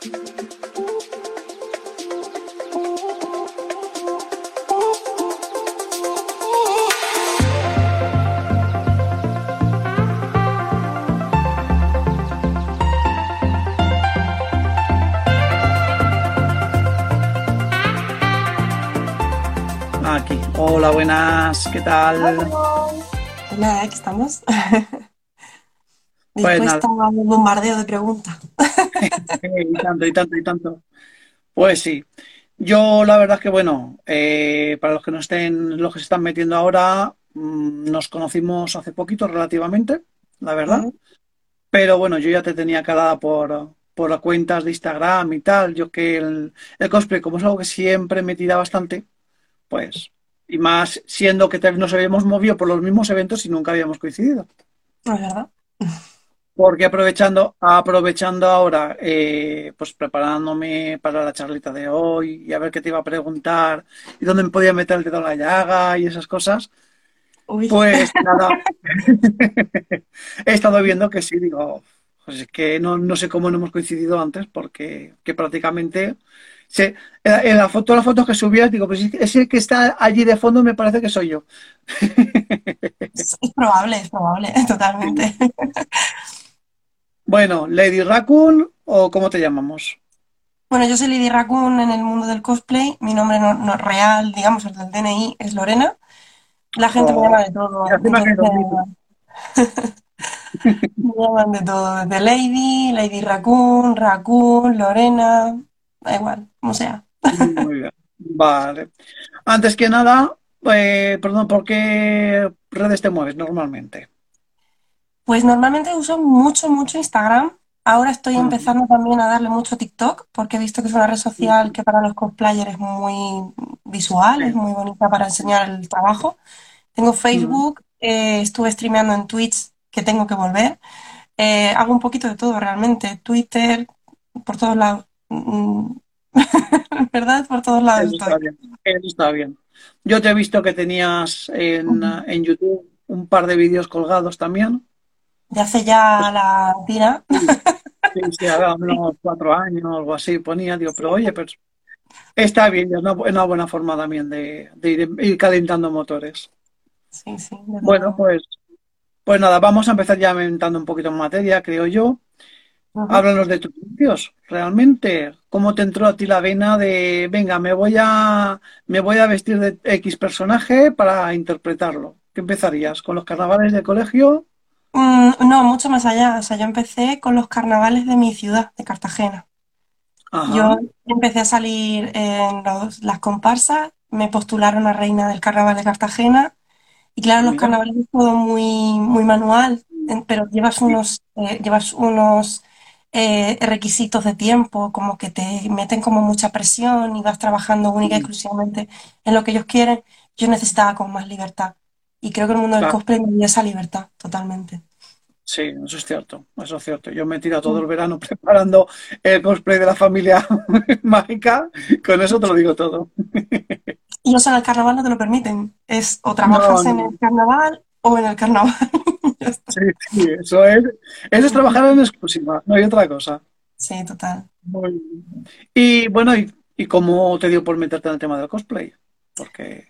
Aquí. Hola, buenas, ¿qué tal? Nada, aquí estamos. Pues Después nada. un bombardeo de preguntas. Y tanto, y tanto, y tanto. Pues sí. Yo la verdad es que bueno, eh, para los que no estén, los que se están metiendo ahora, mm, nos conocimos hace poquito relativamente, la verdad. Pero bueno, yo ya te tenía calada por, por las cuentas de Instagram y tal. Yo que el, el cosplay, como es algo que siempre me tira bastante, pues, y más siendo que nos habíamos movido por los mismos eventos y nunca habíamos coincidido. Es verdad. Porque aprovechando, aprovechando ahora, eh, pues preparándome para la charlita de hoy y a ver qué te iba a preguntar y dónde me podía meter el dedo en la llaga y esas cosas, Uy, pues nada, he estado viendo que sí, digo, pues es que no, no sé cómo no hemos coincidido antes porque que prácticamente se, en la, foto, las fotos que subías, digo, pues ese que está allí de fondo me parece que soy yo. es, es probable, es probable, totalmente. Bueno, Lady Raccoon o ¿cómo te llamamos? Bueno, yo soy Lady Raccoon en el mundo del cosplay. Mi nombre no, no real, digamos, el del DNI es Lorena. La gente me llama O de todo. es Entonces, me llaman de todo. Desde Lady, Lady Raccoon, Raccoon, Lorena. Da igual, como sea. Muy bien. Vale. Antes que nada, eh, perdón, ¿por qué redes te mueves normalmente? Pues normalmente uso mucho, mucho Instagram. Ahora estoy Ujú. empezando también a darle mucho TikTok porque he visto que es una red social que para los cosplayers es muy visual, es muy bonita para enseñar el trabajo. Tengo Ujú. Facebook, eh, estuve streameando en Twitch, que tengo que volver. Eh, hago un poquito de todo realmente. Twitter, por todos lados. Mm, ¿Verdad? Por todos lados Eso está bien. Eso está bien. Yo te he visto que tenías en, en YouTube un par de vídeos colgados también. De hace ya Pues la tira. sí, sí, hace unos cuatro años o algo así ponía, digo, pero oye, pero está bien, es una, bu- una buena forma también de, de ir, ir calentando motores. Sí, sí, Bueno, pues, pues nada, vamos a empezar ya entrando un poquito en materia, creo yo. Háblanos de tus inicios, realmente. ¿Cómo te entró a ti la vena de, venga, me voy a, me voy a vestir de X personaje para interpretarlo? ¿Qué empezarías? ¿Con los carnavales de colegio? Mm, no, mucho más allá. O sea, yo empecé con los carnavales de mi ciudad, de Cartagena. Yo empecé a salir en los- las comparsas, me postularon a reina del carnaval de Cartagena y claro, los mira. carnavales es todo muy, muy manual, pero llevas unos, eh, llevas unos eh, requisitos de tiempo, como que te meten como mucha presión y vas trabajando única y exclusivamente en lo que ellos quieren. Yo necesitaba como más libertad y creo que el mundo del claro, cosplay me dio esa libertad totalmente. sí, eso es cierto, eso es cierto. Yo me he tirado todo el verano preparando el cosplay de la familia mágica, con eso te lo digo todo. Y o sea, en el carnaval no te lo permiten. Es o No, trabajas en el carnaval o en el carnaval. Sí, sí, eso es, eso es trabajar en exclusiva, no hay otra cosa. Sí, total. Muy bien. Y bueno, ¿y, y cómo te dio por meterte en el tema del cosplay? Porque,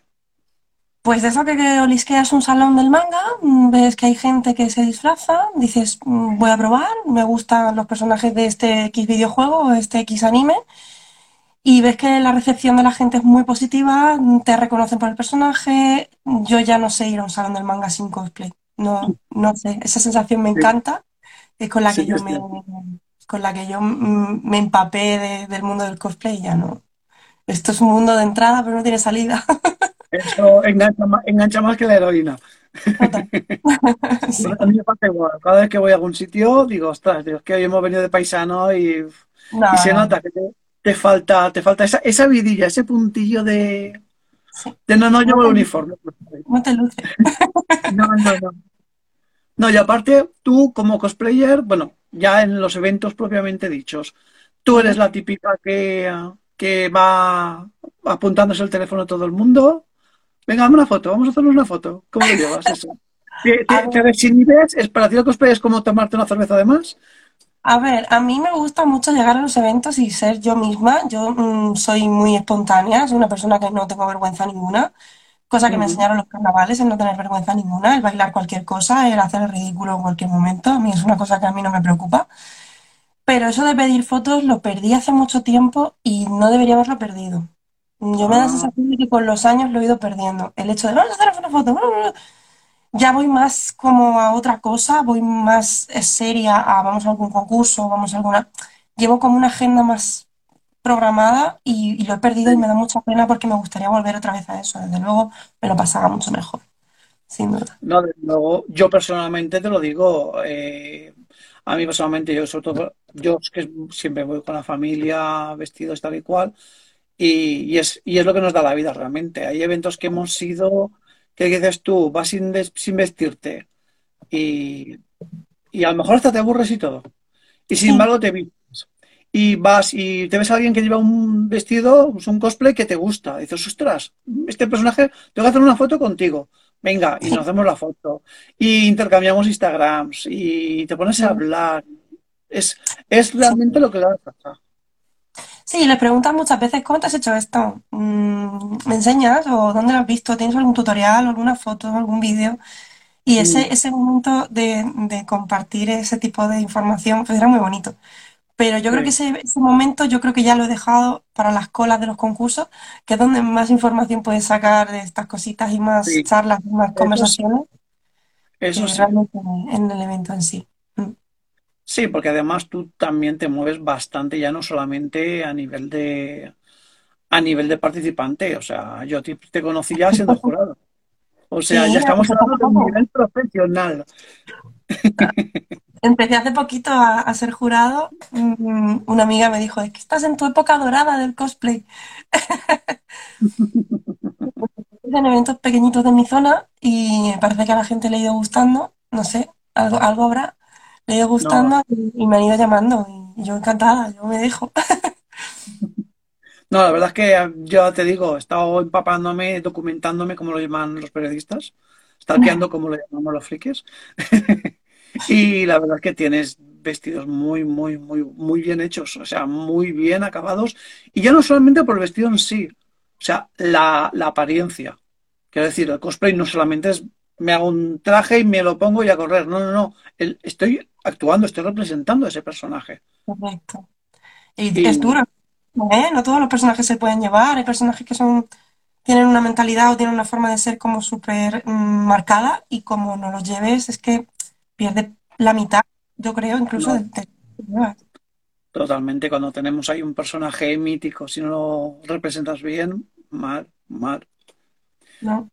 Pues de eso que, que olisqueas un salón del manga, mm, ves que hay gente que se disfraza, dices, mm, voy a probar, me gustan los personajes de este X videojuego o este X anime, y ves que la recepción de la gente es muy positiva, te reconocen por el personaje. Yo ya no sé ir a un salón del manga sin cosplay. No, no sé, esa sensación me encanta, es con la que yo me, con la que yo mm, me empapé de- del mundo del cosplay ya no. Esto es un mundo de entrada, pero no tiene salida. Eso engancha más, engancha más que la heroína. Total. Sí. a mí me pasa igual. Cada vez que voy a algún sitio, digo, ostras, es que hoy hemos venido de paisano y, No, y se no. nota que te, te falta, te falta esa, esa vidilla, ese puntillo de, Sí. de no, no No llevo el uniforme. no te luce. No, no, no. No, y aparte, tú como cosplayer, bueno, ya en los eventos propiamente dichos, tú eres la típica que, que va apuntándose el teléfono a todo el mundo. Venga, dame una foto, vamos a hacernos una foto. ¿Cómo lo llevas eso? ¿Te, te, te ver, desinhibes? ¿Es para ti el cosplay es como tomarte una cerveza de más? A ver, a mí me gusta mucho llegar a los eventos y ser yo misma. Yo mm, soy muy espontánea, soy una persona que no tengo vergüenza ninguna, cosa que me enseñaron los carnavales, el no tener vergüenza ninguna, el bailar cualquier cosa, el hacer el ridículo en cualquier momento. A mí es una cosa que a mí no me preocupa. Pero eso de pedir fotos lo perdí hace mucho tiempo y no debería haberlo perdido. Yo me da la Ah, sensación de que con los años lo he ido perdiendo. El hecho de, vamos a hacer una foto, ya voy más como a otra cosa, voy más eh, seria a vamos a algún concurso, vamos a alguna... Llevo como una agenda más programada y, y lo he perdido y me da mucha pena porque me gustaría volver otra vez a eso. Desde luego me lo pasaba mucho mejor, sin duda. No, desde luego, yo personalmente te lo digo, eh, a mí personalmente, yo sobre todo, yo es que siempre voy con la familia, vestidos tal y cual, y, y es, y es lo que nos da la vida realmente. Hay eventos que hemos ido, que dices tú, vas sin, des- sin vestirte y, y a lo mejor hasta te aburres y todo. Y sin Sí, embargo te vistes. Y vas y te ves a alguien que lleva un vestido, pues un cosplay que te gusta. dices, ostras, este personaje, tengo que hacer una foto contigo. Venga, y nos hacemos la foto. Y intercambiamos Instagrams. Y te pones a hablar. Es, es realmente lo que da la. Sí, le preguntan muchas veces, ¿cómo te has hecho esto? Mm, ¿Me enseñas? ¿O dónde lo has visto? ¿Tienes algún tutorial, alguna foto, algún vídeo? Y ese, ese momento de, de compartir ese tipo de información, pues era muy bonito. Pero yo creo que ese, ese momento, yo creo que ya lo he dejado para las colas de los concursos, que es donde más información puedes sacar de estas cositas y más sí. charlas y más Eso sí, conversaciones eso que sí. realmente en el evento en sí. Sí, porque además tú también te mueves bastante, ya no solamente a nivel de, a nivel de participante. O sea, yo te, te conocí ya siendo jurado. O sea, Sí, ya estamos empecé hablando de un nivel profesional. Empecé hace poquito a, a ser jurado. Mm, Una amiga me dijo, es que estás en tu época dorada del cosplay. En eventos pequeñitos de mi zona y me parece que a la gente le ha ido gustando. No sé, algo, algo habrá. Le ha ido No, gustando y, y me han ido llamando. Y, yo encantada, yo me dejo. no, la verdad es que yo te digo, he estado empapándome, documentándome, como lo llaman los periodistas, stalkeando, como lo llamamos los frikis. Y la verdad es que tienes vestidos muy, muy, muy, muy bien hechos, o sea, muy bien acabados. Y ya no solamente por el vestido en sí, o sea, la, la apariencia. Quiero decir, el cosplay no solamente es me hago un traje y me lo pongo y a correr. No, no, no. El- estoy actuando, estoy representando a ese personaje. Correcto. Y es Y duro, ¿eh? No todos los personajes se pueden llevar. Hay personajes que son, tienen una mentalidad o tienen una forma de ser como súper mm, marcada y como no los lleves es que pierde la mitad, yo creo, incluso de, no, de- llevas, totalmente, cuando tenemos ahí un personaje mítico, si no lo representas bien, mal, mal. ¿no?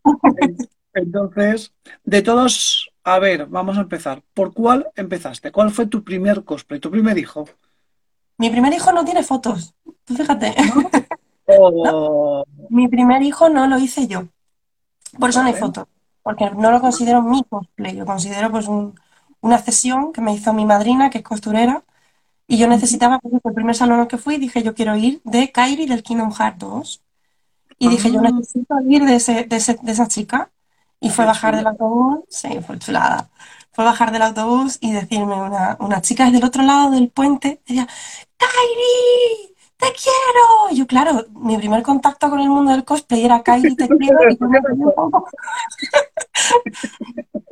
Entonces, de todos, a ver, vamos a empezar. ¿Por cuál empezaste? ¿Cuál fue tu primer cosplay, tu primer hijo? Mi primer hijo no tiene fotos. Tú fíjate, ¿No? ¿no? O... Mi primer hijo no lo hice yo. Por eso no hay fotos. Porque no lo considero mi cosplay. Lo considero pues un- una cesión que me hizo mi madrina, que es costurera. Y yo necesitaba, pues, el primer salón al que fui, dije yo quiero ir de Kairi del Kingdom Hearts 2. Y dije yo Ah, necesito ir de, ese, de, ese- de esa chica. Y fue bajar del autobús, sí, fue chulada. Fue bajar del autobús y decirme una, una chica desde el otro lado del puente, decía, ¡Kairi! ¡Te quiero! Y yo, claro, mi primer contacto con el mundo del cosplay era Kairi, te quiero, y yo me quedé un poco,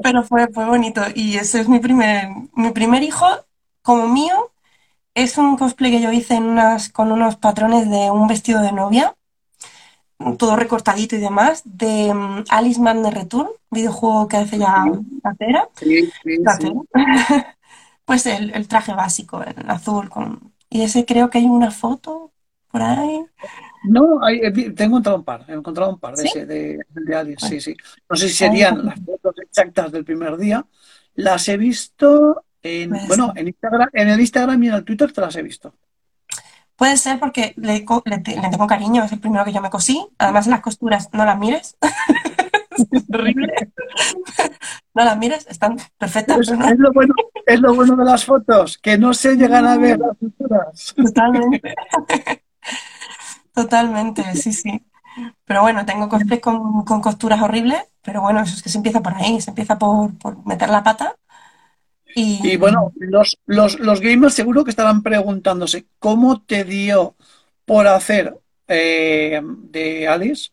pero fue, fue bonito. Y ese es mi primer, mi primer hijo, como mío, es un cosplay que yo hice en unas, con unos patrones de un vestido de novia, todo recortadito y demás, de mm, Alice Man de Return, videojuego que hace ya sí, sí, sí. Pues el, el traje básico, el azul, con... y ese creo que hay una foto por ahí. No, hay- he vi- te he encontrado un par, he encontrado un par de ese, de, de Alice, Pues, sí, sí. No sé si serían las fotos exactas del primer día. Las he visto en, puede bueno, en Instagram, en el Instagram y en el Twitter te las he visto. Puede ser porque le, co- le le tengo cariño, es el primero que yo me cosí. Además, las costuras, no las mires, es horrible. No las mires, están perfectas, Es, pero no, es lo bueno, es lo bueno de las fotos, que no se llegan a ver las pinturas. totalmente, totalmente, sí, sí. Pero bueno, tengo cosplay con, con costuras horribles, pero bueno, eso es que se empieza por ahí, se empieza por, por meter la pata Y, Y bueno, los, los, los gamers seguro que estarán preguntándose cómo te dio por hacer eh, de Alice,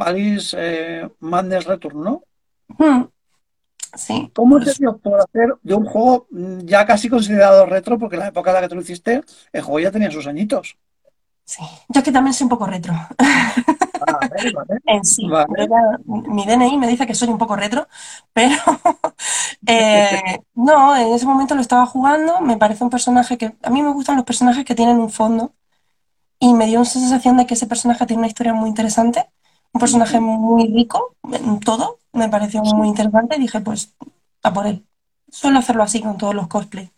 Alice eh, Madness Return, ¿no? mm, sí, ¿Cómo te pues dio por hacer de un juego ya casi considerado retro? Porque en la época en la que tú lo hiciste, el juego ya tenía sus añitos. Sí. Yo es que también soy un poco retro. Ah, vale, vale. En sí, Vale. yo ya- mi DNI me dice que soy un poco retro, pero eh, no, en ese momento lo estaba jugando, me parece un personaje que a mí me gustan los personajes que tienen un fondo y me dio una sensación de que ese personaje tiene una historia muy interesante, un personaje muy rico en todo, me pareció muy interesante y dije pues a por él. Suelo hacerlo así con todos los cosplays.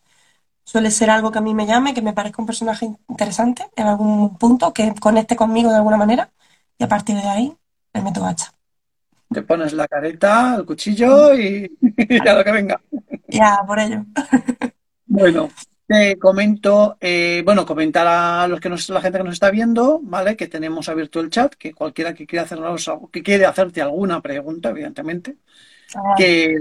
Suele ser algo que a mí me llame, que me parezca un personaje interesante en algún punto, que conecte conmigo de alguna manera y a partir de ahí le meto hacha. Te pones la careta, el cuchillo y, y a lo que venga. Ya, por ello. Bueno, te comento, eh, bueno, comentar a los que nos, la gente que nos está viendo, ¿vale? Que tenemos abierto el chat, que cualquiera que quiera hacernos, que quiere hacerte alguna pregunta, evidentemente, Ah, que,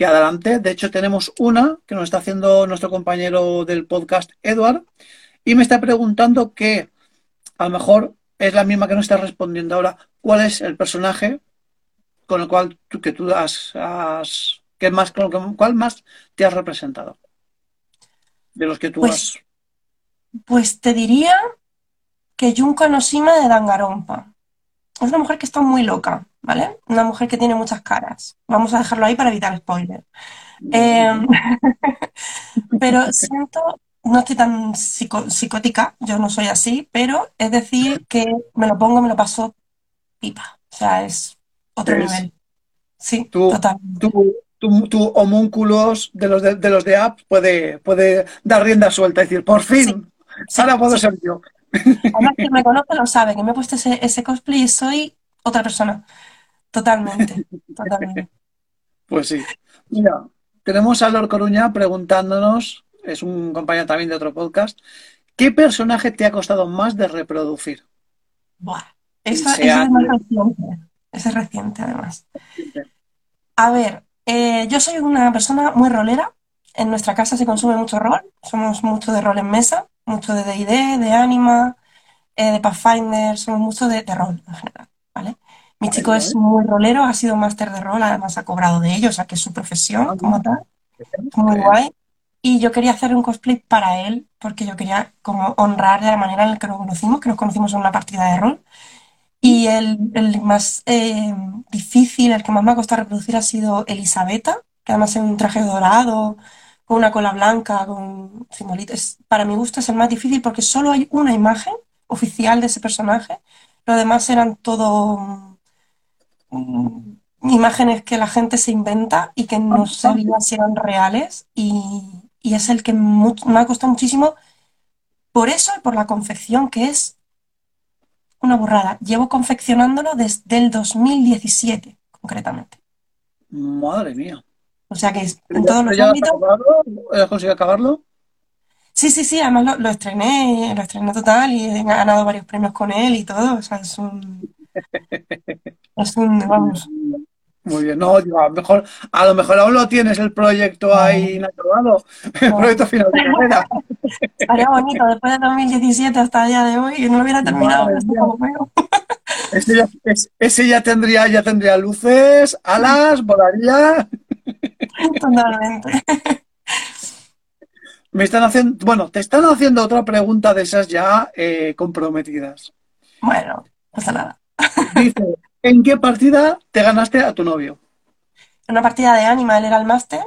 que adelante. De hecho, tenemos una que nos está haciendo nuestro compañero del podcast, Edward, y me está preguntando que a lo mejor es la misma que nos está respondiendo ahora. ¿Cuál es el personaje con el cual tú, que tú has, has- que más, con el más te has representado? De los que tú Pues, has. pues te diría que Junko Noshima de Danganronpa. Es una mujer que está muy loca, ¿vale? Una mujer que tiene muchas caras. Vamos a dejarlo ahí para evitar spoiler. Eh, pero siento, no estoy tan psico- psicótica, yo no soy así, pero es decir que me lo pongo, me lo paso pipa. O sea, es otro nivel. Sí, tu, totalmente. tu, tu, tu homúnculos de los de, de los de app puede, puede dar rienda suelta y decir, por fin, sí, ahora puedo sí. ser yo. Además, quien me conoce lo sabe, que me he puesto ese, ese cosplay y soy otra persona. Totalmente, totalmente. Pues sí. Mira, tenemos a Lord Coruña preguntándonos, es un compañero también de otro podcast, ¿qué personaje te ha costado más de reproducir? Buah, eso sea es más reciente. Eso es reciente, además. A ver, eh, yo soy una persona muy rolera. En nuestra casa se consume mucho rol. Somos mucho de rol en mesa, mucho de D&D, de Anima, eh, de Pathfinder, somos mucho de, de rol en general. Mi chico es muy rolero, ha sido máster de rol, además ha cobrado de ello, o sea que es su profesión Ah, como tal. muy bien. guay. Y yo quería hacer un cosplay para él, porque yo quería como honrar de la manera en la que nos conocimos, que nos conocimos en una partida de rol. Y el, el más eh, difícil, el que más me ha costado reproducir ha sido Elisabetta, que además es un traje dorado, con una cola blanca, con simbolitos. Para mi gusto es el más difícil porque solo hay una imagen oficial de ese personaje. Lo demás eran todo mm, imágenes que la gente se inventa y que no sabía si eran reales. Y, y es el que me ha costado muchísimo por eso y por la confección, que es una burrada. Llevo confeccionándolo desde el 2017, concretamente. Madre mía. O sea que es ¿Pero en todos los ámbitos. ¿Has conseguido acabarlo? Sí, sí, sí, además lo, lo estrené, lo estrené total y he ganado varios premios con él y todo. O sea, es un, es un, vamos, Muy bien, no, a lo mejor, a lo mejor aún lo tienes el proyecto ahí inacabado, el proyecto final de carrera. Estaría bonito después de 2017 hasta el día de hoy no lo hubiera terminado, como ya, ese ya tendría, ya tendría luces, alas, volaría. Totalmente. Me están haciendo, bueno, te están haciendo otra pregunta de esas ya eh, comprometidas. Bueno, no pasa nada. Dice, ¿en qué partida te ganaste a tu novio? En una partida de Anima él era el máster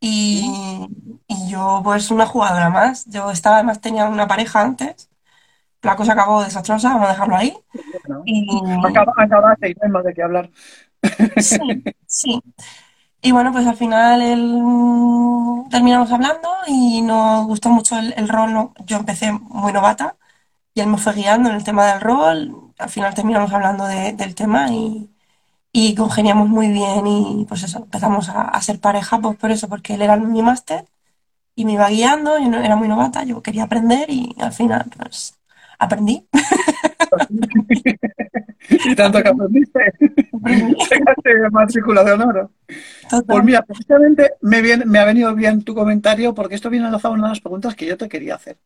y, y yo pues una jugadora más. Yo estaba, además tenía una pareja antes. La cosa acabó desastrosa, vamos a dejarlo ahí. Y acaba, acabaste y no hay más de qué hablar. sí, sí. Y bueno, pues al final mm, terminamos hablando y nos gustó mucho el, el rol. Yo empecé muy novata y él me fue guiando en el tema del rol. Al final terminamos hablando de- del tema y, y congeniamos muy bien y pues eso, empezamos a, a ser pareja pues por eso, porque él era mi máster y me iba guiando, yo no- era muy novata, yo quería aprender y al final pues aprendí. Y tanto que aprendiste, sacaste matrícula de honor. Pues Total. mira, precisamente me, viene- me ha venido bien tu comentario porque esto viene enlazado a una de las preguntas que yo te quería hacer.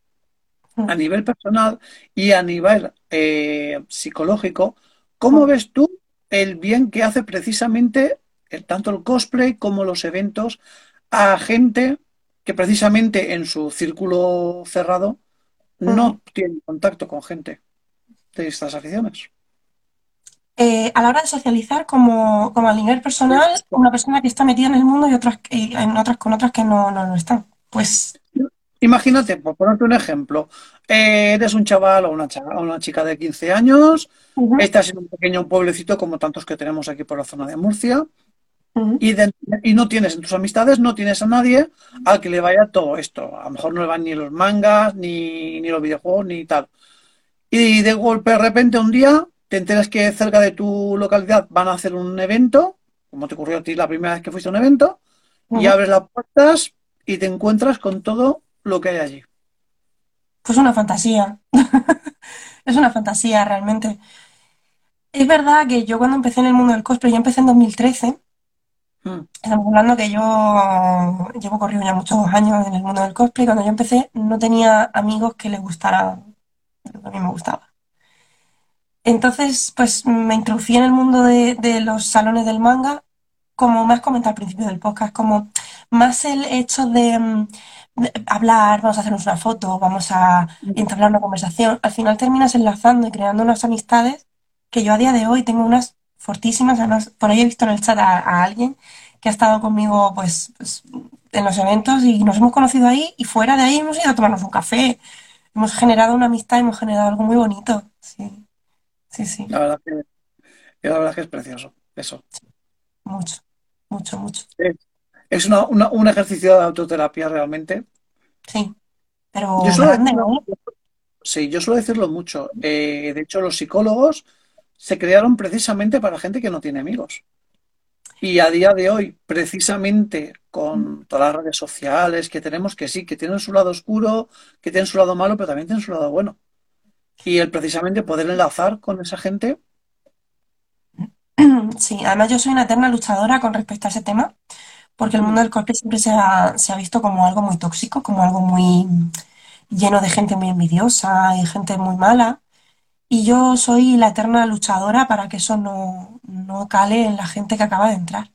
A nivel personal y a nivel eh, psicológico, ¿cómo ves tú el bien que hace precisamente el- tanto el cosplay como los eventos a gente que precisamente en su círculo cerrado no tiene contacto con gente de estas aficiones? Eh, a la hora de socializar, como, como a nivel personal, una persona que está metida en el mundo y otras que- y en otras con otras que no, no lo están. Pues Imagínate, por ponerte un ejemplo, eh, eres un chaval o una, una chica de 15 años, estás en un pequeño pueblecito como tantos que tenemos aquí por la zona de Murcia y, de- y no tienes en tus amistades, no tienes a nadie al que le vaya todo esto. A lo mejor no le van ni los mangas, ni, ni los videojuegos, ni tal. Y de golpe, de repente, un día te enteras que cerca de tu localidad van a hacer un evento, como te ocurrió a ti la primera vez que fuiste a un evento, y abres las puertas y te encuentras con todo lo que hay allí. Pues una fantasía. Es una fantasía realmente. Es verdad que yo cuando empecé en el mundo del cosplay, yo empecé en 2013. Mm, Estamos hablando que yo llevo corrido ya muchos años en el mundo del cosplay. Cuando yo empecé no tenía amigos que les gustara lo que a mí me gustaba. Entonces, pues me introducí en el mundo de, de los salones del manga, como me has comentado al principio del podcast, como más el hecho de, mm, de hablar, vamos a hacernos una foto, vamos a entablar una conversación. Al final terminas enlazando y creando unas amistades que yo a día de hoy tengo unas fortísimas. Además, por ahí he visto en el chat a, a alguien que ha estado conmigo pues, pues, en los eventos y nos hemos conocido ahí y fuera de ahí hemos ido a tomarnos un café. Hemos generado una amistad, hemos generado algo muy bonito. Sí, sí, sí. La verdad que, que la verdad que es precioso, eso. Mucho, mucho, mucho. Es, una- una- un ejercicio de autoterapia realmente. Sí, Yo pero suelo grande, decirlo, ¿eh? sí, yo suelo decirlo mucho. Eh, de hecho, los psicólogos se crearon precisamente para gente que no tiene amigos. Y a día de hoy, precisamente con todas las redes sociales que tenemos, que sí, que tienen su lado oscuro, que tienen su lado malo, pero también tienen su lado bueno. Y el precisamente poder enlazar con esa gente, Sí, además yo soy una eterna luchadora con respecto a ese tema, porque el mundo del cosplay siempre se ha, se ha visto como algo muy tóxico, como algo muy lleno de gente muy envidiosa y gente muy mala. Y yo soy la eterna luchadora para que eso no, no cale en la gente que acaba de entrar.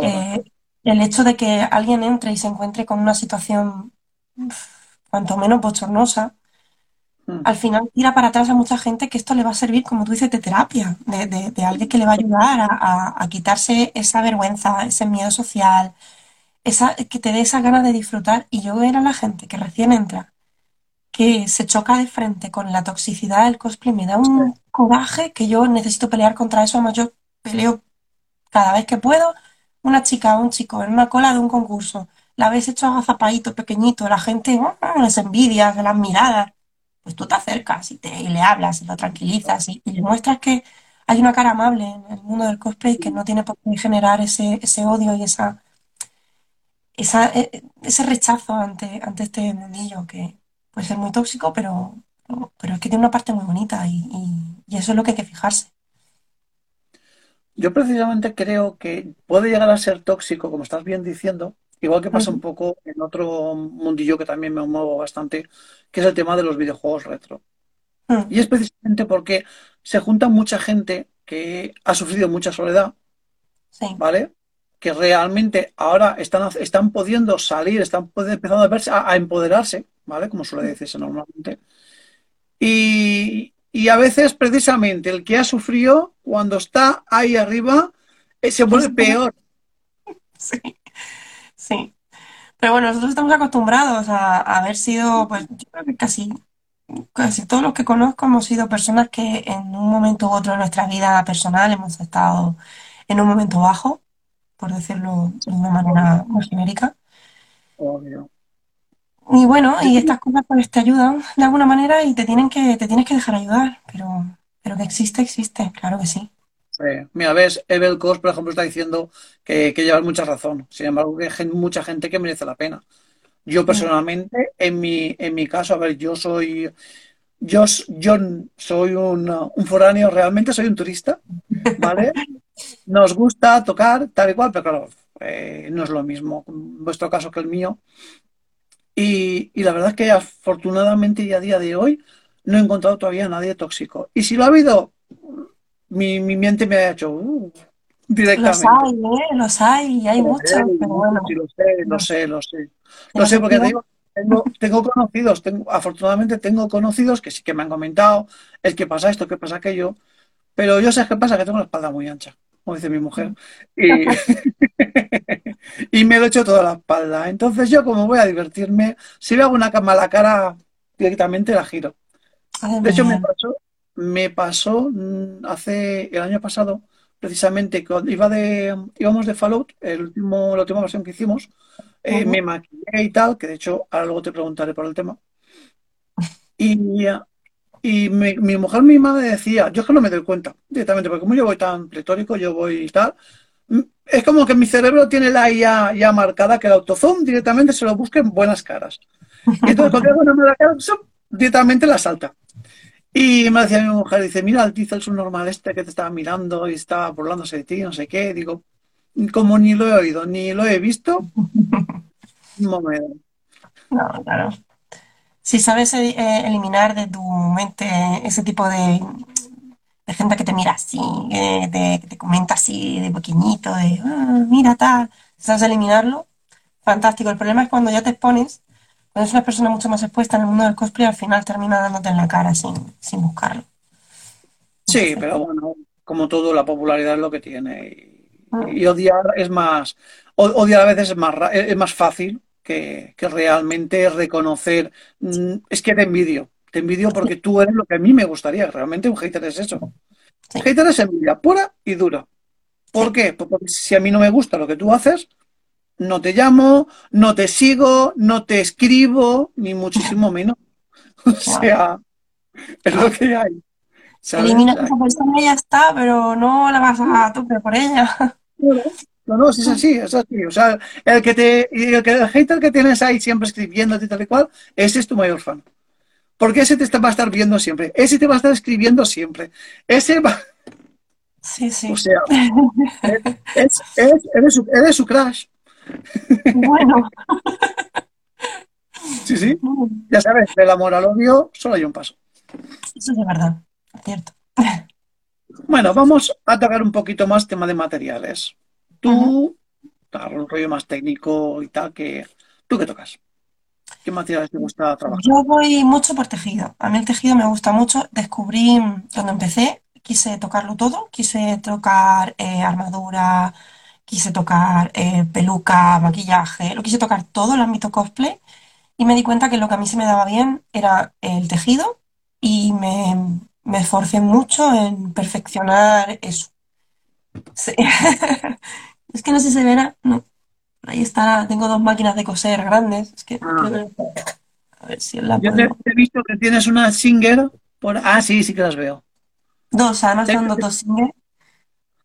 Eh, el hecho de que alguien entre y se encuentre con una situación uf, cuanto menos bochornosa, al final tira para atrás a mucha gente que esto le va a servir, como tú dices, de terapia, de, de- de alguien que le va a ayudar a, a- a quitarse esa vergüenza, ese miedo social, esa, que te dé esas ganas de disfrutar. Y yo era la gente que recién entra, que se choca de frente con la toxicidad del cosplay, me da sí, un coraje que yo necesito pelear contra eso. Además, yo peleo cada vez que puedo. Una chica o un chico en una cola de un concurso, la ves hecho agazapadito, pequeñito, la gente, ¡ah! las envidias, las miradas pues tú te acercas y, te, le hablas y lo tranquilizas y, le muestras que hay una cara amable en el mundo del cosplay que no tiene por qué generar ese, ese odio y esa, esa, eh, ese rechazo ante, ante este mundillo que puede ser muy tóxico, pero, pero es que tiene una parte muy bonita y eso es lo que hay que fijarse. Yo precisamente creo que puede llegar a ser tóxico, como estás bien diciendo, igual que pasa un poco en otro mundillo que también me muevo bastante, que es el tema de los videojuegos retro. mm, Y es precisamente porque se junta mucha gente que ha sufrido mucha soledad, Sí, ¿vale? Que realmente ahora están, están pudiendo salir, están empezando a verse, a, a empoderarse, ¿vale? Como suele decirse normalmente. Y, y a veces precisamente el que ha sufrido, cuando está ahí arriba, eh, se vuelve peor. sí, sí. Pero bueno, nosotros estamos acostumbrados a, a haber sido, pues yo creo que casi Casi todos los que conozco hemos sido personas que en un momento u otro de nuestra vida personal hemos estado en un momento bajo, por decirlo de una manera muy genérica. Obvio. Y bueno, y estas cosas pues te ayudan de alguna manera y te tienen que, te tienes que dejar ayudar, pero, pero que existe, existe, claro que sí. Mira, ves, Evel Kos, por ejemplo, está diciendo que, que llevas mucha razón. Sin embargo, que hay mucha gente que merece la pena. Yo personalmente, en mi, en mi caso, a ver, yo soy yo, yo soy un, un foráneo, realmente soy un turista, ¿vale? Nos gusta tocar tal y cual, pero claro, eh, no es lo mismo en vuestro caso que el mío. Y, y, la verdad es que afortunadamente y a día de hoy no he encontrado todavía a nadie tóxico. Y si lo ha habido, mi, mi mente me ha hecho uh, directamente. Los hay, ¿eh? Los hay, y hay muchos, pero bueno. Sí, lo sé, lo sé, lo sé. Lo sé porque te digo, tengo, tengo conocidos, tengo, afortunadamente tengo conocidos que sí que me han comentado el que pasa esto, que pasa aquello, pero yo sé qué pasa, que tengo la espalda muy ancha, como dice mi mujer, y, y me lo echo toda la espalda. Entonces yo como voy a divertirme, si veo una mala cara, directamente la giro. De hecho, me pasó, me pasó mm, hace el año pasado, precisamente, cuando iba de, íbamos de Fallout, el último, la última versión que hicimos, eh, me maquillé y tal, que de hecho ahora luego te preguntaré por el tema. Y, y mi, mi, mujer misma me decía, yo es que no me doy cuenta directamente, porque como yo voy tan pletórico, yo voy y tal, mm, es como que mi cerebro tiene la IA ya marcada, que el autozoom directamente se lo busque en buenas caras. Y entonces cuando hago una mala cara, directamente la salta. Y me decía mi mujer, dice, mira, el es un normal este que te estaba mirando y estaba burlándose de ti, no sé qué. Digo, como ni lo he oído, ni lo he visto, no me No, claro. Si sabes eh, eliminar de tu mente ese tipo de, de gente que te mira así, eh, de, que te comenta así de pequeñito, de, ah, mira tal, sabes eliminarlo, fantástico. El problema es cuando ya te expones, cuando es una persona mucho más expuesta en el mundo del cosplay, al final termina dándote en la cara sin, sin buscarlo. Sí, pero bueno, como todo, la popularidad es lo que tiene. Y odiar es más, odiar a veces es más, es más fácil que, que realmente reconocer. Mm, es que te envidio, te envidio porque tú eres lo que a mí me gustaría. Realmente un hater es eso. Sí. Hater es envidia pura y dura. ¿Por qué? Pues porque si a mí no me gusta lo que tú haces, no te llamo, no te sigo, no te escribo, ni muchísimo menos. O sea, es lo que hay. Elimina a esa persona y ya está, pero no la vas a tope por ella. No, no, es así, es así. O sea, el que te, el, que, el hater que tienes ahí siempre escribiéndote tal y cual, ese es tu mayor fan. Porque ese te va a estar viendo siempre, ese te va a estar escribiendo siempre, ese va... Sí, sí. O sea, es, es, eres, su, eres su crush. Bueno. Sí, sí. Ya sabes, del amor al odio solo hay un paso. Eso es de verdad, cierto. Bueno, vamos a tocar un poquito más tema de materiales. Tú, claro, un rollo más técnico y tal, que ¿tú qué tocas? ¿Qué materiales te gusta trabajar? Yo voy mucho por tejido. A mí el tejido me gusta mucho. Descubrí cuando empecé, quise tocarlo todo. Quise tocar eh, armadura, quise tocar eh, peluca, maquillaje, lo quise tocar todo el ámbito cosplay y me di cuenta que lo que a mí se me daba bien era el tejido y me, me esforcé mucho en perfeccionar eso. Sí. es que no sé si se verá, no. Ahí está, tengo dos máquinas de coser grandes. Es que ah. a ver si la Yo te, he visto que tienes una Singer por ah sí, sí que las veo. Dos, además son dos Singer.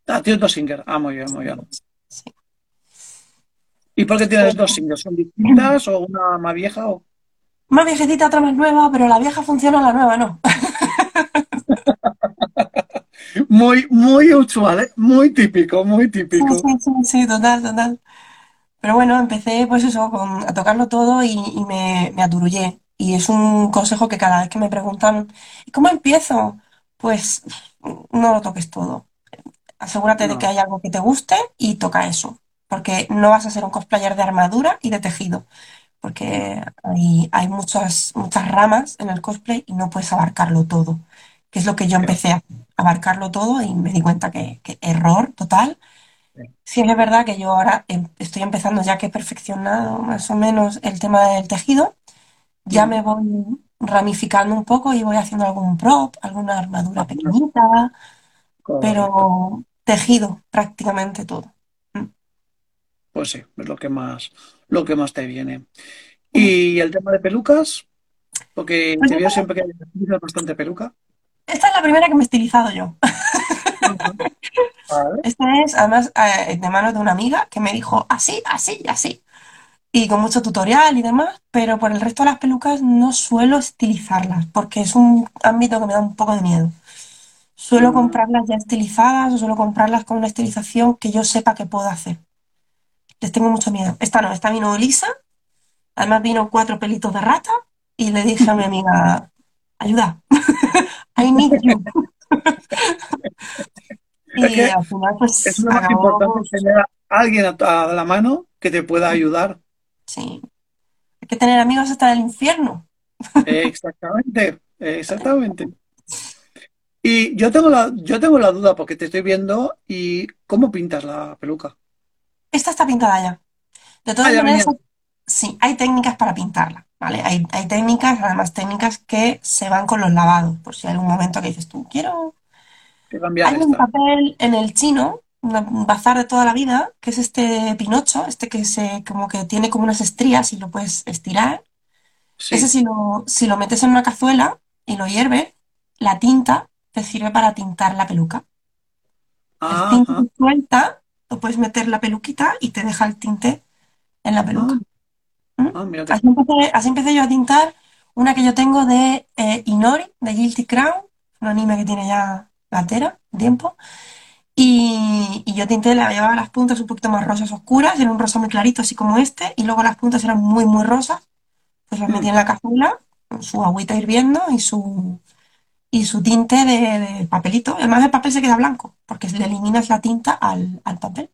Ah, tienes dos Singer. Ah, muy bien, muy bien. Sí. ¿Y por qué tienes dos Singer? ¿Son distintas o una más vieja o? Más viejecita, otra más nueva, pero la vieja funciona, la nueva no. muy, muy usual, ¿eh? muy típico, muy típico. Sí, sí, sí, sí, total, total. Pero bueno, empecé pues eso, con, a tocarlo todo y, y me, me, aturullé. Y es un consejo que cada vez que me preguntan, ¿y cómo empiezo? Pues no lo toques todo. Asegúrate no. de que hay algo que te guste y toca eso. Porque no vas a ser un cosplayer de armadura y de tejido. Porque hay, hay muchas, muchas ramas en el cosplay y no puedes abarcarlo todo que es lo que yo empecé a abarcarlo todo y me di cuenta que, que error total. Sí, es verdad que yo ahora em, estoy empezando ya que he perfeccionado más o menos el tema del tejido, ya me voy ramificando un poco y voy haciendo algún prop, alguna armadura pequeñita, pero tejido prácticamente todo. Mm. Pues sí, es lo que más, lo que más te viene. ¿Y el tema de pelucas? Porque te veo siempre que utilizas bastante peluca. Esta es la primera que me he estilizado yo. Esta es, además, eh, de mano de una amiga que me dijo así, así y así. y con mucho tutorial y demás, pero por el resto de las pelucas no suelo estilizarlas porque es un ámbito que me da un poco de miedo. Suelo comprarlas ya estilizadas o suelo comprarlas con una estilización que yo sepa que puedo hacer. Les tengo mucho miedo. Esta no, esta vino lisa, además vino cuatro pelitos de rata y le dije a mi amiga, ayuda, I need you. Es Y que al final es pues lo más acabó, importante, tener a alguien a la mano que te pueda ayudar. sí, hay que tener amigos hasta el infierno. Exactamente, exactamente. Y yo tengo la, yo tengo la duda porque te estoy viendo y ¿cómo pintas la peluca? Esta está pintada ya. De Ah, todas venía. maneras, sí, hay técnicas para pintarla, ¿vale? Hay, hay técnicas, además técnicas que se van con los lavados, por si hay algún momento que dices tú, quiero... cambiar Hay un papel en el chino, un bazar de toda la vida, que es este pinocho, este que se, como que tiene como unas estrías y lo puedes estirar. Ese si lo, si lo metes en una cazuela y lo hierves, la tinta te sirve para tintar la peluca. El tinte suelta, lo puedes meter la peluquita y te deja el tinte en la Ah, peluca. ¿Mm? ah, mira que Así empecé, así empecé yo a tintar una que yo tengo de eh, Inori, de Guilty Crown, un anime que tiene ya latera, tiempo. Y, y yo tinté, le llevaba las puntas un poquito más rosas oscuras, era un rosa muy clarito, así como este, y luego las puntas eran muy, muy rosas. Pues las metí Mm, en la cazuela, con su agüita hirviendo y su, y su tinte de, de papelito. Además, el papel se queda blanco, porque le eliminas la tinta al, al papel.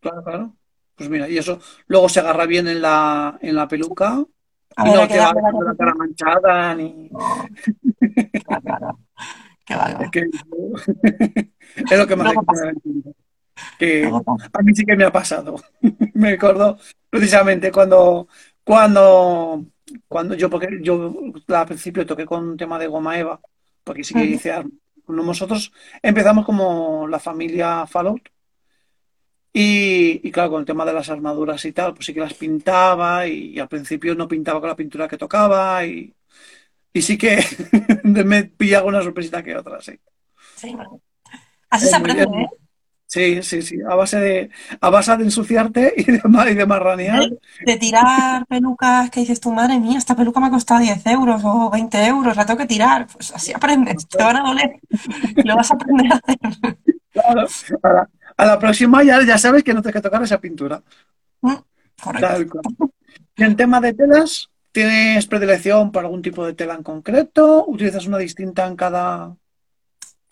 claro, claro. Pues mira, y eso luego se agarra bien en la, en la peluca A y ver, no te va varias la cara manchada ni... Claro, claro, que va, que Es que es lo que más que a mí sí que me ha pasado. Me acuerdo precisamente cuando, cuando, cuando yo, porque yo al principio toqué con un tema de goma eva, porque sí que hice. Nosotros empezamos como la familia Fallout y, y claro, con el tema de las armaduras y tal, pues sí que las pintaba y, y al principio no pintaba con la pintura que tocaba y, y sí que me pillaba una sorpresita que otra, sí. sí. Así se aprende, ¿eh? Sí, sí, sí. A base de, a base de ensuciarte y de, y de marranear. De, tirar pelucas que dices tu madre mía, esta peluca me ha costado 10 euros o 20 euros, la tengo que tirar. Pues así aprendes, te van a doler lo vas a aprender a hacer. Claro. A la, a la próxima ya, ya sabes que no tienes que tocar esa pintura. Mm, Correcto. Y en tema de telas, ¿tienes predilección por algún tipo de tela en concreto? ¿Utilizas una distinta en cada...?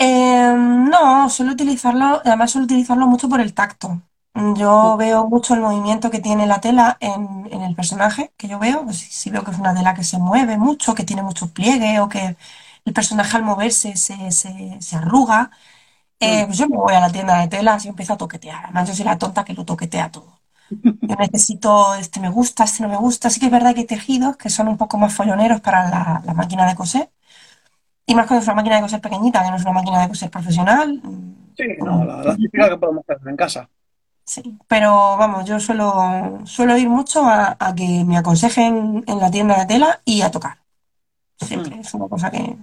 Eh, no, suelo utilizarlo, además suelo utilizarlo mucho por el tacto. Yo veo mucho el movimiento que tiene la tela en, en el personaje que yo veo. Pues si, si veo que es una tela que se mueve mucho, que tiene mucho pliegue o que el personaje al moverse se, se, se arruga, eh, Mm. pues yo me voy a la tienda de telas y empiezo a toquetear. Además, yo soy la tonta que lo toquetea todo. Yo necesito, este me gusta, este no me gusta. Sí que es verdad que hay tejidos que son un poco más folloneros para la, la máquina de coser. Y más es una máquina de coser pequeñita, que no es una máquina de coser profesional. Sí, no, mm, la, la típica que podemos hacer en casa. Sí, pero vamos, yo suelo, suelo ir mucho a, a que me aconsejen en la tienda de tela y a tocar. Mm. Siempre es una cosa que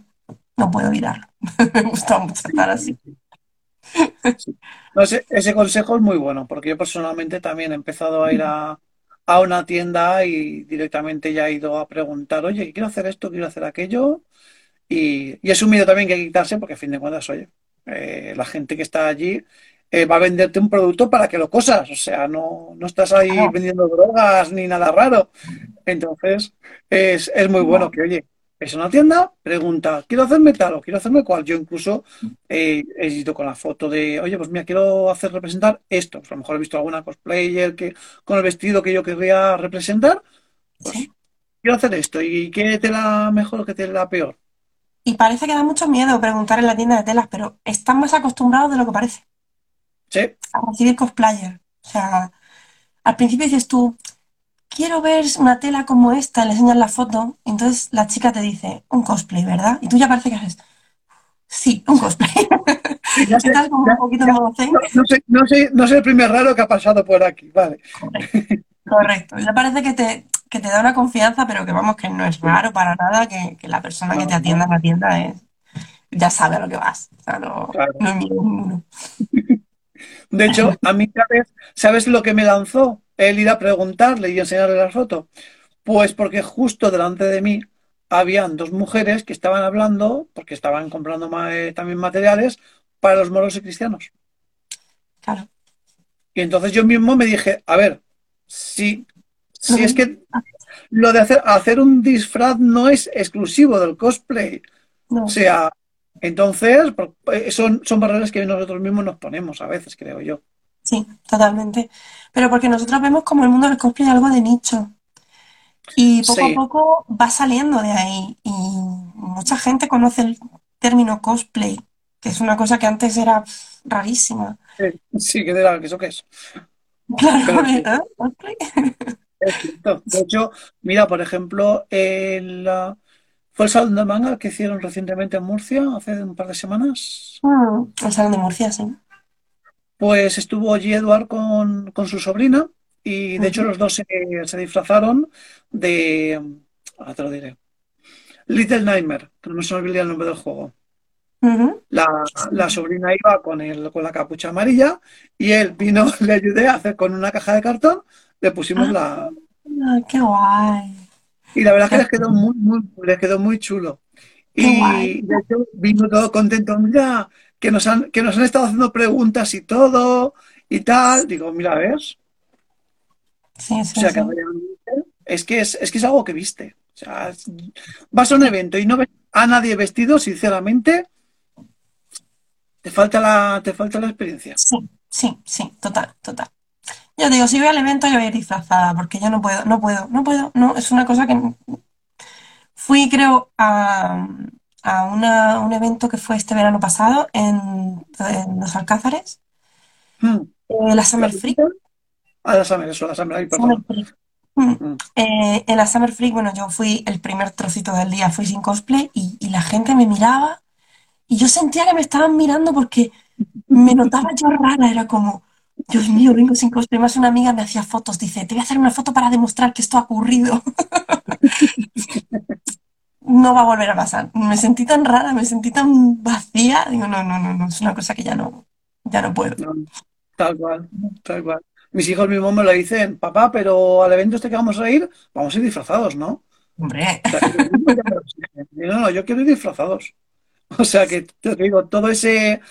no puedo evitarlo. Me gusta mucho Sí, estar así. sí, sí. Sí. No, ese, ese consejo es muy bueno, porque yo personalmente también he empezado a ir a, a una tienda y directamente ya he ido a preguntar, oye, quiero hacer esto, quiero hacer aquello, y, y es un miedo también que hay que quitarse, porque a fin de cuentas, oye, eh, la gente que está allí eh, va a venderte un producto para que lo cosas, o sea, no, no estás ahí vendiendo drogas ni nada raro. Entonces, es, es muy bueno no, que, oye, es una tienda, pregunta, quiero hacerme tal o quiero hacerme cual. Yo incluso eh, he ido con la foto de, oye, pues mira, quiero hacer representar esto. Pues a lo mejor he visto alguna cosplayer que con el vestido que yo querría representar, pues sí. quiero hacer esto. ¿Y qué tela mejor o qué tela peor? Y parece que da mucho miedo preguntar en la tienda de telas, pero están más acostumbrados de lo que parece Sí, a recibir cosplayer. O sea, al principio dices tú, quiero ver una tela como esta, le enseñas la foto, y entonces la chica te dice, un cosplay, ¿verdad? Y tú ya parece que haces, sí, un cosplay. sí, ya sé, Estás como un poquito ya. No, no sé, no sé, no sé el primer raro que ha pasado por aquí, vale. Correcto, correcto. Ya parece que te, que te da una confianza, pero que vamos, que no es raro para nada, que, que la persona que te atienda en la tienda es, ya sabe a lo que vas. O sea, no, claro. no ninguno. De hecho, a mí, ¿sabes, ¿sabes lo que me lanzó? él ir a preguntarle y enseñarle la foto? Pues porque justo delante de mí habían dos mujeres que estaban hablando, porque estaban comprando eh, también materiales para los moros y cristianos. Claro. Y entonces yo mismo me dije, a ver, si, si es que lo de hacer, hacer un disfraz no es exclusivo del cosplay. No. O sea, entonces eh, son, son barreras que nosotros mismos nos ponemos a veces, creo yo. Sí, totalmente. Pero porque nosotros vemos como el mundo del cosplay algo de nicho. Y poco a Sí, poco va saliendo de ahí. Y mucha gente conoce el término cosplay, que es una cosa que antes era rarísima. sí, que dirá, ¿que eso qué es? Claro, Pero sí, ¿eh? ¿Cosplay? De hecho, mira, por ejemplo, el, ah, fue el Salón del Manga que hicieron recientemente en Murcia, hace un par de semanas. Mm, el Salón de Murcia, sí. Pues estuvo allí Eduard con, con su sobrina y de hecho los dos se, se disfrazaron de, ahora te lo diré, Little Nightmare, que no me se me olvida el nombre del juego. La, la sobrina iba con, el, con la capucha amarilla y él vino, le ayudé a hacer con una caja de cartón, le pusimos Ah, la... qué guay. Y la verdad es que les quedó muy, muy, les quedó muy chulo. Y de hecho vino todo contento, mira, que nos han, que nos han estado haciendo preguntas y todo y tal. Digo, mira, ¿ves? Sí, O sí, sea, que sí. realmente es que es, es que es algo que viste. O sea, vas a un evento y no ves a nadie vestido, sinceramente, te falta la, te falta la experiencia. Sí, sí, sí, total, total. Yo digo, si voy al evento, yo voy a ir disfrazada, porque yo no puedo, no puedo, no puedo, no, es una cosa que fui, creo, a, a una- un evento que fue este verano pasado en, en Los Alcázares, Hmm. eh, la ¿La Summer Freak, visita? Ah, la Summer, eso, la Summer, Summer perdón. Freak. Mm. Hmm. Eh, en la Summer Freak, bueno, yo fui el primer trocito del día, fui sin cosplay y, y la gente me miraba y yo sentía que me estaban mirando porque me notaba yo rara, era como, Dios mío, vengo sin cosplay. Más una amiga me hacía fotos, dice, te voy a hacer una foto para demostrar que esto ha ocurrido. No va a volver a pasar. Me sentí tan rara, me sentí tan vacía. Digo, no, no, no, no, es una cosa que ya no, ya no puedo. No, tal cual, tal cual. Mis hijos mismos me lo dicen, papá, pero al evento este que vamos a ir, vamos a ir disfrazados, ¿no? Hombre, O sea, no, no, yo quiero ir disfrazados. O sea que te digo, todo ese,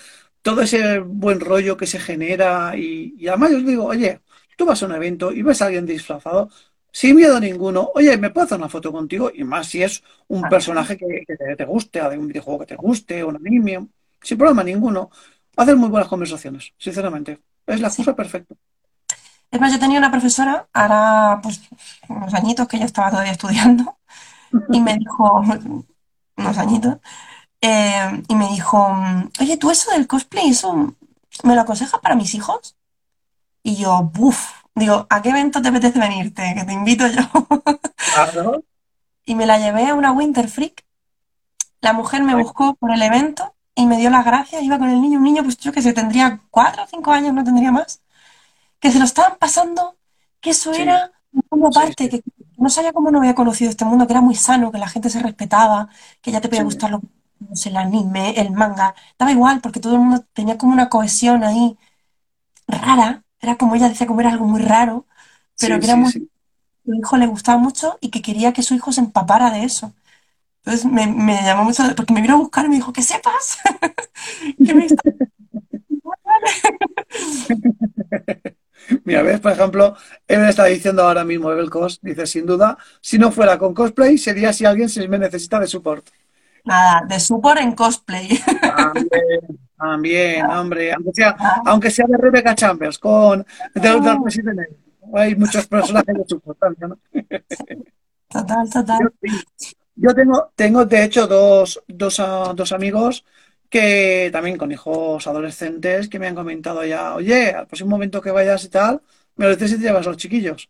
todo ese buen rollo que se genera y, y además yo os digo, oye, tú vas a un evento y ves a alguien disfrazado, sin miedo ninguno, oye, ¿me puedo hacer una foto contigo? Y más si es un personaje que, que te, te guste, de un videojuego que te guste, un anime, sin problema ninguno. Hacen muy buenas conversaciones, sinceramente. Es la sí. cosa perfecta. Es más, yo tenía una profesora, ahora pues unos añitos que ella estaba todavía estudiando, y me dijo, unos añitos, eh, y me dijo, oye, tú eso del cosplay, ¿eso me lo aconsejas para mis hijos? Y yo, buf, digo, ¿a qué evento te apetece venirte? Que te invito yo. Claro, Y me la llevé a una Winter Freak. La mujer me buscó por el evento y me dio las gracias. Iba con el niño, un niño, pues yo que sé, tendría cuatro o cinco años, no tendría más. Que se lo estaban pasando, que eso sí, era un mundo sí, que no sabía cómo no había conocido este mundo, que era muy sano, que la gente se respetaba, que ya te podía gustar lo, el anime, el manga. Daba igual, porque todo el mundo tenía como una cohesión ahí rara. Era como ella decía, como era algo muy raro, pero sí, que era sí, muy, sí. su hijo le gustaba mucho y que quería que su hijo se empapara de eso. Entonces me, me llamó mucho, porque me vino a buscar y me dijo, que sepas que me está... Mira, ves, por ejemplo, Evel está diciendo ahora mismo, Evel Cos, dice, sin duda, si no fuera con cosplay, sería si alguien se me necesita de support. Nada, de support en cosplay. También, también, hombre, aunque sea, Ah, aunque sea de Rebecca Chambers, con de, ah. Hay muchos personajes de support también, ¿no? Total, total. Yo tengo, tengo de hecho dos, dos, ah, dos amigos que también con hijos adolescentes que me han comentado ya, oye, al próximo momento que vayas y tal, me lo dices si te llevas a los chiquillos,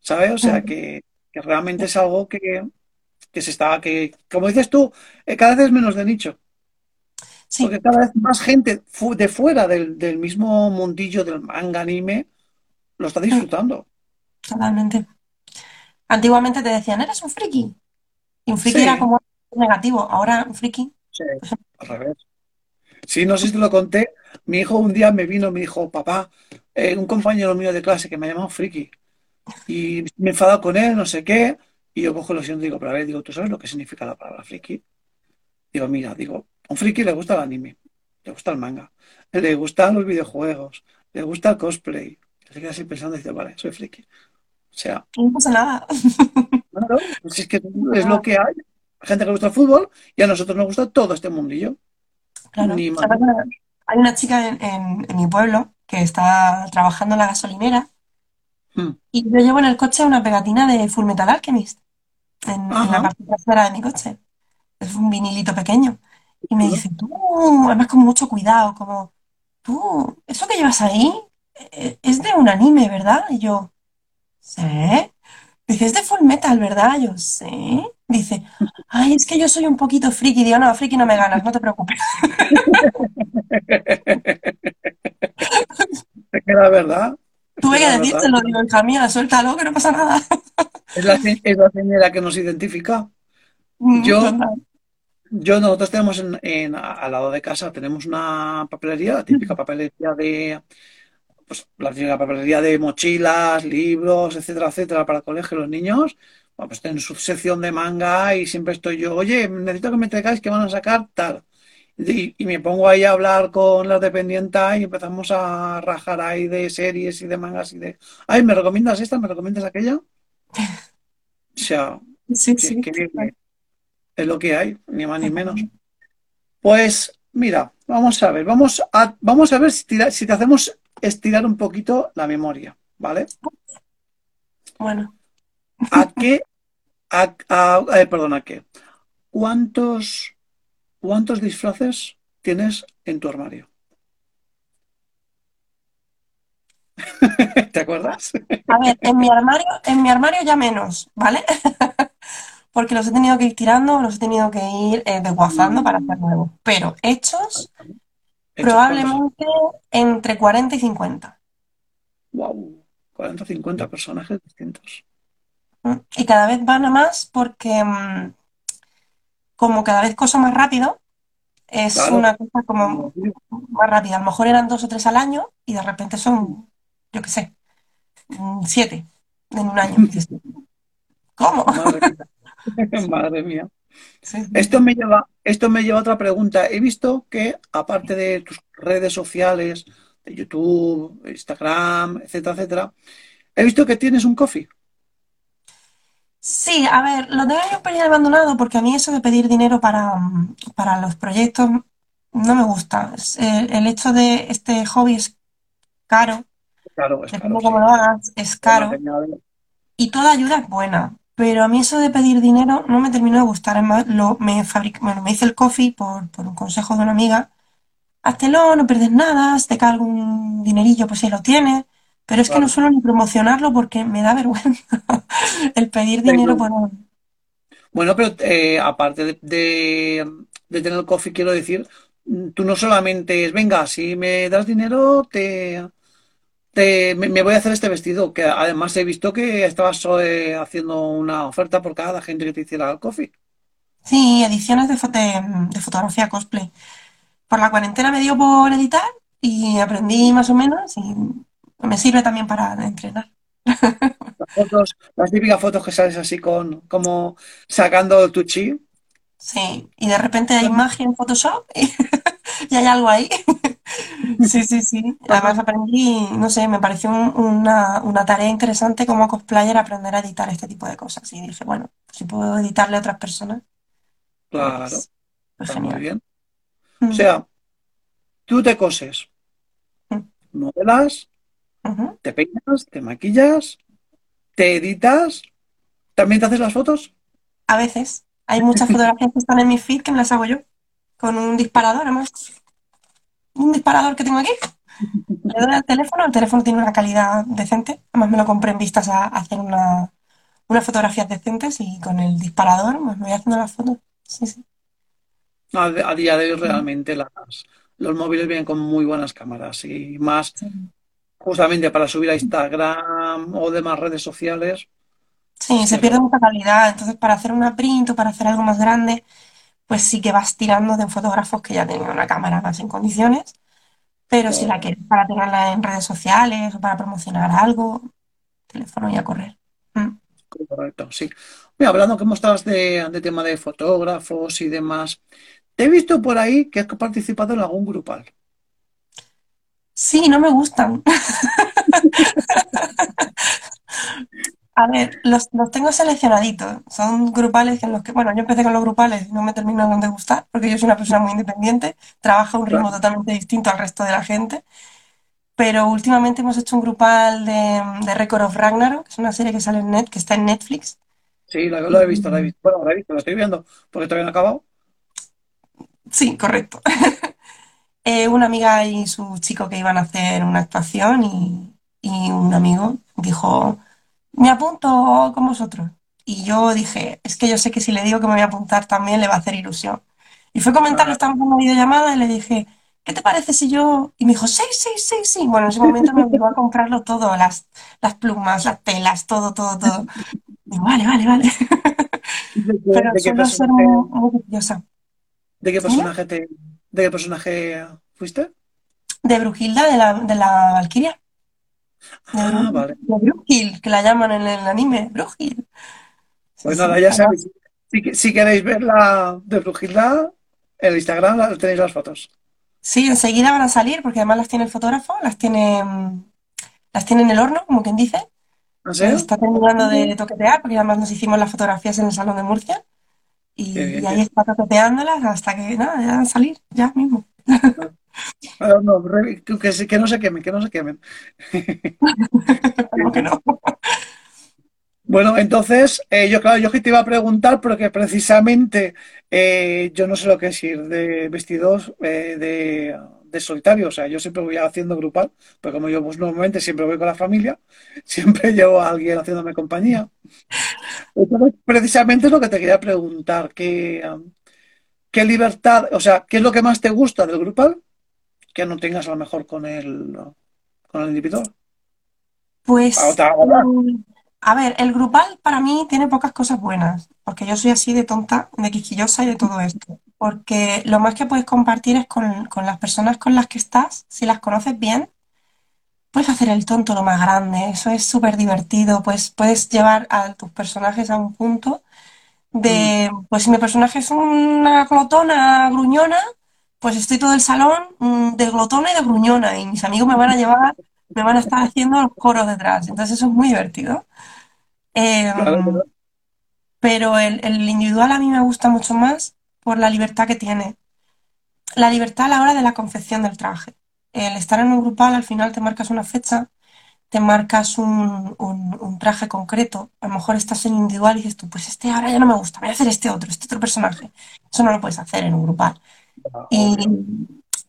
¿sabes? O sea que, que realmente es algo que, que se está, que como dices tú, eh, cada vez es menos de nicho, Sí, porque cada vez más gente de fuera del, del mismo mundillo del manga anime lo está disfrutando. totalmente. Antiguamente te decían, eres un friki. Y un friki era como negativo. Ahora un friki, sí, al revés. Sí, no sé si te lo conté. Mi hijo un día me vino me dijo, papá, eh, un compañero mío de clase que me ha llamado friki. y me he enfadado con él, no sé qué, y yo cojo lo siento y digo, pero a ver, digo, ¿tú sabes lo que significa la palabra friki? Digo, mira, digo, a un friki le gusta el anime, le gusta el manga, le gustan los videojuegos, le gusta el cosplay. Se queda así pensando y dice, vale, soy friki. O sea, No pasa nada. claro, pues es que es lo que hay. Hay gente que le gusta el fútbol y a nosotros nos gusta todo este mundillo. Claro. Ni más. ¿Sabes? Hay una chica en, en- en mi pueblo que está trabajando en la gasolinera Hmm. y yo llevo en el coche una pegatina de Full Metal Alchemist en, en la parte trasera de mi coche. Es un vinilito pequeño. Y me dice, tú, además con mucho cuidado, como, tú, eso que llevas ahí eh, es de un anime, ¿verdad? Y yo, sí. Dice, es de Full Metal, ¿verdad? Yo, sí. Dice, ay, es que yo soy un poquito friki. Digo, no, friki no me ganas, no te preocupes. Es que la verdad, Tuve que decírselo, digo, hija mía, suéltalo, que no pasa nada. es la, es la señora que nos identifica. Mm, Yo, total. yo, nosotros tenemos en, en- al lado de casa, tenemos una papelería, la típica papelería de, pues, la típica papelería de mochilas, libros, etcétera, etcétera, para el colegio, los niños. Bueno, pues tienen su sección de manga y siempre estoy yo, oye, necesito que me traigáis que van a sacar tal. Y, y me pongo ahí a hablar con la dependienta y empezamos a rajar ahí de series y de mangas y de, ay, ¿me recomiendas esta? ¿Me recomiendas aquella? O sea, Sí, que, sí. que es lo que hay, ni más ni menos. Pues mira, vamos a ver, vamos a, vamos a ver si, tira- si te hacemos estirar un poquito la memoria, ¿vale? Bueno, ¿A qué, a, a- eh, perdón, a qué? ¿Cuántos, cuántos disfraces tienes en tu armario? ¿Te acuerdas? a ver, en mi armario, en mi armario ya menos, ¿vale? Porque los he tenido que ir tirando, los he tenido que ir eh, desguazando para hacer nuevos. Pero hechos, Hechos, ¿cuántos? probablemente entre 40 y 50. Wow, 40 o 50 personajes distintos. ¿Mm? Y cada vez van a más porque mm, como cada vez cosa más rápido, es Claro, una cosa como más rápida. A lo mejor eran dos o tres al año y de repente son, yo qué sé, siete en un año. ¿cómo? madre mía, madre mía. Sí, sí. Esto me lleva, esto me lleva a otra pregunta. He visto que, aparte de tus redes sociales, de YouTube, Instagram, etcétera, etcétera, he visto que tienes un coffee. Sí, a ver, lo tengo yo un pelín abandonado porque a mí eso de pedir dinero para, para los proyectos no me gusta. Eh, el hecho de este hobby es caro, Claro, es depende caro, cómo sí. lo hagas, es caro y toda ayuda es buena. Pero a mí eso de pedir dinero no me terminó de gustar. Es más, lo, me, fabric- bueno, me hice el coffee por, por un consejo de una amiga. Háztelo, no pierdes nada, si te cae algún dinerillo, pues si lo tienes. Pero es que no suelo ni promocionarlo porque me da vergüenza el pedir dinero por... bueno, pero eh, aparte de, de, de tener el coffee, quiero decir, tú no solamente es, venga, si me das dinero, te, te- me, me voy a hacer este vestido, que además he visto que estabas eh, haciendo una oferta por cada gente que te hiciera el coffee. Sí, ediciones de, de fotografía cosplay. Por la cuarentena me dio por editar y aprendí más o menos y me sirve también para entrenar. Las fotos, las típicas fotos que sales así con, como sacando tu chi. Sí, y de repente hay magia en Photoshop y, y hay algo ahí. Sí, sí, sí. Además aprendí, no sé, me pareció un- una, una tarea interesante como cosplayer aprender a editar este tipo de cosas. Y dije, bueno, si puedo editarle a otras personas, Claro, pues, pues está muy genial. bien. Mm, O sea, tú te coses, mm, modelas, te peinas, te maquillas, te editas, también te haces las fotos. A veces hay muchas fotografías que están en mi feed que me las hago yo con un disparador, además. Un disparador que tengo aquí. Le doy al teléfono, el teléfono tiene una calidad decente. Además me lo compré en vistas a, hacer una, unas fotografías decentes y con el disparador pues, me voy haciendo las fotos. Sí, sí. A, a día de hoy realmente las, los móviles vienen con muy buenas cámaras y más sí. Justamente para subir a Instagram o demás redes sociales. Sí, se pierde mucha calidad. Entonces, para hacer una print o para hacer algo más grande, pues sí que vas tirando de fotógrafos que ya tienen una cámara más en condiciones. Pero si la quieres para tenerla en redes sociales o para promocionar algo, teléfono y a correr. Mm. Correcto, sí. Mira, hablando que estás de, de tema de fotógrafos y demás, te he visto por ahí que has participado en algún grupal. Sí, no me gustan. A ver, los, los tengo seleccionaditos. Son grupales en los que, bueno, yo empecé con los grupales y no me terminaron de gustar porque yo soy una persona muy independiente, trabajo a un ritmo totalmente distinto al resto de la gente. Pero últimamente hemos hecho un grupal de, de Record of Ragnarok, que es una serie que sale en net, que está en Netflix. Sí, lo, lo he visto, lo he Y- visto. Bueno, lo he visto, lo estoy viendo porque todavía no he acabado. sí, correcto. Eh, una amiga y su chico que iban a hacer una actuación y, y un amigo dijo, me apunto con vosotros. Y yo dije, es que yo sé que si le digo que me voy a apuntar también le va a hacer ilusión. Y fue comentarlo, estábamos en una videollamada y le dije, ¿qué te parece si yo...? Y me dijo, sí, sí, sí, sí. Bueno, en ese momento me obligó a comprarlo todo, las, las plumas, las telas, todo, todo, todo. Digo, vale, vale, vale. ¿De qué, Pero suelo ser muy, muy quisquillosa. de qué personaje te, de qué personaje fuiste? De Brujilda, de la, de la Valquiria. Ah, vale. de Brujil, que la llaman en el anime, Brujil. Sí, Pues nada, sí, ya sabéis. Si, que- si queréis ver la de Brujilda, en el Instagram tenéis las fotos. sí, enseguida van a salir, porque además las tiene el fotógrafo, las tiene, las tiene en el horno, como quien dice. ¿En Las serio? está terminando de toquetear, porque además nos hicimos las fotografías en el Salón de Murcia. Y, bien, y qué ahí está toqueteándolas hasta que, nada, ya salir, ya mismo. Ah, no, re- que, no se quemen, que no se quemen. Como que no. Bueno, entonces, eh, yo, claro, yo que te iba a preguntar, porque precisamente eh, yo no sé lo que es ir de vestidos eh, de, de solitario, o sea, yo siempre voy haciendo grupal, pero como yo pues, normalmente siempre voy con la familia, siempre llevo a alguien haciéndome compañía. Entonces, precisamente es lo que te quería preguntar, ¿qué, um, qué libertad, o sea, qué es lo que más te gusta del grupal que no tengas a lo mejor con el, con el individual? Pues, hora. mm, a ver, el grupal para mí tiene pocas cosas buenas, porque yo soy así de tonta, de quisquillosa y de todo esto. Porque lo más que puedes compartir es con, con las personas con las que estás, si las conoces bien, puedes hacer el tonto lo más grande, eso es súper divertido, pues puedes llevar a tus personajes a un punto Mm, de, pues si mi personaje es una glotona gruñona, pues estoy todo el salón mm, de glotona y de gruñona y mis amigos me van a llevar, me van a estar haciendo los coros detrás, entonces eso es muy divertido. Em, claro. pero el, el individual a mí me gusta mucho más por la libertad que tiene. La libertad a la hora de la confección del traje. El estar en un grupal, al final te marcas una fecha, te marcas un, traje concreto. A lo mejor estás en individual y dices tú, pues este ahora ya no me gusta, voy a hacer este otro, este otro personaje. Eso no lo puedes hacer en un grupal. Y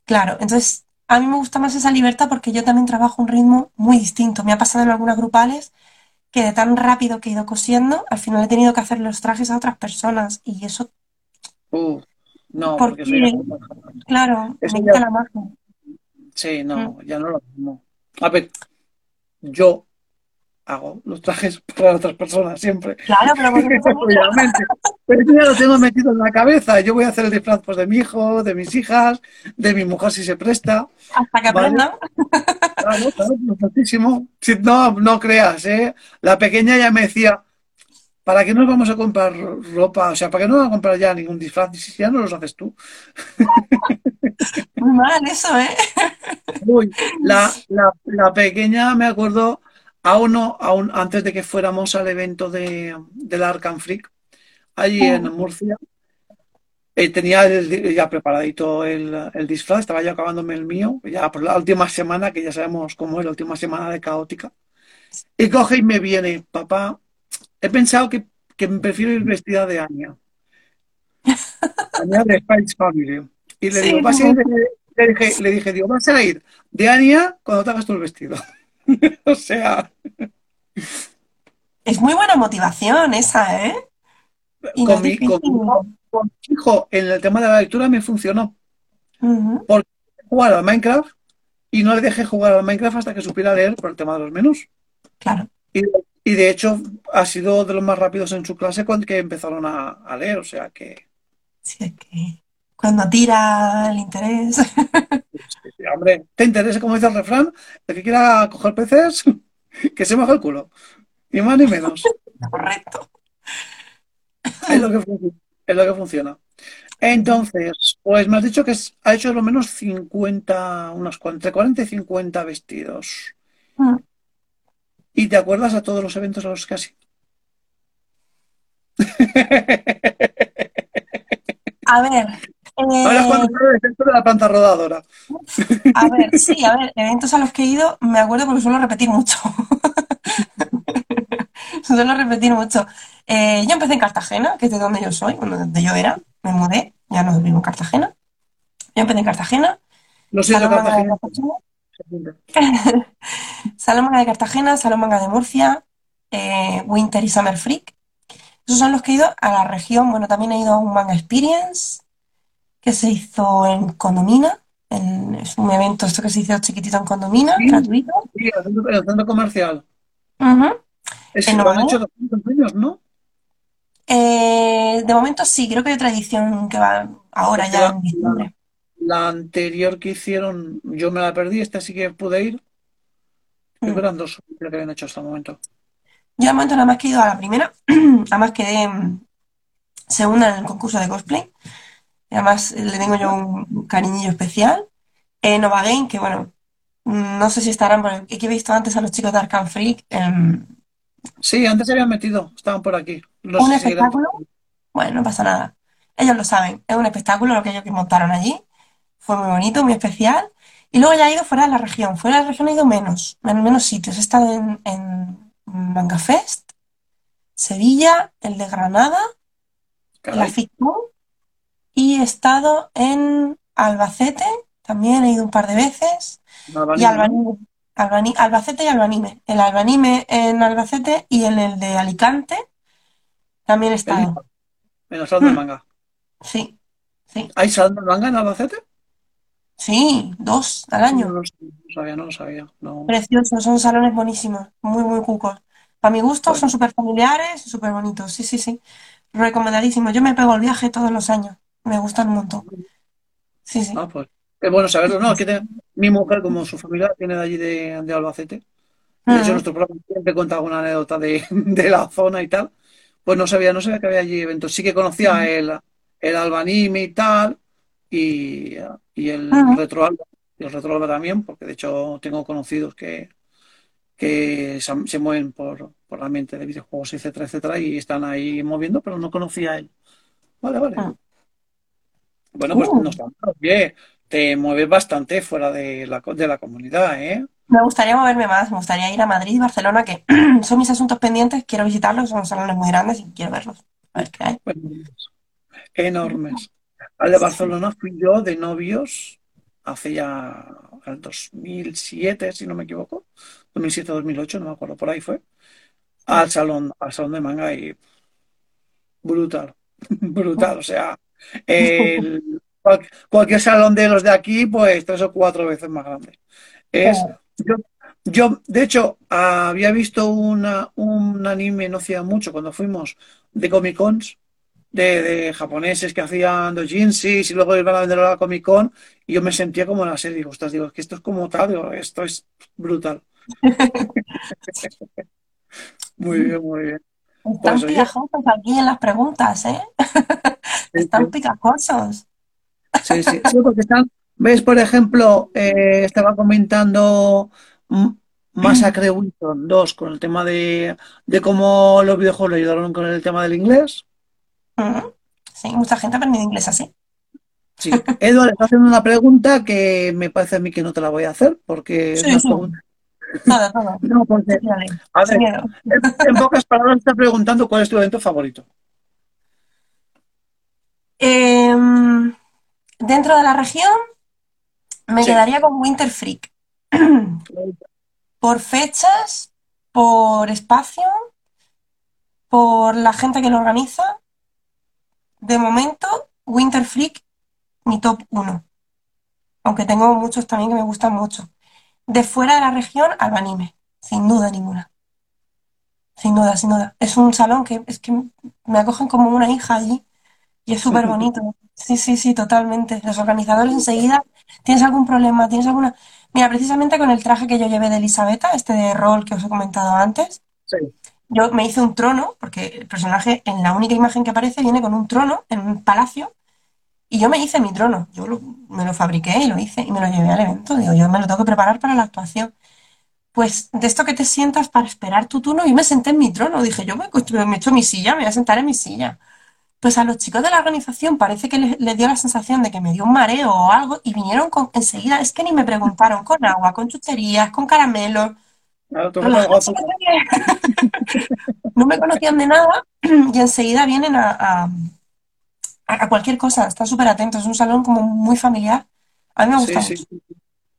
claro, entonces a mí me gusta más esa libertad porque yo también trabajo un ritmo muy distinto. Me ha pasado en algunas grupales que de tan rápido que he ido cosiendo, al final he tenido que hacer los trajes a otras personas y eso, Uh, no, porque porque, no. claro, Eso me ya, quita la magia. sí, Mm. no, ya no lo mismo. A ver, yo hago los trajes para otras personas siempre, Claro, pero obviamente. Pero yo ya lo tengo metido en la cabeza. Yo voy a hacer el disfraz pues, de mi hijo, de mis hijas, de mi mujer si se presta, hasta que ¿vale? aprendan. Claro, claro, perfectísimo. Si no, no creas, ¿eh? La pequeña ya me decía, ¿para qué nos vamos a comprar ropa? O sea, ¿para qué no vamos a comprar ya ningún disfraz? Si ya no los haces tú. Muy mal eso, ¿eh? Uy, la, la, la pequeña, me acuerdo, aún no, aún antes de que fuéramos al evento de, del Arkham Freak, allí en Mm, Murcia, eh, tenía el- ya preparadito el, el disfraz, estaba yo acabándome el mío, ya por la última semana, que ya sabemos cómo es la última semana de caótica, y coge y me viene, papá, he pensado que, que me prefiero ir vestida de Anya, Anya de Spice Family, y le digo, vas a ir de- le dije, le dije, digo, vas a ir de Anya cuando te hagas el vestido. O sea, es muy buena motivación esa, ¿eh? Y no es con mi, con con mi hijo en el tema de la lectura me funcionó, porque jugar al Minecraft y no le dejé jugar al Minecraft hasta que supiera leer por el tema de los menús. Claro. Y, y de hecho ha sido de los más rápidos en su clase cuando que empezaron a, a leer, o sea que, Sí, es que cuando tira el interés. hombre, ¿te interesa como dice el refrán? El que quiera coger peces, que se moja el culo. Ni más ni menos. Correcto. Es lo que funciona. Es lo que funciona. Entonces, pues me has dicho que ha hecho lo menos 50, unos entre 40 y 50 vestidos. Mm. ¿Y te acuerdas a todos los eventos a los que has ido? A ver. Ahora es cuando eh, efecto de la planta rodadora. a ver, sí, a ver, eventos a los que he ido, me acuerdo porque suelo repetir mucho. Suelo repetir mucho. Eh, yo empecé en Cartagena, que es de donde yo soy, bueno, donde yo era, me mudé, ya no vivo en Cartagena. Yo empecé en Cartagena, No sé de Cartagena. Manga de Cartagena, Salón Manga de Murcia, eh, Winter y Summer Freak. Esos son los que he ido a la región. Bueno, también he ido a un Manga Experience que se hizo en Condomina. en- es un evento, esto que se hizo chiquitito en Condomina, Sí. gratuito. Sí, el centro, el centro comercial. Es En que lo han hecho 200 años, ¿no? Eh, de momento sí, creo que hay otra edición que va ahora ya en diciembre. La anterior que hicieron, yo me la perdí, esta sí que pude ir. Creo que Mm. eran dos lo que habían hecho hasta el momento. Yo de momento nada más que he ido a la primera, además quedé mm, segunda en el concurso de cosplay, y además eh, le tengo yo un cariñillo especial. Eh, Nova Game, que bueno, mm, no sé si estarán, porque he visto antes a los chicos de Arkham Freak, em, Sí, antes se habían metido, estaban por aquí. No un espectáculo, bueno, no pasa nada. Ellos lo saben, es un espectáculo lo que ellos que montaron allí, fue muy bonito, muy especial. Y luego ya he ido fuera de la región, fuera de la región he ido menos, en menos sitios. He estado en, en Manga Fest, Sevilla, el de Granada, la Caray, FICTON y he estado en Albacete, también he ido un par de veces, y Albanime, ¿no? Albanime, Albani- Albacete y Albanime. El Albanime en Albacete y en el de Alicante también he estado. IFA, en el salón de Mm, manga. sí, sí, ¿Hay de manga en Albacete? Sí, dos al año. no lo sabía, no lo sabía. No. Preciosos, son salones buenísimos, muy, muy cucos. Para mi gusto Bueno, son súper familiares súper bonitos, sí, sí, sí. Recomendadísimo. Yo me pego el viaje todos los años, me gustan un montón. Sí, sí. ah, pues es bueno saberlo. No, es que te- mi mujer, como su familia viene de allí de, de Albacete, de hecho Mm, nuestro programa siempre cuenta alguna anécdota de, de la zona y tal, pues no sabía, no sabía que había allí eventos. Sí que conocía el, el Albanime y tal, y, y el mm, Retroalba, y el Retroalba también, porque de hecho tengo conocidos que, que se, se mueven por, por la mente de videojuegos, etcétera, etcétera, y están ahí moviendo, pero no conocía a él. Vale, vale. mm. Bueno, pues Uh, no está. Oye, te mueves bastante fuera de la, de la comunidad, ¿eh? me gustaría moverme más, me gustaría ir a Madrid y Barcelona, que son mis asuntos pendientes, quiero visitarlos, son salones muy grandes y quiero verlos, a ver qué hay. Pues, enormes. Al de Barcelona fui yo de novios hace ya el 2007, si no me equivoco, 2007-2008, no me acuerdo, por ahí fue, al salón, al salón de manga y brutal, brutal, o sea, el- cual- cualquier salón de los de aquí, pues tres o cuatro veces más grande. Es, yo, yo, de hecho, había visto una, un anime no hacía mucho cuando fuimos de Comic Cons, de, de japoneses que hacían doujinshis y luego iban a vender a la Comic Con y yo me sentía como en la serie, digo, ostras, digo, es que esto es como tal, digo, esto es brutal. Muy bien, muy bien. Están Pues picajosos aquí en las preguntas, ¿eh? Están picajosos. sí, sí, sí, porque están, ves, por ejemplo, eh, estaba comentando Massacre Wilson 2 con el tema de, de cómo los videojuegos le ayudaron con el tema del inglés. Sí, mucha gente ha aprendido inglés así. Sí, Eduardo está haciendo una pregunta que me parece a mí que no te la voy a hacer porque es Sí, pregunta. todo, todo. No, porque, Tírale, a sin ver, miedo. en pocas palabras está preguntando cuál es tu evento favorito. Em, dentro de la región me Sí, quedaría con Winter Freak. Por fechas, por espacio, por la gente que lo organiza. De momento, Winter Freak, mi top 1. Aunque tengo muchos también que me gustan mucho. De fuera de la región, Albanime. Sin duda ninguna. Sin duda, sin duda. Es un salón que es que me acogen como una hija allí y es súper bonito. Sí, sí, sí, totalmente. Los organizadores enseguida, ¿tienes algún problema? ¿Tienes alguna...? Mira, precisamente con el traje que yo llevé de Elisabetta, este de rol que os he comentado antes, sí, yo me hice un trono, porque el personaje en la única imagen que aparece viene con un trono en un palacio, y yo me hice mi trono, yo me lo fabriqué y lo hice, y me lo llevé al evento, digo, yo me lo tengo que preparar para la actuación. Pues de esto que te sientas para esperar tu turno, yo me senté en mi trono, dije, yo me, me he hecho mi silla, me voy a sentar en mi silla. Pues a los chicos de la organización parece que les, les dio la sensación de que me dio un mareo o algo y vinieron con, enseguida, es que ni me preguntaron, con agua, con chucherías, con caramelos, Claro, no me conocían de nada y enseguida vienen a, a- a cualquier cosa, están súper atentos, es un salón como muy familiar, a mí me gusta Sí, mucho. sí.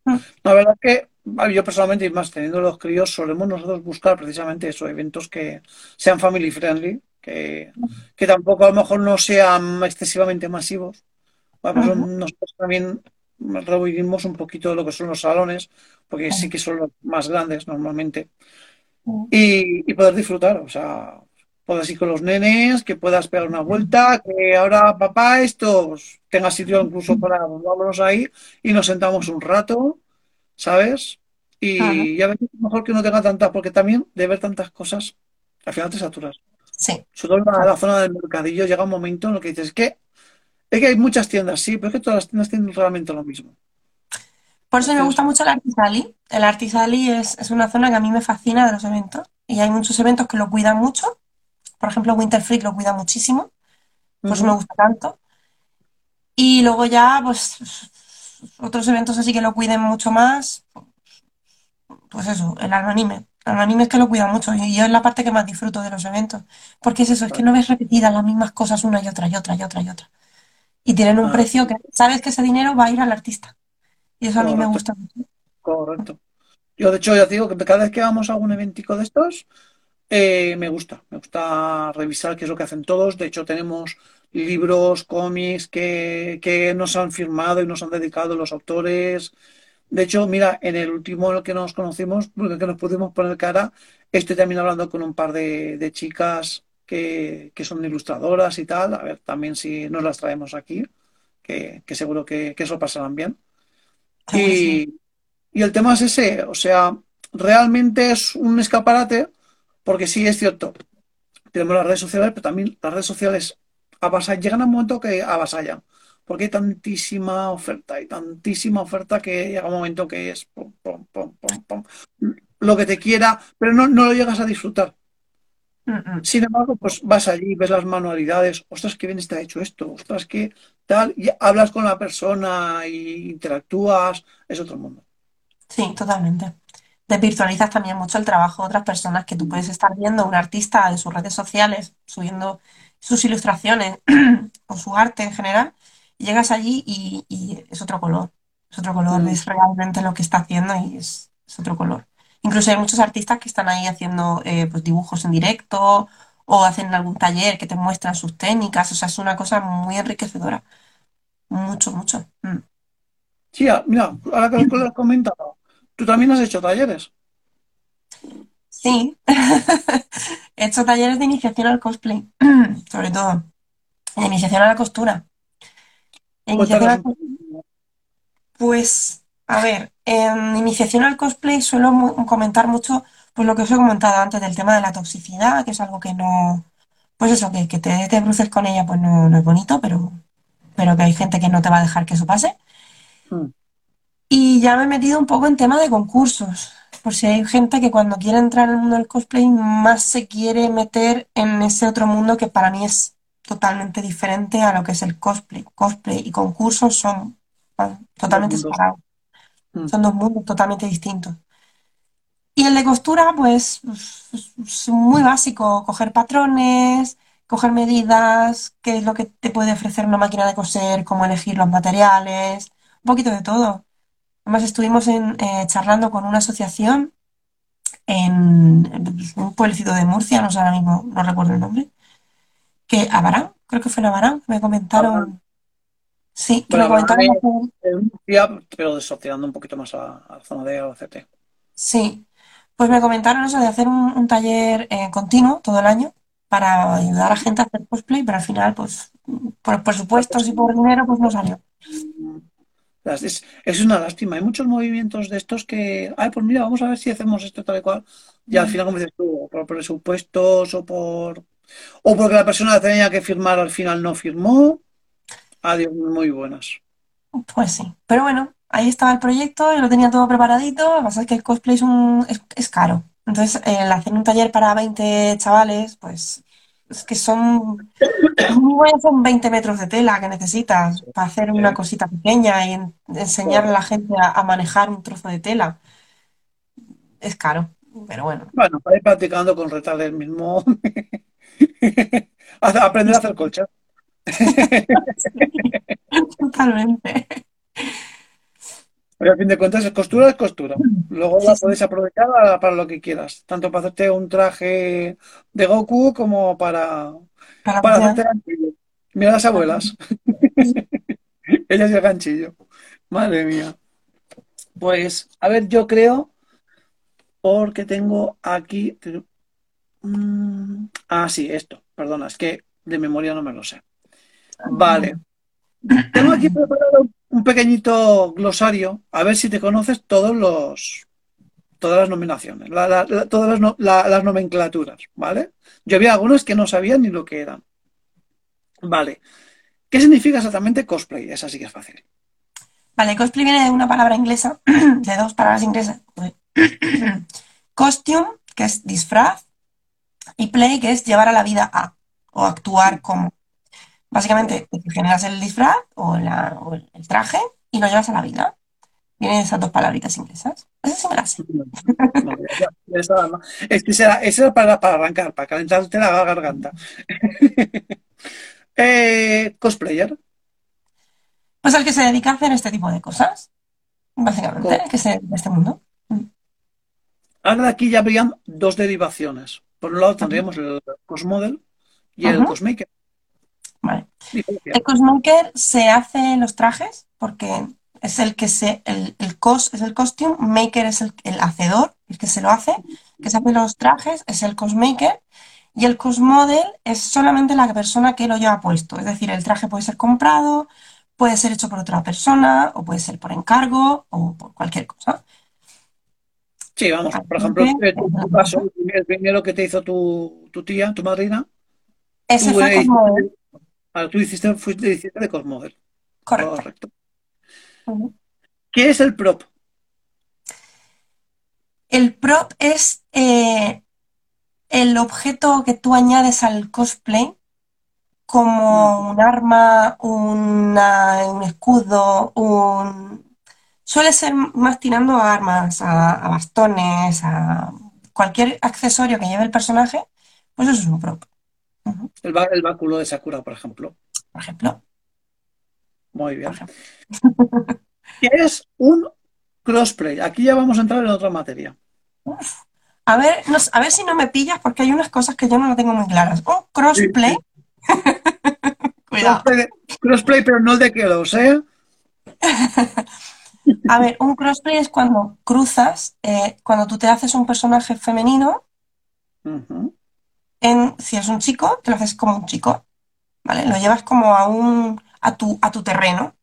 Mm, La verdad es que yo personalmente, y más teniendo los críos, solemos nosotros buscar precisamente eso, eventos que sean family friendly, que, que tampoco a lo mejor no sean excesivamente masivos. Vamos, nosotros también reunimos un poquito de lo que son los salones, porque sí que son los más grandes normalmente, y, y poder disfrutar, o sea, puedas ir con los nenes, que puedas pegar una vuelta, que ahora papá esto, tenga sitio incluso para, vámonos ahí y nos sentamos un rato, ¿sabes? ujú, Y ya ves, mejor que no tenga tantas, porque también de ver tantas cosas, al final te saturas. Sí, Sobre todo en la, la zona del mercadillo llega un momento en el que dices, que es que hay muchas tiendas, sí, pero es que todas las tiendas tienen realmente lo mismo. Por eso me gusta mucho el Artisali. El Artisali es, es una zona que a mí me fascina de los eventos y hay muchos eventos que lo cuidan mucho. Por ejemplo, Winter Freak lo cuida muchísimo, por eso me gusta tanto. Y luego ya, pues, otros eventos así que lo cuiden mucho más, pues eso, el anime. El anime es que lo cuida mucho y yo es la parte que más disfruto de los eventos. Porque es eso, es que no ves repetidas las mismas cosas una y otra y otra y otra y otra. Y tienen un Ah, precio que sabes que ese dinero va a ir al artista. Y eso a mí me gusta mucho. correcto. Yo, de hecho, ya te digo que cada vez que vamos a algún eventico de estos, eh, me gusta. Me gusta revisar qué es lo que hacen todos. De hecho, tenemos libros, cómics que, que nos han firmado y nos han dedicado los autores. De hecho, mira, en el último en el que nos conocimos, porque que nos pudimos poner cara, estoy también hablando con un par de, de chicas que, que son ilustradoras y tal. A ver, también si nos las traemos aquí, que, que seguro que, que eso pasarán bien. Y, y el tema es ese, o sea, realmente es un escaparate, porque sí es cierto, tenemos las redes sociales, pero también las redes sociales avasallan, llegan a un momento que avasallan, porque hay tantísima oferta, hay tantísima oferta que llega un momento que es pum, pum, lo que te quiera, pero no, no lo llegas a disfrutar. Mm, mm. Sin embargo, pues vas allí, ves las manualidades, ostras, qué bien está hecho esto, ostras, qué tal, y hablas con la persona y interactúas, es otro mundo. Sí, totalmente. Desvirtualizas también mucho el trabajo de otras personas que tú puedes estar viendo un artista en sus redes sociales subiendo sus ilustraciones o su arte en general, y llegas allí y, y es otro color, es otro color, Mm. ves realmente lo que está haciendo y es, es otro color. Incluso hay muchos artistas que están ahí haciendo eh, pues, dibujos en directo o hacen algún taller que te muestran sus técnicas, o sea, es una cosa muy enriquecedora, mucho, mucho. Mm. Sí, ah, mira, ahora que lo has comentado, tú también has hecho talleres. Sí, he hecho talleres de iniciación al cosplay, sobre todo, de iniciación a la costura. Iniciación cos- poco. pues, a ver, en iniciación al cosplay suelo mu- comentar mucho, pues lo que os he comentado antes del tema de la toxicidad, que es algo que no, pues eso, que, que te, te cruces con ella, pues no, no es bonito, pero, pero que hay gente que no te va a dejar que eso pase. Mm, Y ya me he metido un poco en tema de concursos, por si hay gente que cuando quiere entrar en el mundo del cosplay más se quiere meter en ese otro mundo que para mí es totalmente diferente a lo que es el cosplay. Cosplay y concursos son totalmente separados, Mm, son dos mundos totalmente distintos. Y el de costura, pues es muy básico, coger patrones, coger medidas, qué es lo que te puede ofrecer una máquina de coser, cómo elegir los materiales, un poquito de todo. Además, estuvimos en, eh, charlando con una asociación en, un pueblecito de Murcia, no sé ahora mismo, no recuerdo el nombre, que Abarán, creo que fue en Abarán, me comentaron, sí, que Bueno, hacer- en Murcia, pero desociando un poquito más a, a la zona de Albacete. sí, pues me comentaron eso de hacer un, un taller eh, continuo todo el año para ayudar a gente a hacer cosplay, pero al final, pues, por presupuestos y por dinero, pues no salió. Mm, Es, es una lástima. Hay muchos movimientos de estos que, ay, pues mira, vamos a ver si hacemos esto tal y cual. Y al final, como dices tú, por presupuestos o por o porque la persona tenía que firmar al final no firmó. Adiós, muy buenas. Pues sí, pero bueno, ahí estaba el proyecto, yo lo tenía todo preparadito, lo que pasa es que el cosplay es, un, es, caro. Entonces, el hacer un taller para 20 chavales, pues es que son, son 20 metros de tela que necesitas para hacer una cosita pequeña y enseñarle a la gente a, manejar un trozo de tela. Es caro, pero bueno. Bueno, para ir practicando con retales mismo. Aprender a hacer colcha. Totalmente. Pero a fin de cuentas, es costura es costura. Luego la puedes aprovechar para, lo que quieras. Tanto para hacerte un traje de Goku como para, para, hacerte ganchillo. Mira las abuelas. Ellas y el ganchillo. Madre mía. Pues, a ver, yo creo, porque tengo aquí. Mm, ah, sí, esto. Perdona, es que de memoria no me lo sé. Vale. Tengo aquí preparado un pequeñito glosario, a ver si te conoces todos los, todas las nominaciones, todas las, nomenclaturas, ¿vale? Yo había algunos que no sabían ni lo que eran. Vale. ¿Qué significa exactamente cosplay? Esa sí que es fácil. Vale, cosplay viene de una palabra inglesa, de dos palabras inglesas. Costume, que es disfraz, y play, que es llevar a la vida a, o actuar como. Básicamente, generas el disfraz o, el traje y lo llevas a la vida. Vienen esas dos palabritas inglesas. Eso sí me la sé. es que esa era para, para, arrancar, para calentarte la garganta. eh, cosplayer. Pues el que se dedica a hacer este tipo de cosas. Básicamente, el que se dedica a este mundo. Ahora de aquí ya habrían dos derivaciones. Por un lado tendríamos el cosmodel y el cosmaker. El cosmaker se hace los trajes porque es el que se, el, el cos es el costume, maker es el, hacedor, el que se lo hace, que se hace los trajes, es el cosmaker, y el cosmodel es solamente la persona que lo lleva puesto. Es decir, el traje puede ser comprado, puede ser hecho por otra persona, o puede ser por encargo, o por cualquier cosa. Sí, vamos, por ejemplo, tu caso, el primero que te hizo tu, tu tía, tu madrina. Ese fue Cosmodel. Ah, tú hiciste, fuiste hiciste de Cosmodel. Correcto. ¿Qué es el prop? El prop es eh, el objeto que tú añades al cosplay como un arma, un escudo, un, suele ser más tirando a armas, a, bastones, a cualquier accesorio que lleve el personaje, pues eso es un prop. El, báculo de Sakura, por ejemplo. Por ejemplo. Muy bien. ¿Qué es un crossplay? Aquí ya vamos a entrar en otra materia. A ver, a ver si no me pillas porque hay unas cosas que yo no lo tengo muy claras. Un crossplay. Crossplay, pero no de que lo sea. A ver, un crossplay es cuando cruzas, eh, cuando tú te haces un personaje femenino, en, si es un chico, te lo haces como un chico, ¿vale? Lo llevas como a un, a tu, a tu terreno,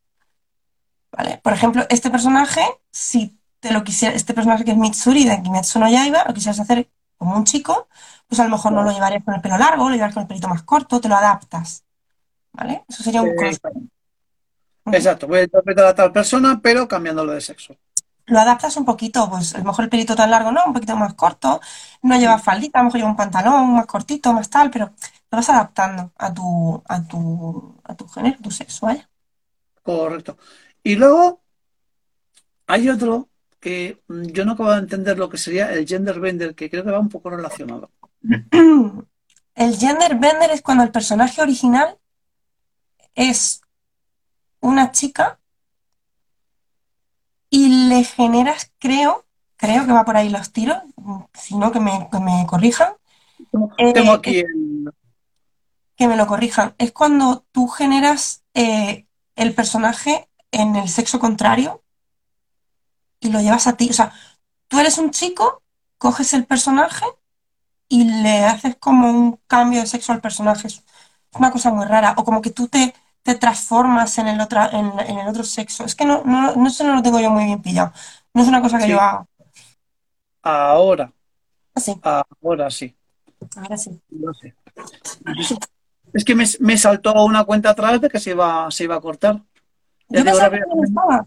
¿vale? Por ejemplo, este personaje, si te lo quisiera, este personaje que es Mitsuri de Kimetsu no Yaiba, lo quisieras hacer como un chico, pues a lo mejor no lo llevarías con el pelo largo, lo llevarías con el pelito más corto, te lo adaptas, ¿vale? Eso sería un crossplay. Exacto, voy a interpretar a tal persona, pero cambiándolo de sexo. Lo adaptas un poquito, pues a lo mejor el pelito tan largo no, un poquito más corto, no lleva faldita, a lo mejor lleva un pantalón más cortito, más tal, pero lo vas adaptando a tu, a tu, a tu género, tu sexo, ¿vale? Correcto. Y luego hay otro que mm, yo no acabo de entender lo que sería el gender bender, que creo que va un poco relacionado. El gender bender es cuando el personaje original es una chica y le generas, creo, creo que va por ahí los tiros, si no que me, corrijan. Tengo aquí eh, Que me lo corrijan. Es cuando tú generas eh, el personaje en el sexo contrario y lo llevas a ti. O sea, tú eres un chico, coges el personaje y le haces como un cambio de sexo al personaje. Es una cosa muy rara. O como que tú te te transformas en el, otra, en, en el otro sexo. Es que no, no, no, eso no lo tengo yo muy bien pillado. No es una cosa que Sí, yo haga. ahora, Así, ahora sí, ahora sí. lo sé. Es que me, me saltó una cuenta atrás de que se iba, se iba a cortar. Ya Yo pensaba que no estaba.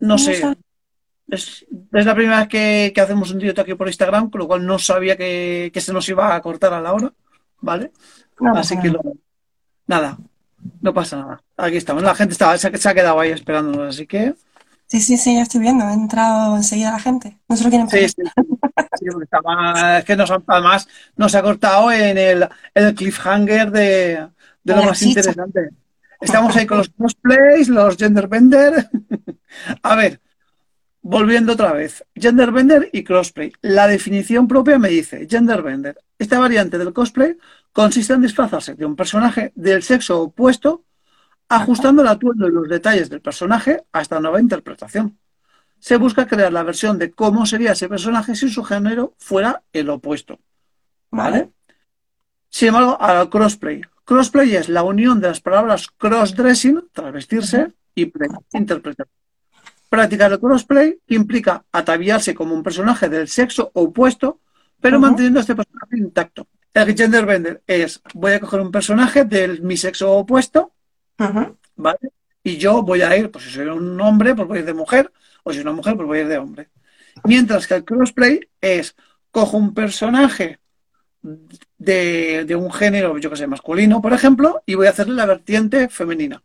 no No sé, es, es la primera vez que, que hacemos un directo aquí por Instagram, con lo cual no sabía que, que se nos iba a cortar a la hora, ¿vale? No Así que lo- nada, no pasa nada. Aquí estamos, la gente estaba, se, ha- quedado ahí esperándonos, así que Sí, sí, sí, ya estoy viendo. Ha entrado enseguida la gente. No se lo quieren sí, perder. sí, sí, porque estaba, es que nos, además nos ha cortado en el, cliffhanger de, lo más chicha. interesante. Estamos ahí con los cosplays, los genderbender. A ver, volviendo otra vez. Genderbender y crossplay. La definición propia me dice, genderbender. Esta variante del cosplay consiste en disfrazarse de un personaje del sexo opuesto, ajustando el atuendo y los detalles del personaje a esta nueva interpretación. Se busca crear la versión de cómo sería ese personaje si su género fuera el opuesto. ¿Vale? Vale. Sin embargo, al crossplay. Crossplay es la unión de las palabras crossdressing, travestirse, y play, interpretar. Practicar el crossplay implica ataviarse como un personaje del sexo opuesto, pero manteniendo este personaje intacto. El genderbender es, voy a coger un personaje de mi sexo opuesto. ¿vale? Y yo voy a ir, pues si soy un hombre, pues voy a ir de mujer, o si soy una mujer, pues voy a ir de hombre. Mientras que el crossplay es, cojo un personaje de, de un género, yo que sé, masculino, por ejemplo, y voy a hacerle la vertiente femenina.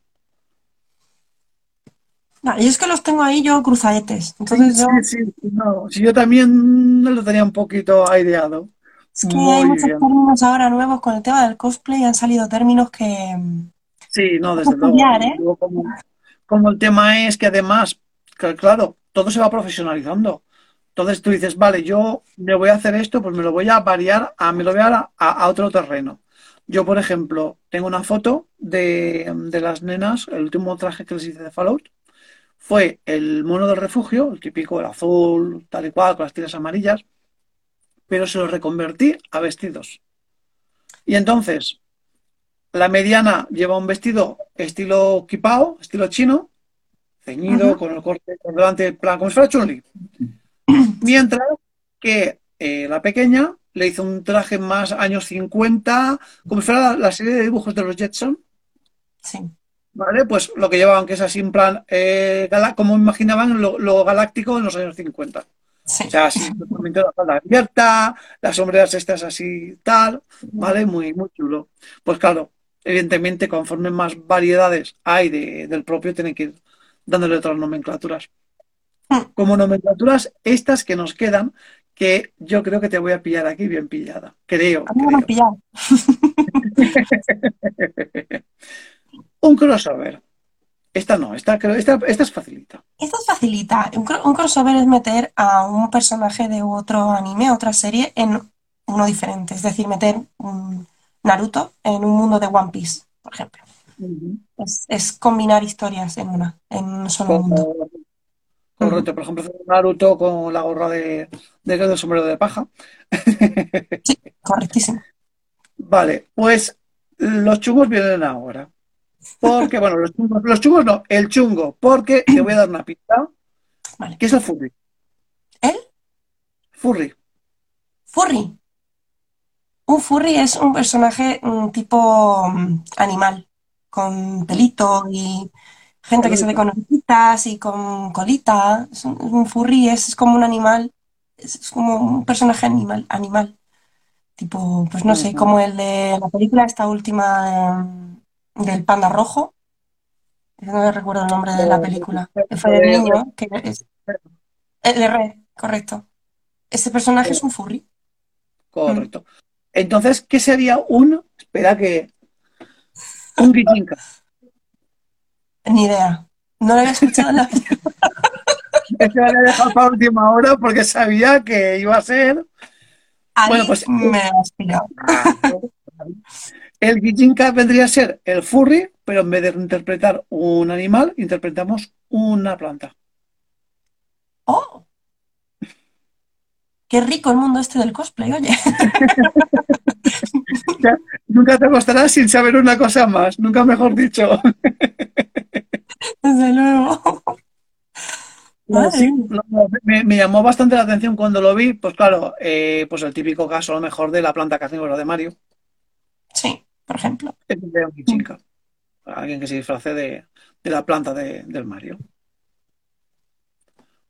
Y es que los tengo ahí yo cruzadetes. Entonces yo, Sí, sí, sí, no, si yo también lo tenía un poquito aireado. Es que hay muchos bien. términos ahora nuevos con el tema del cosplay. Han salido términos que... Sí, no, desde luego. ¿eh? como, como el tema es que además, que claro, todo se va profesionalizando. Entonces tú dices, vale, yo me voy a hacer esto, pues me lo voy a variar, a, me lo voy a, a, a otro terreno. Yo, por ejemplo, tengo una foto de, de las nenas, el último traje que les hice de Fallout, fue el mono del refugio, el típico, el azul, tal y cual, con las tiras amarillas, pero se lo reconvertí a vestidos. Y entonces, la mediana lleva un vestido estilo kipao, estilo chino, ceñido, con el corte por delante, plan, como si fuera Chun-Li. Mientras que eh, la pequeña le hizo un traje más años 50, como si fuera la, la serie de dibujos de los Jetson, Sí. ¿vale? Pues lo que llevaban, que es así en plan, eh, como imaginaban lo, lo galáctico en los años 50. Sí. O sea, así, totalmente la falda abierta, las sombreras estas así, tal, ¿vale? Muy, muy chulo. Pues claro, evidentemente, conforme más variedades hay de- del propio, tienen que ir dándole otras nomenclaturas. Como nomenclaturas, estas que nos quedan, que yo creo que te voy a pillar aquí bien pillada. Creo, A mí me pillado. Un crossover. Esta no, esta, creo, esta, esta es facilita. Esto es facilita. Un, cro- un crossover es meter a un personaje de otro anime, otra serie, en uno diferente. Es decir, meter un Naruto en un mundo de One Piece, por ejemplo. Es, es combinar historias en una, en un solo mundo. Correcto, por ejemplo, Naruto con la gorra de, de, del sombrero de paja. Sí, correctísimo. Vale, pues los chungos vienen ahora. Porque, bueno, los chungos, los chungos no, el chungo, porque te voy a dar una pista, Vale. que es el furry. ¿El? Furry. Furry. Un furry es un personaje mm, tipo mm, animal, con pelito y gente que se ve con orejitas y con colita. Es un, un furry es, como un animal, es, es como un personaje animal, animal. Tipo, pues no sé, como el de la película esta última eh, del panda rojo. No recuerdo el nombre de la película. Que fue de niño, que es el Red, correcto. Ese personaje es un furry. Correcto. Entonces, ¿qué sería un, espera que, un guillinka? Ni idea. No lo había escuchado en la vida. Este me lo he dejado para última hora porque sabía que iba a ser Ahí Bueno, pues- me has. El guillinka vendría a ser el furry, pero en vez de interpretar un animal, interpretamos una planta. ¡Oh! Qué rico el mundo este del cosplay, oye. nunca te acostarás sin saber una cosa más, nunca mejor dicho. Desde luego. me, llamó bastante la atención cuando lo vi, pues claro, eh, pues el típico caso a lo mejor de la planta que hacen de Mario. Sí, por ejemplo. Es de un Alguien que se disfrace de, la planta del Mario.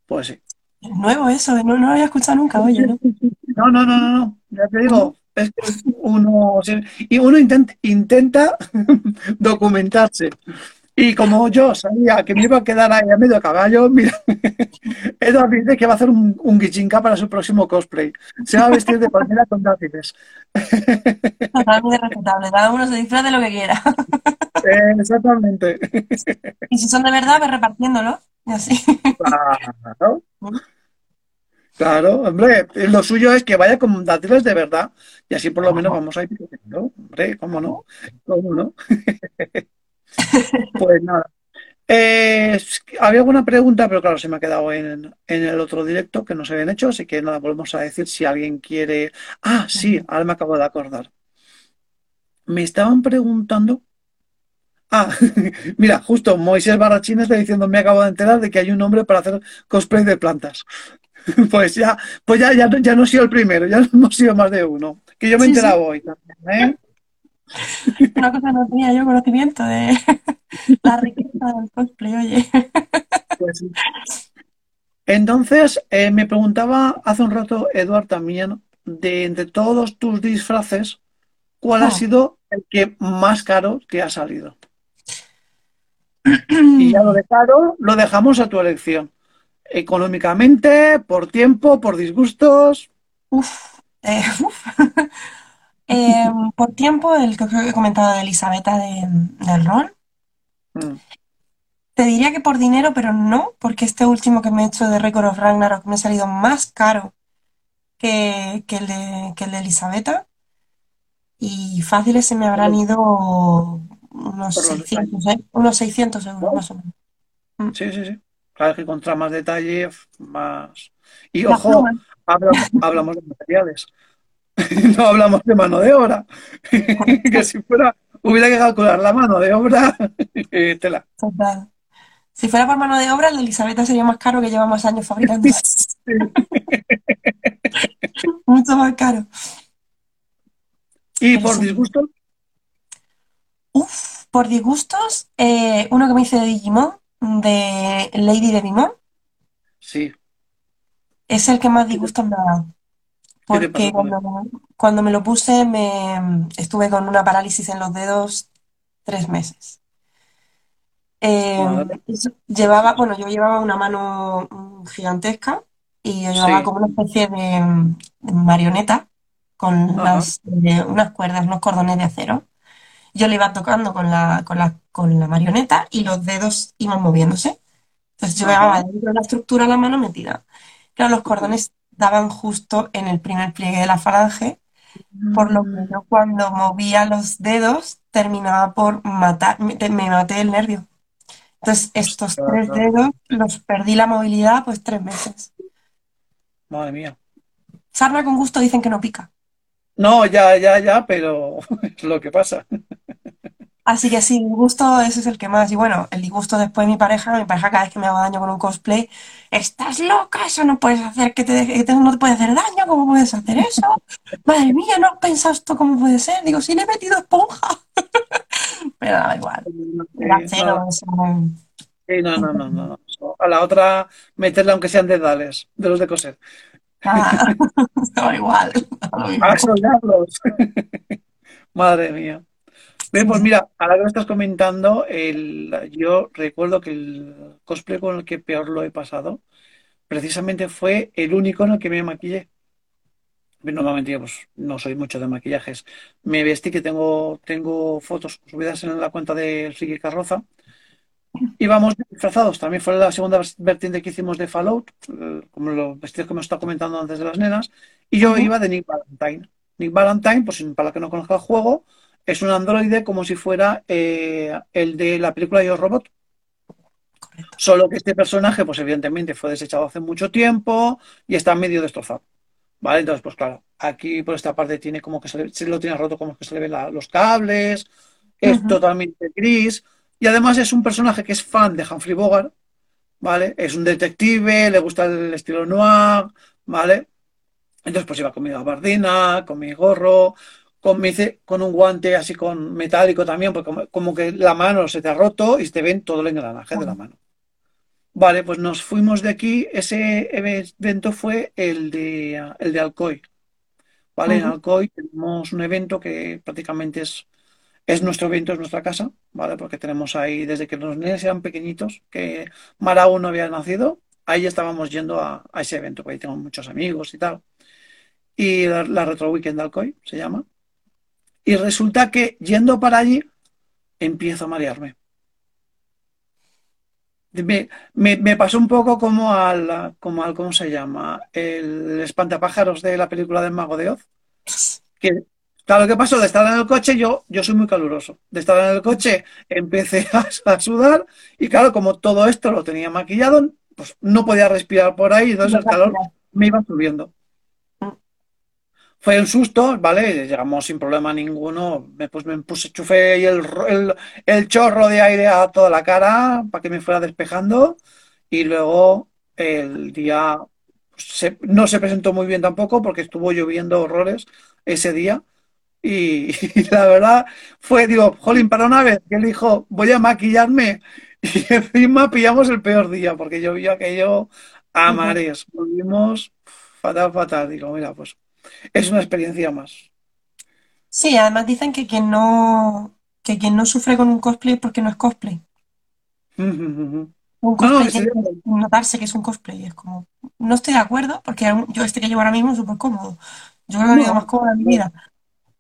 Pues sí. nuevo eso, no, no lo había escuchado nunca, oye, ¿no? No, no, no, no, ya te digo, es que uno, y uno intenta, intenta documentarse. Y como yo sabía que me iba a quedar ahí a medio caballo, mira, Eduard dice que va a hacer un, un para su próximo cosplay. Se va a vestir de palmera con dátiles. Totalmente respetable, cada uno se disfrace de lo que quiera. Eh, exactamente. Y si son de verdad, ve repartiéndolo. Y así. Claro. Claro, hombre, lo suyo es que vaya con dátiles de verdad y así por lo menos vamos a ir Hombre, ¿cómo no? ¿Cómo no? Pues nada. Eh, había alguna pregunta, pero claro, se me ha quedado en, el otro directo que no se habían hecho, así que nada, volvemos a decir si alguien quiere. Ah, sí, ahora me acabo de acordar. Me estaban preguntando. Ah, mira, justo Moisés Barrachín está diciendo, me acabo de enterar de que hay un nombre para hacer cosplay de plantas. Pues ya, pues ya, ya, ya no he sido el primero, ya hemos sido más de uno. Que yo me he enterado hoy también, ¿eh? Una cosa no tenía yo conocimiento de la riqueza del cosplay, oye. Pues Entonces, eh, me preguntaba hace un rato, Eduard, también, de entre todos tus disfraces, ¿cuál ha ah. sido el que más caro te ha salido? y ya lo de caro lo dejamos a tu elección. Económicamente, por tiempo, por disgustos. Uf, eh, uf. Por tiempo, el que he comentado de Elisabetta del rol. Mm. Te diría que por dinero, pero no, porque este último que me he hecho de Record of Ragnarok me ha salido más caro que, el, de, que Elisabetta. Y fáciles se me habrán ido unos 600, ¿eh? unos 600 euros más o menos. Mm. Sí, sí, sí. Claro que contra más detalle, más. Y ojo, hablamos de materiales. no hablamos de mano de obra. que si fuera, hubiera que calcular la mano de obra, tela. Si fuera por mano de obra, de Elisabetta sería más caro que lleva más años fabricando. Mucho más caro. ¿Y por disgustos? Uf, por disgustos, eh, uno que me hice de Digimon, de Lady de Digimon. Sí. Es el que más disgustos me ha dado. Porque cuando, me lo puse me estuve con una parálisis en los dedos tres meses. Em, llevaba, bueno, yo llevaba una mano gigantesca y yo llevaba como una especie de, marioneta con unas cuerdas, unos cordones de acero. Yo le iba tocando con la, con la, con la marioneta y los dedos iban moviéndose. Entonces yo llevaba dentro de la estructura la mano metida. Claro, los cordones daban justo en el primer pliegue de la falange, por lo que yo cuando movía los dedos terminaba por matar, me, maté el nervio. Entonces, estos tres dedos los perdí la movilidad pues tres meses. Madre mía. Sarna con gusto dicen que no pica. No, ya, ya, ya, pero es lo que pasa. Así que sí, gusto ese es el que más. Y bueno, el disgusto después de mi pareja, mi pareja cada vez que me hago daño con un cosplay, estás loca, eso no puedes hacer, que, te, no te puede hacer daño, ¿cómo puedes hacer eso? Madre mía, no has pensado esto cómo puede ser. Digo, sí le he metido esponja. Pero da igual. no, no, no, no, A la otra meterla aunque sean dedales, de los de coser. Ah, igual. A Madre mía pues mira, ahora que lo estás comentando, yo recuerdo que el cosplay con el que peor lo he pasado, precisamente fue el único en el que me maquillé. Normalmente pues, no soy mucho de maquillajes. Me vestí que tengo, tengo fotos subidas en la cuenta de Ricky Carroza. Íbamos disfrazados, también fue la segunda vertiente que hicimos de Fallout, eh, como los vestidos que me estaba comentando antes de las nenas, y yo iba de Nick Valentine. Nick Valentine, pues para la que no conozca el juego, es un androide como si fuera eh, el de la película Yo Robot. Solo que este personaje, pues evidentemente fue desechado hace mucho tiempo y está medio destrozado. ¿vale? Entonces, pues claro, aquí por esta parte tiene como que se, le, se lo tiene roto, como que se le ven la, los cables, es totalmente gris, y además es un personaje que es fan de Humphrey Bogart, ¿vale? Es un detective, le gusta el estilo noir, ¿vale? Entonces, pues iba con mi gabardina, con mi gorro, con, un guante así con metálico también, porque como, como, que la mano se te ha roto y te ven todo el engranaje de la mano. Vale, pues nos fuimos de aquí. Ese evento fue el de, el de Alcoy. ¿Vale? En. Alcoy tenemos un evento que prácticamente es, es nuestro evento, es nuestra casa, ¿vale? Porque tenemos ahí, desde que los niños eran pequeñitos, que Mara aún no había nacido, ahí estábamos yendo a, a ese evento, porque ahí tengo muchos amigos y tal. Y la, la Retro Weekend de Alcoy se llama. Y resulta que yendo para allí, empiezo a marearme. Me, me, me, pasó un poco como al, como al, ¿cómo se llama? El espantapájaros de la película del Mago de Oz. Que, claro, ¿qué pasó? De estar en el coche, yo, yo soy muy caluroso. De estar en el coche, empecé a, a, sudar y claro, como todo esto lo tenía maquillado, pues no podía respirar por ahí, entonces el calor me iba subiendo. Fue un susto, ¿vale? Llegamos sin problema ninguno. Me, pues me puse, chufé el, el, el, chorro de aire a toda la cara para que me fuera despejando. Y luego el día se, no se presentó muy bien tampoco porque estuvo lloviendo horrores ese día. Y, y, la verdad fue, digo, jolín, para una vez que él dijo, voy a maquillarme. Y encima pillamos el peor día porque llovió aquello a mares. Volvimos fatal, fatal. Digo, mira, pues es una experiencia más. Sí, además dicen que quien no, que quien no sufre con un cosplay es porque no es cosplay. Un No, no, cosplay que notarse que es un cosplay. Es como, no estoy de acuerdo, porque yo este que llevo ahora mismo es súper cómodo. Yo creo que he vivido más No, cómoda en mi vida.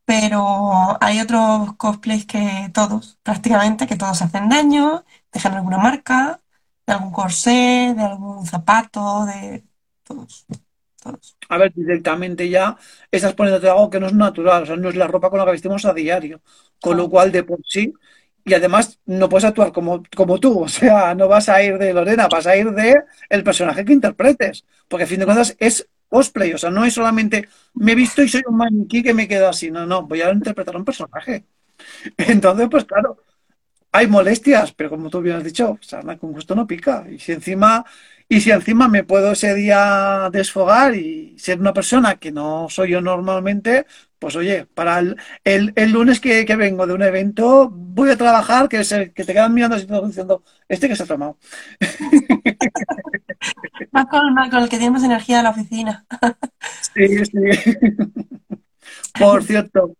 Pero hay otros cosplays que todos, prácticamente, que todos hacen daño, dejan alguna marca, de algún corsé, de algún zapato, de todos. A ver, directamente ya estás poniéndote algo que no es natural, o sea, no es la ropa con la que vestimos a diario, con lo cual de por sí, y además no puedes actuar como, como tú, o sea, no vas a ir de Lorena, vas a ir de el personaje que interpretes, porque a fin de cuentas es cosplay, o sea, no es solamente me he visto y soy un maniquí que me quedo así, no, no, voy a interpretar un personaje. Entonces, pues claro, hay molestias, pero como tú bien has dicho, o sea, con gusto no pica. Y si encima, y si encima me puedo ese día desfogar y ser una persona que no soy yo normalmente, pues oye, para el, el, el lunes que, que, vengo de un evento, voy a trabajar, que, se, que te quedan mirando así diciendo, este que se ha tomado. Más con, más con el que tiene más energía de la oficina. Sí, sí. Por cierto,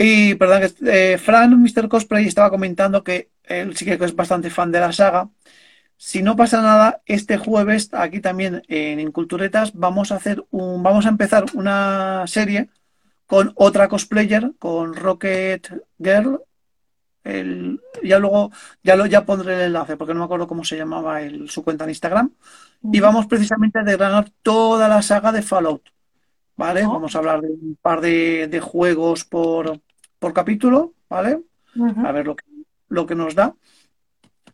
y perdón, eh, Fran, Mr. Cosplay, estaba comentando que él sí que es bastante fan de la saga. Si no pasa nada, este jueves, aquí también en Inculturetas, vamos a hacer un, vamos a empezar una serie con otra cosplayer, con Rocket Girl. El, ya luego, ya lo ya pondré el enlace, porque no me acuerdo cómo se llamaba el, su cuenta en Instagram. Y vamos precisamente a desgranar toda la saga de Fallout. ¿Vale? Oh. Vamos a hablar de un par de, de juegos por, por capítulo, ¿vale? Uh -huh. A ver lo que, lo que nos da.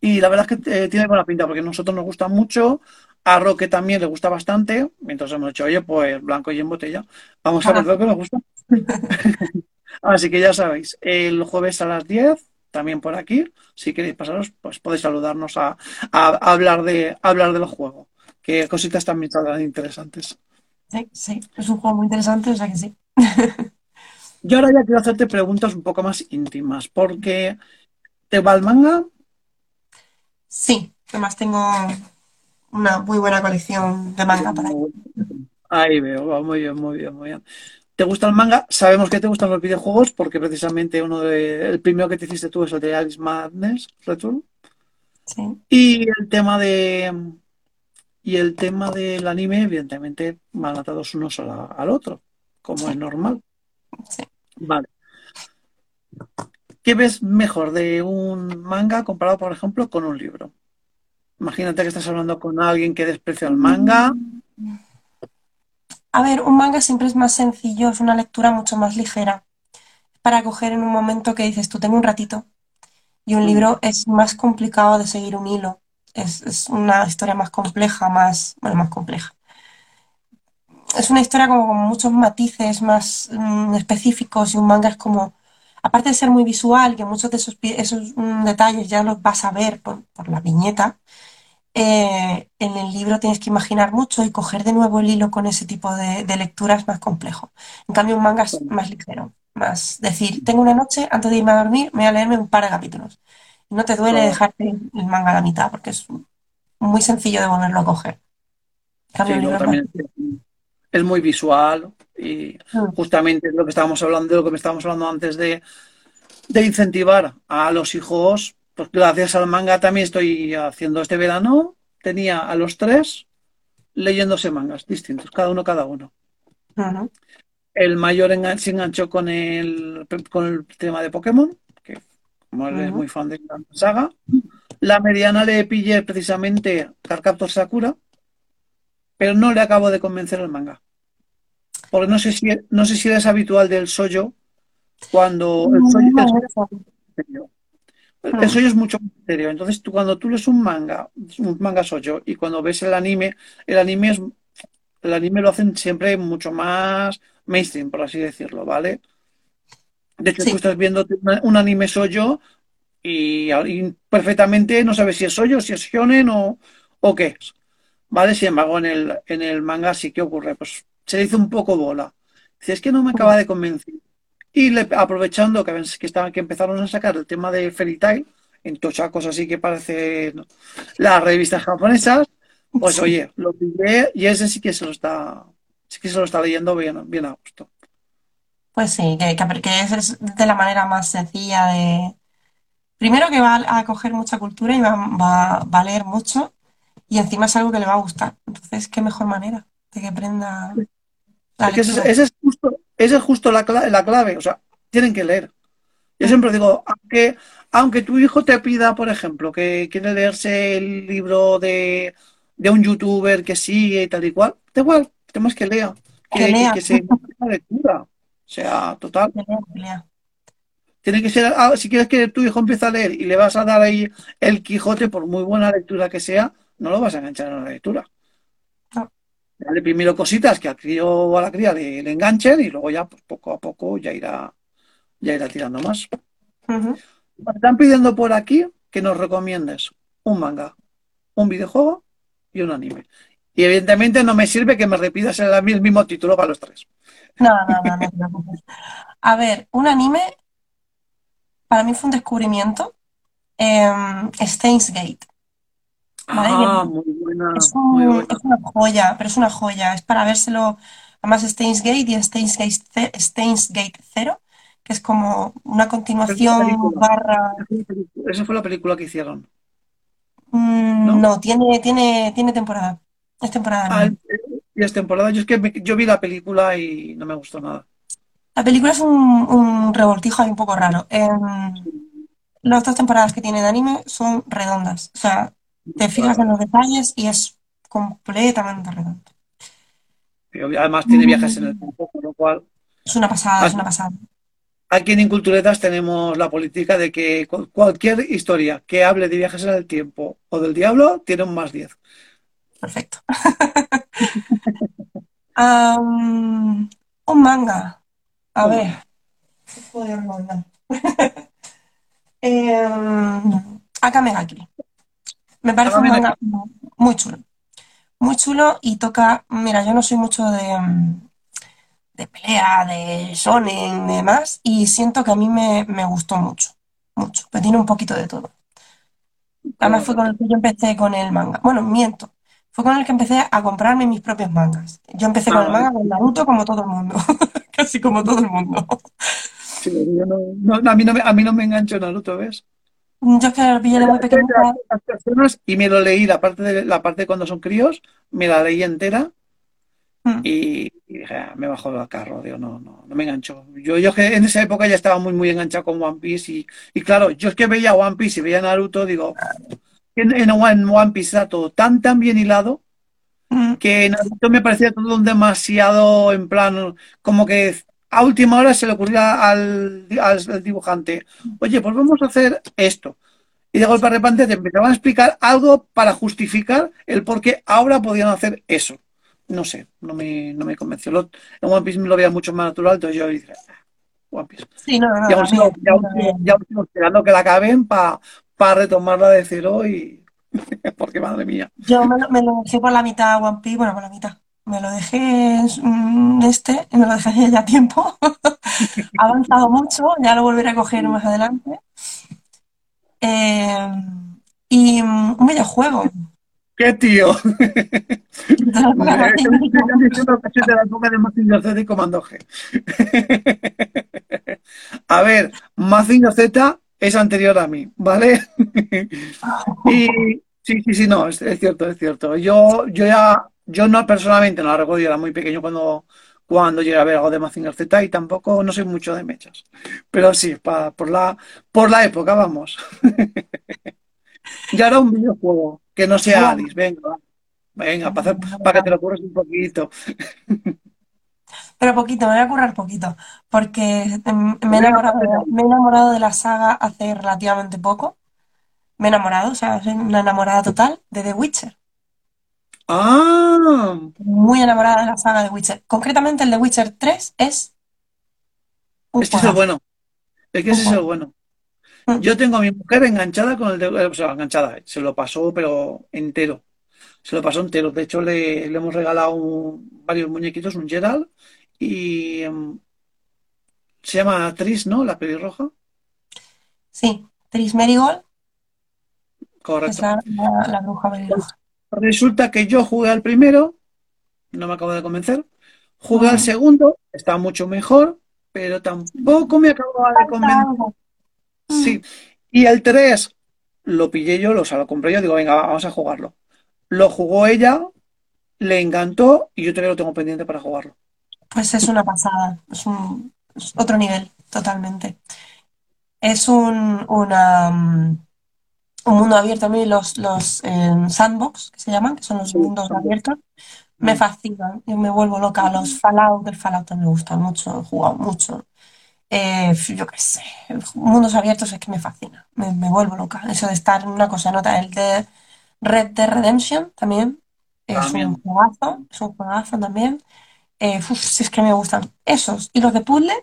Y la verdad es que eh, tiene buena pinta porque a nosotros nos gusta mucho, a Roque también le gusta bastante. Entonces hemos dicho, oye, pues blanco y en botella. Vamos a ver lo que nos gusta. Así que ya sabéis, el jueves a las 10, también por aquí. Si queréis pasaros, pues podéis saludarnos a, a, a hablar, de, a hablar del juego. Que cositas también saldrán interesantes. Sí, sí, es un juego muy interesante, o sea que sí. Yo ahora ya quiero hacerte preguntas un poco más íntimas, porque ¿te va el manga? Sí, además tengo una muy buena colección de manga para ahí. Ahí veo, va, muy bien, muy bien, muy bien. ¿Te gusta el manga? Sabemos que te gustan los videojuegos, porque precisamente uno de, el primero que te hiciste tú es el de Alice Madness Return. Sí. Y el tema de y el tema del anime, evidentemente, van atados unos al, al otro, como es normal. Sí. Vale. ¿Qué ves mejor de un manga comparado, por ejemplo, con un libro? Imagínate que estás hablando con alguien que desprecia el manga. A ver, un manga siempre es más sencillo, es una lectura mucho más ligera. Para coger en un momento que dices, tú tengo un ratito. Y un Mm. libro es más complicado de seguir un hilo. Es, es una historia más compleja, más, bueno, más compleja. es una historia como con muchos matices más mm, específicos y un manga es como, aparte de ser muy visual, que muchos de esos, esos mm, detalles ya los vas a ver por, por la viñeta, eh, en el libro tienes que imaginar mucho y coger de nuevo el hilo con ese tipo de, de lectura es más complejo. En cambio, un manga es más ligero, más decir, tengo una noche, antes de irme a dormir, me voy a leerme un par de capítulos. Y no te duele dejarte el manga a la mitad porque es muy sencillo de volverlo a coger. En cambio, Sí, el libro es más... también es muy visual y Mm, justamente es lo que estábamos hablando, de lo que me estábamos hablando antes de, de incentivar a los hijos, pues gracias al manga también estoy haciendo este verano, tenía a los tres leyéndose mangas distintos, cada uno, cada uno. El mayor engan- se enganchó con el, con el tema de Pokémon, que como él es muy fan de la saga. La mediana le pillé precisamente Cardcaptor Sakura, pero no le acabo de convencer el manga. Porque no sé si, no sé si eres habitual del shoyo, cuando el No el shoyo mucho. es serio. El es mucho más serio. Entonces, tú, cuando tú lees un manga, un manga shoyo, y cuando ves el anime, el anime es, el anime lo hacen siempre mucho más mainstream, por así decirlo, ¿vale? De hecho, tú estás viendo un anime shoyo y, y perfectamente no sabes si es shoyo, si es shonen o, o qué es, ¿vale? Sin embargo, en el, en el manga sí que ocurre, pues se le hizo un poco bola. Dice, es que no me acaba de convencer. Y le- aprovechando que, que, estaban, que empezaron a sacar el tema de Fairy Tail, en tochacos así que parecen las revistas japonesas, pues oye, lo pillé y ese sí que se lo está, sí que se lo está leyendo bien, bien a gusto. Pues sí, que, es es de la manera más sencilla de... Primero que va a coger mucha cultura y va, va, va a leer mucho y encima es algo que le va a gustar. Entonces, qué mejor manera de que aprenda la Es que ese, ese es justo, esa es justo la, cla- la clave, o sea, tienen que leer. Yo Mm, siempre digo, aunque, aunque tu hijo te pida, por ejemplo, que quiere leerse el libro de, de un youtuber que sigue y tal y cual, da igual, tenemos que leer, Que que, que, lea, que se la lectura. O sea, total. que lea, que lea. Tiene que ser, ah, si quieres que tu hijo empiece a leer y le vas a dar ahí el Quijote, por muy buena lectura que sea, no lo vas a enganchar en la lectura. Dale primero cositas que al crío o a la cría le, le enganchen y luego ya, pues poco a poco, ya irá, ya irá tirando más. Me están pidiendo por aquí que nos recomiendes un manga, un videojuego y un anime. Y evidentemente no me sirve que me repitas el, mismo título para los tres. No, no, no, no. A ver, un anime para mí fue un descubrimiento. Steins Gate, ¿vale? Ah, muy buena, Es muy un- buena. es una joya, pero es una joya. Es para vérselo. Además, Steins Gate y Steins Gate, Steins Gate 0, que es como una continuación barra. Esa fue la película- que hicieron, Mm, ¿no? no, tiene, tiene, tiene temporada. Es temporada Ah, y es temporada. Yo es que me- yo vi la película y no me gustó nada. La película es un, un revoltijo ahí un poco raro. Em, las dos temporadas que tiene de anime son redondas. O sea, te fijas en los detalles y es completamente redondo. Además tiene viajes en el Mm, tiempo, con lo cual Es una pasada, es una pasada. aquí en Inculturetas tenemos la política de que cu- cualquier historia que hable de viajes en el tiempo o del diablo tiene un más 10. Perfecto. Un manga. A ver. Joder, manga. Em, Akame ga Kill. Me parece manga muy chulo. Muy chulo y toca. Mira, yo no soy mucho de, mm, de pelea, de shonen y demás, y siento que a mí me, me gustó mucho. Mucho. Pero tiene un poquito de todo. Además fue con el que yo empecé con el manga. Bueno, miento. Fue con el que empecé a comprarme mis propios mangas. Yo empecé con Ah, el vale. manga con Naruto como todo el mundo. Casi como todo el mundo. Sí, yo no- no, a mí no me, a mí no me enganchó Naruto, ¿ves? Yo es que lo pillé de muy personas y me lo leí, la parte de la parte de cuando son críos, me la leí entera Mm, y, y dije, "Ah, me bajó del carro, digo, no, no, no me enganchó. Yo, yo que en esa época ya estaba muy, muy enganchado con One Piece y, y claro, yo es que veía One Piece y veía Naruto, digo, en, en One One Piece está todo tan, tan bien hilado mm, que Naruto me parecía todo demasiado en plan, como que a última hora se le ocurría al, al- al dibujante, oye, pues vamos a hacer esto. Y de golpe de repente te empezaban a explicar algo para justificar el por qué ahora podían hacer eso. no sé, no me, no me convenció. Lo, en One Piece me lo veía mucho más natural, entonces yo dije, ah, One Piece. Sí, no, no, Y aún sigo, esperando que la acaben para retomarla de cero y... Porque madre mía. Yo me lo, me lo dejé por la mitad One Piece, bueno, por la mitad. Me lo dejé en este, me lo dejé hace ya tiempo. Ha avanzado mucho, ya lo volveré a coger más adelante. Eh, y mm, un videojuego. ¡Qué tío! De Comando G. A ver, Mazinger Z es anterior a mí, ¿vale? Y sí, sí, sí, no, es, es cierto, es cierto. Yo, yo ya, yo no personalmente no la recuerdo, yo era muy pequeño cuando, cuando llegué a ver algo de Mazinger Z y tampoco no soy mucho de mechas. Pero sí, pa- por la, por la época, vamos. Ya era un videojuego, que no sea Alice, venga, venga, para hacer, para que te lo ocurras un poquito. pero poquito, me voy a currar poquito, porque me he enamorado, de- me he enamorado de la saga hace relativamente poco. Me he enamorado, o sea, soy una enamorada total de The Witcher. Ah, Muy enamorada de la saga de Witcher. Concretamente, el de Witcher 3 es un este es el bueno, es que ese es el bueno. Mm. Yo tengo a mi mujer enganchada con el de, o sea, enganchada, se lo pasó, pero entero. Se lo pasó entero. De hecho, le, le hemos regalado un- varios muñequitos, un Gerald, y em, se llama Tris, ¿no? La pelirroja. Sí, Tris Merigold es Correcto. la, la, la bruja pelirroja. Resulta que yo jugué al primero, no me acabo de convencer. Jugué al Ujú. segundo, está mucho mejor, pero tampoco me acababa de convencer. Mm. Sí. Y el 3 lo pillé yo, lo, o sea, lo compré yo, digo, venga, va, vamos a jugarlo. Lo jugó ella, le encantó y yo todavía lo tengo pendiente para jugarlo. Pues es una pasada, es un, es otro nivel, totalmente. Es un, una, mm, un mundo abierto. A mí los, los eh, sandbox, que se llaman, que son los Sí, mundos abiertos, me Mm. fascinan. Yo me vuelvo loca. Los Fallout, el Fallout me gusta mucho, he jugado mucho. Eh, yo qué sé, mundos abiertos es que me fascina, me, me vuelvo loca. Eso de estar en una cosa en otra. El de Red Dead Redemption también es un juegazo, es un juegazo también. Eh, uf, si es que me gustan esos. Y los de puzzle,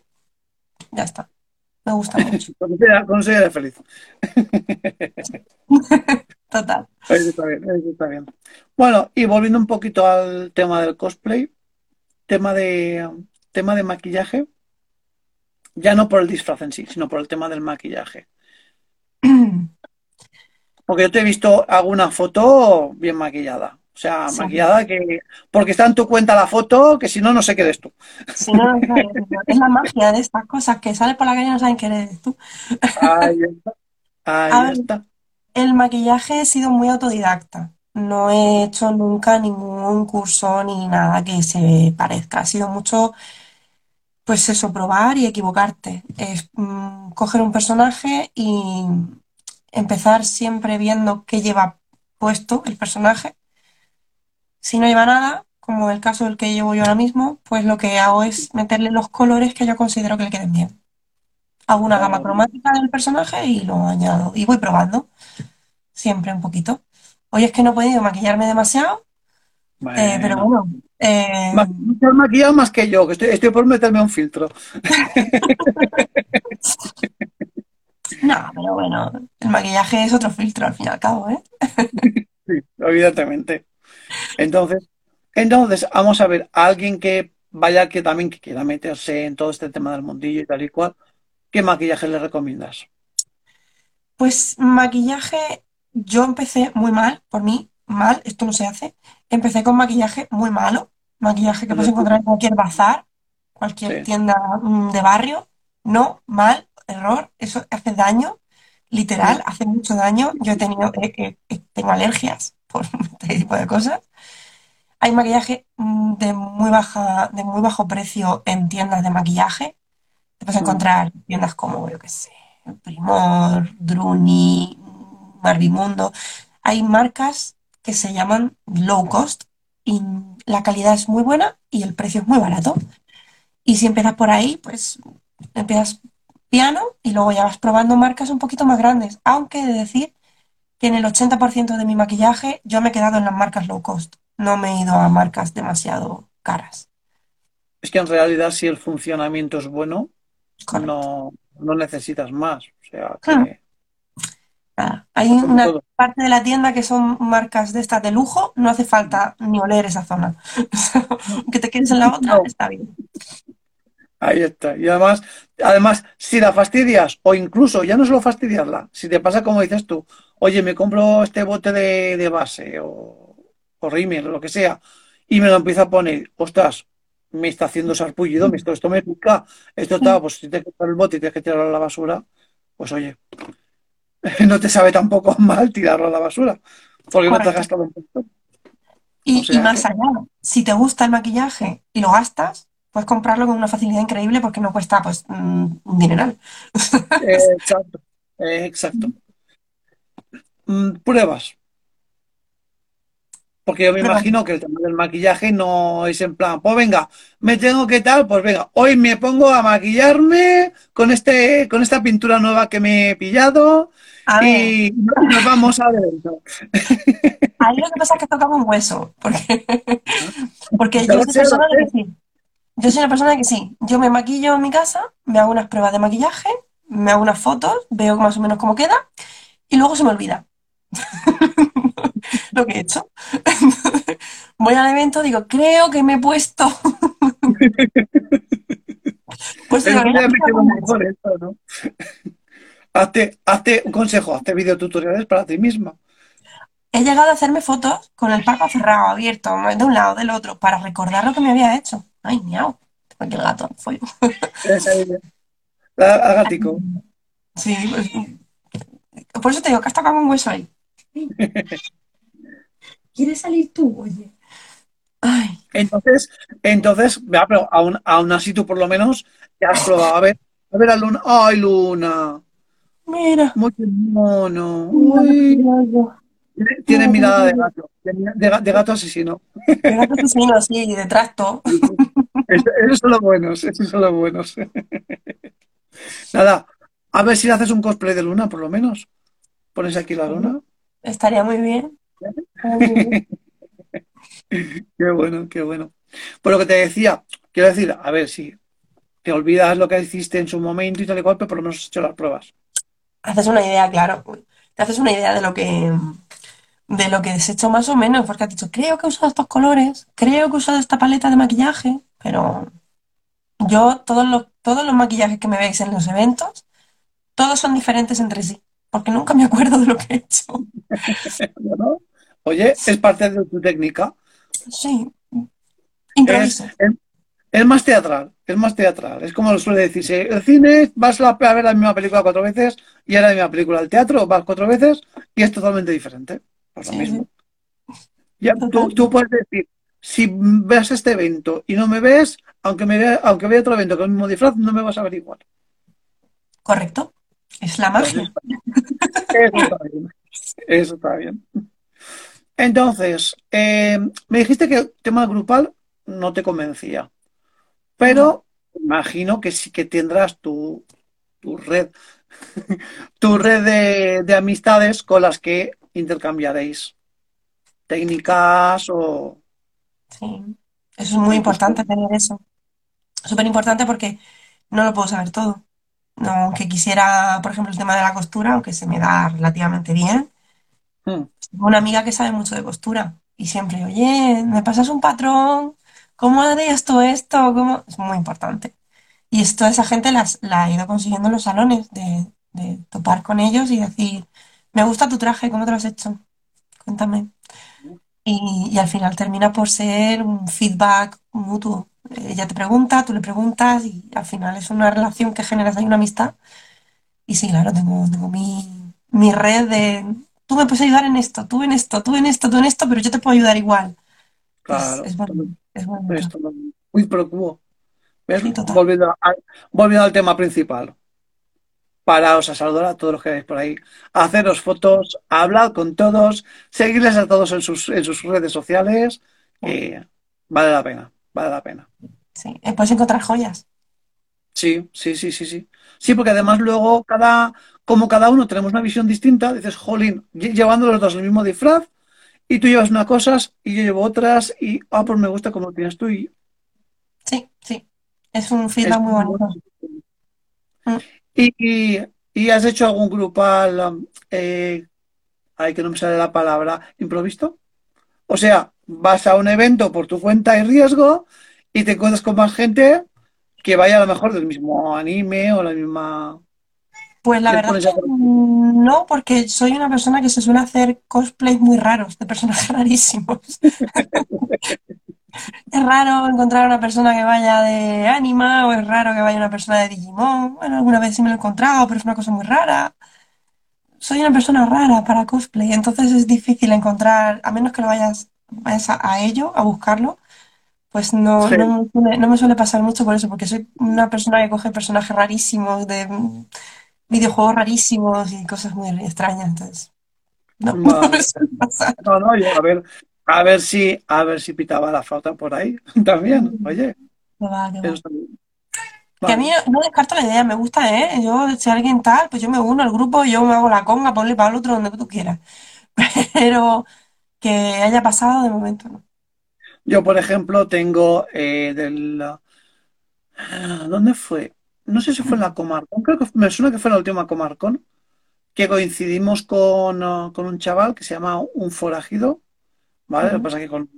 ya está, me gustan mucho. Con eso ya eres feliz. Total. Eso está bien, eso está bien. Bueno, y volviendo un poquito al tema del cosplay, tema de, tema de maquillaje, ya no por el disfraz en sí, sino por el tema del maquillaje. Porque yo te he visto alguna foto bien maquillada. O sea, maquillada que... Porque está en tu cuenta la foto, que si no, no sé qué eres tú. Si no, no es la magia de estas cosas que sales por la calle y no saben quién eres tú. Ahí está. A Ahí ver, está. el maquillaje he sido muy autodidacta. No he hecho nunca ningún curso ni nada que se parezca. Ha sido mucho, pues eso, probar y equivocarte. Es mm, coger un personaje y empezar siempre viendo qué lleva puesto el personaje. Si no lleva nada, como el caso del que llevo yo ahora mismo, pues lo que hago es meterle los colores que yo considero que le queden bien. Hago una gama cromática del personaje y lo añado. Y voy probando, siempre un poquito. Hoy es que no he podido maquillarme demasiado, eh, pero bueno. eh, has maquillado más que yo, que estoy, estoy por meterme un filtro. no, pero bueno, el maquillaje es otro filtro al fin y al cabo, ¿eh? Sí, evidentemente. Entonces, entonces, vamos a ver, a alguien que vaya que también que quiera meterse en todo este tema del mundillo y tal y cual, ¿qué maquillaje le recomiendas? Pues maquillaje, yo empecé muy mal, por mí, mal, esto no se hace. Empecé con maquillaje muy malo, maquillaje que puedes encontrar en cualquier bazar, cualquier Sí. tienda mm, de barrio. No, mal, error, eso hace daño, literal, hace mucho daño. Yo he tenido, eh, eh, eh, tengo alergias por este tipo de cosas. Hay maquillaje mm, de muy baja, de muy bajo precio en tiendas de maquillaje. Te puedes Mm. encontrar tiendas como, yo qué sé, Primor, Druni, Marvimundo. Hay marcas que se llaman low cost y la calidad es muy buena y el precio es muy barato. Y si empiezas por ahí, pues empiezas piano y luego ya vas probando marcas un poquito más grandes. Aunque he de decir que en el 80% de mi maquillaje yo me he quedado en las marcas low cost. no me he ido a marcas demasiado caras. Es que en realidad si el funcionamiento es bueno, no, no necesitas más. O sea Nada. Hay una todo. parte de la tienda que son marcas de estas de lujo, no hace falta ni oler esa zona. Que te quedes en la otra, No, está bien. Ahí está. Y además, además, si la fastidias, o incluso ya no solo fastidiarla, si te pasa como dices tú, oye, me compro este bote de, de base o, o rímel o lo que sea, y me lo empiezo a poner, ostras, me está haciendo sarpullido, me- esto, esto me pica, esto está, pues si tienes que comprar el bote y tienes que tirarlo a la basura, pues oye, no te sabe tampoco mal tirarlo a la basura, porque no te has gastado un montón. O Y, y más allá, si te gusta el maquillaje y lo gastas, puedes comprarlo con una facilidad increíble porque no cuesta pues mm, un dineral. eh, exacto, exacto. Mm, pruebas. Porque yo me Pruebas. imagino que el tema del maquillaje no es en plan, pues venga, me tengo que tal, pues venga, hoy me pongo a maquillarme con este, con esta pintura nueva que me he pillado A ver, y nos vamos a ver ahí lo que pasa es que toca un hueso, porque, porque Ya yo soy persona de sí. Yo soy una persona que sí. Yo me maquillo en mi casa, me hago unas pruebas de maquillaje, me hago unas fotos, veo más o menos cómo queda y luego se me olvida lo que he hecho. Voy al evento, digo, creo que me he puesto. Pues digo, mejor esto, ¿no? Hazte, hazte un consejo, hazte videotutoriales para ti misma. He llegado a hacerme fotos con el párpado cerrado, abierto, de un lado, del otro, para recordar lo que me había hecho. Ay, miau. Aquí el gato, fue. A, a gatico. Sí, pues, por eso te digo que has tocado un hueso ahí. ¿Quieres salir tú, oye? Ay, Entonces, entonces, vea, pero aún, aún así tú por lo menos ya has probado. A ver, a ver a Luna. ¡Ay, Luna! mira, Muy mono. Uy. Tiene, mirada de gato. De, de ga- de gato asesino. El gato asesino, así, de tracto. Eso- Esos son los buenos. Esos son los buenos. Nada. A ver si le haces un cosplay de Luna, por lo menos. Pones aquí la Luna. Estaría muy bien. Qué bueno, qué bueno. Por lo que te decía, quiero decir, a ver si te olvidas lo que hiciste en su momento y tal y cual, pero por lo menos has hecho las pruebas. Haces una idea, claro. Te haces una idea de lo que, de lo que has hecho más o menos, porque has dicho, creo que he usado estos colores, creo que he usado esta paleta de maquillaje, pero yo, todos los, todos los maquillajes que me veis en los eventos, todos son diferentes entre sí, porque nunca me acuerdo de lo que he hecho. Oye, es parte de tu técnica. Sí, Es, improviso. es, es más teatral, es más teatral. Es como lo suele decirse. El cine vas la- a ver la misma película cuatro veces y ahora la misma película. El teatro vas cuatro veces y es totalmente diferente. Pues lo Sí, mismo. Ya, tú, tú puedes decir, si ves este evento y no me ves, aunque me vea, aunque vea otro evento con el mismo disfraz, no me vas a ver igual. Correcto. Es la magia. eso está bien. Eso está bien. Entonces, eh, me dijiste que el tema grupal no te convencía, No, pero imagino que sí que tendrás tu, tu red, tu red de, de amistades con las que intercambiaréis técnicas o sí. Eso es muy importante tener eso. Súper importante porque no lo puedo saber todo. No, aunque quisiera, por ejemplo, el tema de la costura, aunque se me da relativamente bien, Hmm, tengo una amiga que sabe mucho de costura y siempre, oye, ¿me pasas un patrón? ¿Cómo harías tú esto? ¿Cómo? Es muy importante. Y esto esa gente las, la he ido consiguiendo en los salones, de, de topar con ellos y decir, me gusta tu traje, ¿cómo te lo has hecho? Cuéntame. Y, y al final termina por ser un feedback mutuo. Ella te pregunta, tú le preguntas y al final es una relación que generas ahí una amistad. Y sí, claro, tengo, tengo mi, mi red de, tú me puedes ayudar en esto, tú en esto, tú en esto, tú en esto, pero yo te puedo ayudar igual. Claro, es bonito, es bonito. esto no- muy pro quo. ¿Ves? Sí, total. Volviendo, a- volviendo al tema principal. Paraos a saludar a todos los que veis por ahí, haceros fotos, a hablar con todos, seguirles a todos en sus, en sus redes sociales, vale la pena, vale la pena. Sí, eh, puedes encontrar joyas. Sí, sí, sí, sí, sí. Sí, porque además luego cada, como cada uno tenemos una visión distinta, dices, jolín, lle- llevando los dos el mismo disfraz y tú llevas unas cosas y yo llevo otras y, ah, pues me gusta como lo tienes tú y Sí, sí. Es un feedback muy muy bueno. bonito. ¿Y, y, has hecho algún grupal, um, eh, ay, que no me sale la palabra, improvisto? O sea, vas a un evento por tu cuenta y riesgo y te encuentras con más gente que vaya a lo mejor del mismo anime o la misma... Pues la verdad que no, porque soy una persona que se suele hacer cosplays muy raros, de personajes rarísimos. Es raro encontrar una persona que vaya de Anima o es raro que vaya una persona de Digimon. Bueno, alguna vez sí me lo he encontrado, pero es una cosa muy rara. Soy una persona rara para cosplay, entonces es difícil encontrar, a menos que lo vayas, vayas a, a ello, a buscarlo, pues no, no, Sí, me suele, no me suele pasar mucho por eso, porque soy una persona que coge personajes rarísimos, de mm, videojuegos rarísimos y cosas muy extrañas, entonces no, no. No, no, yo, a ver, a ver si, a ver si pitaba la flauta por ahí también. Oye, Que va, va. a mí no descarto la idea, me gusta, ¿eh? Yo, si alguien tal, pues yo me uno al grupo, yo me hago la conga, ponle para el otro donde tú quieras. Pero que haya pasado de momento, no. Yo, por ejemplo, tengo eh, del... ah, ¿Dónde fue? No sé si fue en la Comarcón, creo que me suena que fue la última Comarcón, que coincidimos con, con un chaval que se llama Un Forajido, ¿vale? Lo que pasa es que con,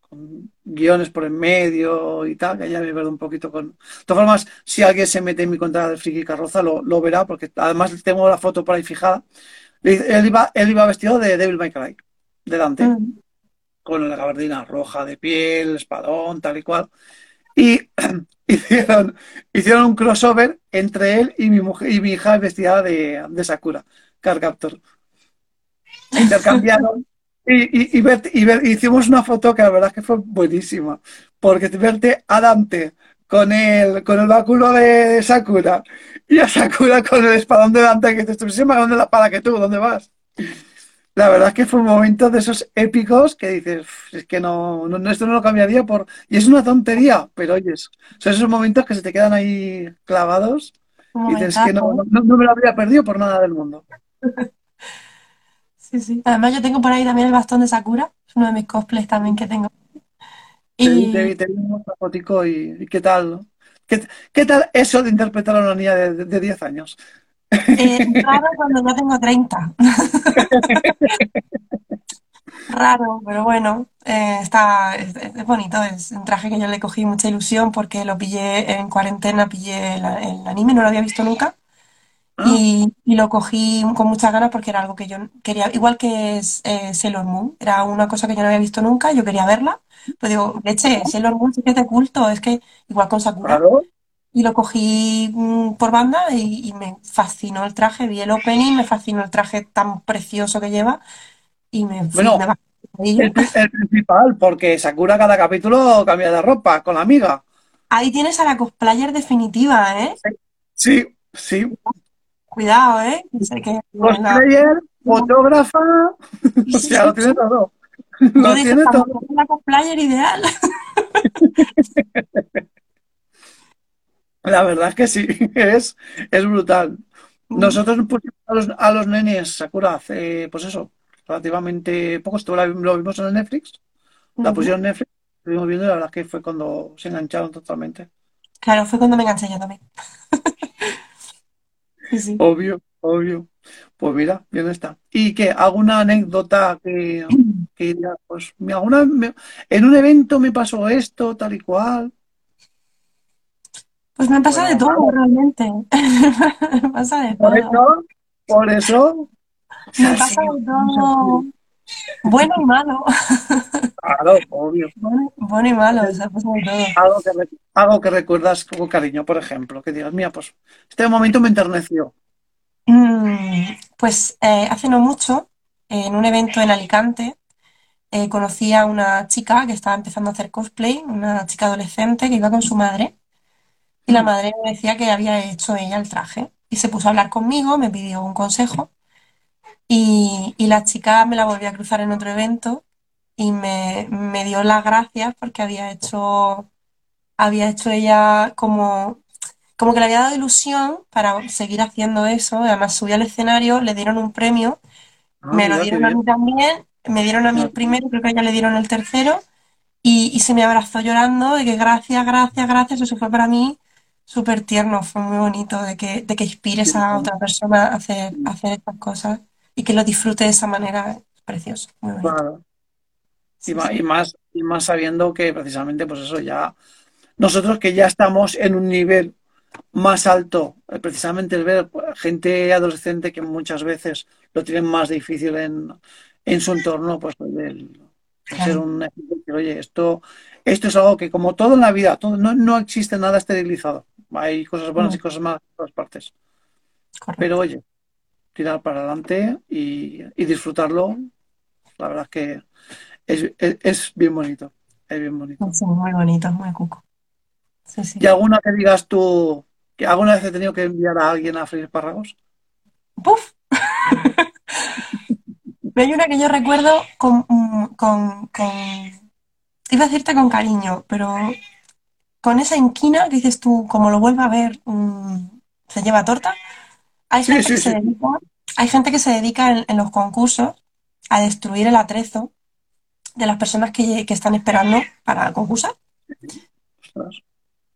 con guiones por en medio y tal, que ya me veo un poquito con... De todas formas, si alguien se mete en mi cuenta del Friki Carroza, lo, lo verá, porque además tengo la foto por ahí fijada. Él iba, él iba vestido de Devil May Cry, de Dante, Mm. con la gabardina roja de piel, espadón, tal y cual. Y hicieron, hicieron un crossover entre él y mi mujer y mi hija vestida de, de Sakura, Card Captor. Intercambiaron y, y, y, ver- y ver- hicimos una foto que la verdad es que fue buenísima. Porque verte a Dante con el, con el báculo de, Sakura y a Sakura con el espadón de Dante, que te estuviese más grande la espada que tú, ¿dónde vas? La verdad es que fue un momento de esos épicos que dices, "Uf, es que no, no, esto no lo cambiaría por... Y es una tontería, pero oyes, son esos momentos que se te quedan ahí clavados y dices que no, no me lo habría perdido por nada del mundo. Sí, sí. Además, yo tengo por ahí también el bastón de Sakura, es uno de mis cosplays también que tengo. Te te Y te vi en otra fotico y, y ¿qué tal? ¿Qué, qué tal eso de interpretar a una niña de, de, de 10 años? eh, raro cuando ya tengo 30. Raro, pero bueno, eh, está, es, es bonito, es un traje que yo le cogí mucha ilusión porque lo pillé en cuarentena, pillé el, el anime, no lo había visto nunca y, y lo cogí con muchas ganas porque era algo que yo quería, igual que es, eh, Sailor Moon, era una cosa que yo no había visto nunca, yo quería verla, pues digo, leche, Sailor Moon sí que es de culto, es que igual con Sakura, claro. y lo cogí mm, por banda y, y me fascinó el traje, vi el opening, me fascinó el traje tan precioso que lleva y me Bueno, me el principal, porque Sakura cada capítulo cambia de ropa con la amiga. Ahí tienes a la cosplayer definitiva, ¿eh? Sí, sí. Cuidado, ¿eh? Sé que la- Cosplayer, fotógrafa, o sea, lo sí. tiene todo. Lo dije, tiene estamos todo. la cosplayer ideal. La verdad es que sí, es, es brutal. Mm, Nosotros pusimos a los, a los nenes Sakura hace, pues eso, relativamente poco. Esto lo vimos en el Netflix, la pusieron en Netflix, estuvimos viendo y la verdad es que fue cuando se engancharon totalmente. Claro, fue cuando me enganché yo también. Sí, sí. Obvio, obvio. Pues mira, bien está. ¿Y qué? ¿Alguna anécdota que, que pues alguna, me- en un evento me pasó esto, tal y cual? Pues me han pasado de Bueno, todo, realmente. Me pasa de por todo. eso, por eso, Me pasa de todo. Bueno y malo. Claro, obvio. Bueno, bueno y malo, o sea, de todo. Algo que, re- algo que recuerdas con cariño, por ejemplo, que digas, mira, pues este momento me enterneció. Mm, pues eh, hace no mucho, en un evento en Alicante, eh, conocí a una chica que estaba empezando a hacer cosplay, una chica adolescente que iba con su madre, y la Mm. madre me decía que había hecho ella el traje. Y se puso a hablar conmigo, me pidió un consejo, y, y la chica me la volví a cruzar en otro evento y me, me dio las gracias porque había hecho, había hecho ella como como que le había dado ilusión para seguir haciendo eso. Además, subí al escenario, le dieron un premio, Ah, me lo dieron a mí también, Me dieron a mí el primero, creo que a ella le dieron el tercero, y, y se me abrazó llorando de que gracias, gracias, gracias. Eso fue para mí súper tierno, fue muy bonito de que, de que inspires a otra persona a hacer, a hacer estas cosas y que lo disfrute de esa manera. Es precioso, muy bonito. Claro. Y y más, y más sabiendo que precisamente, pues eso ya, nosotros que ya estamos en un nivel más alto, eh, precisamente el ver pues, gente adolescente que muchas veces lo tienen más difícil en, en su entorno, pues el, el ser Claro. un oye, esto, esto es algo que como todo en la vida, todo, no, no existe nada esterilizado. Hay cosas buenas y cosas malas en todas partes. correcto. Pero oye, tirar para adelante y, y disfrutarlo, la verdad es que es, es, es bien bonito, es bien bonito. Sí, muy bonito, muy cuco. Sí, sí. ¿Y alguna que digas tú, que alguna vez he tenido que enviar a alguien a freír espárragos? ¡Puf! Hay una que yo recuerdo con, con, con, iba a decirte con cariño, pero con esa inquina que dices tú, como lo vuelva a ver, mm, se lleva torta. Hay Sí, gente sí, que se dedica, hay gente que se dedica en, en los concursos a destruir el atrezo de las personas que, que están esperando para concursar.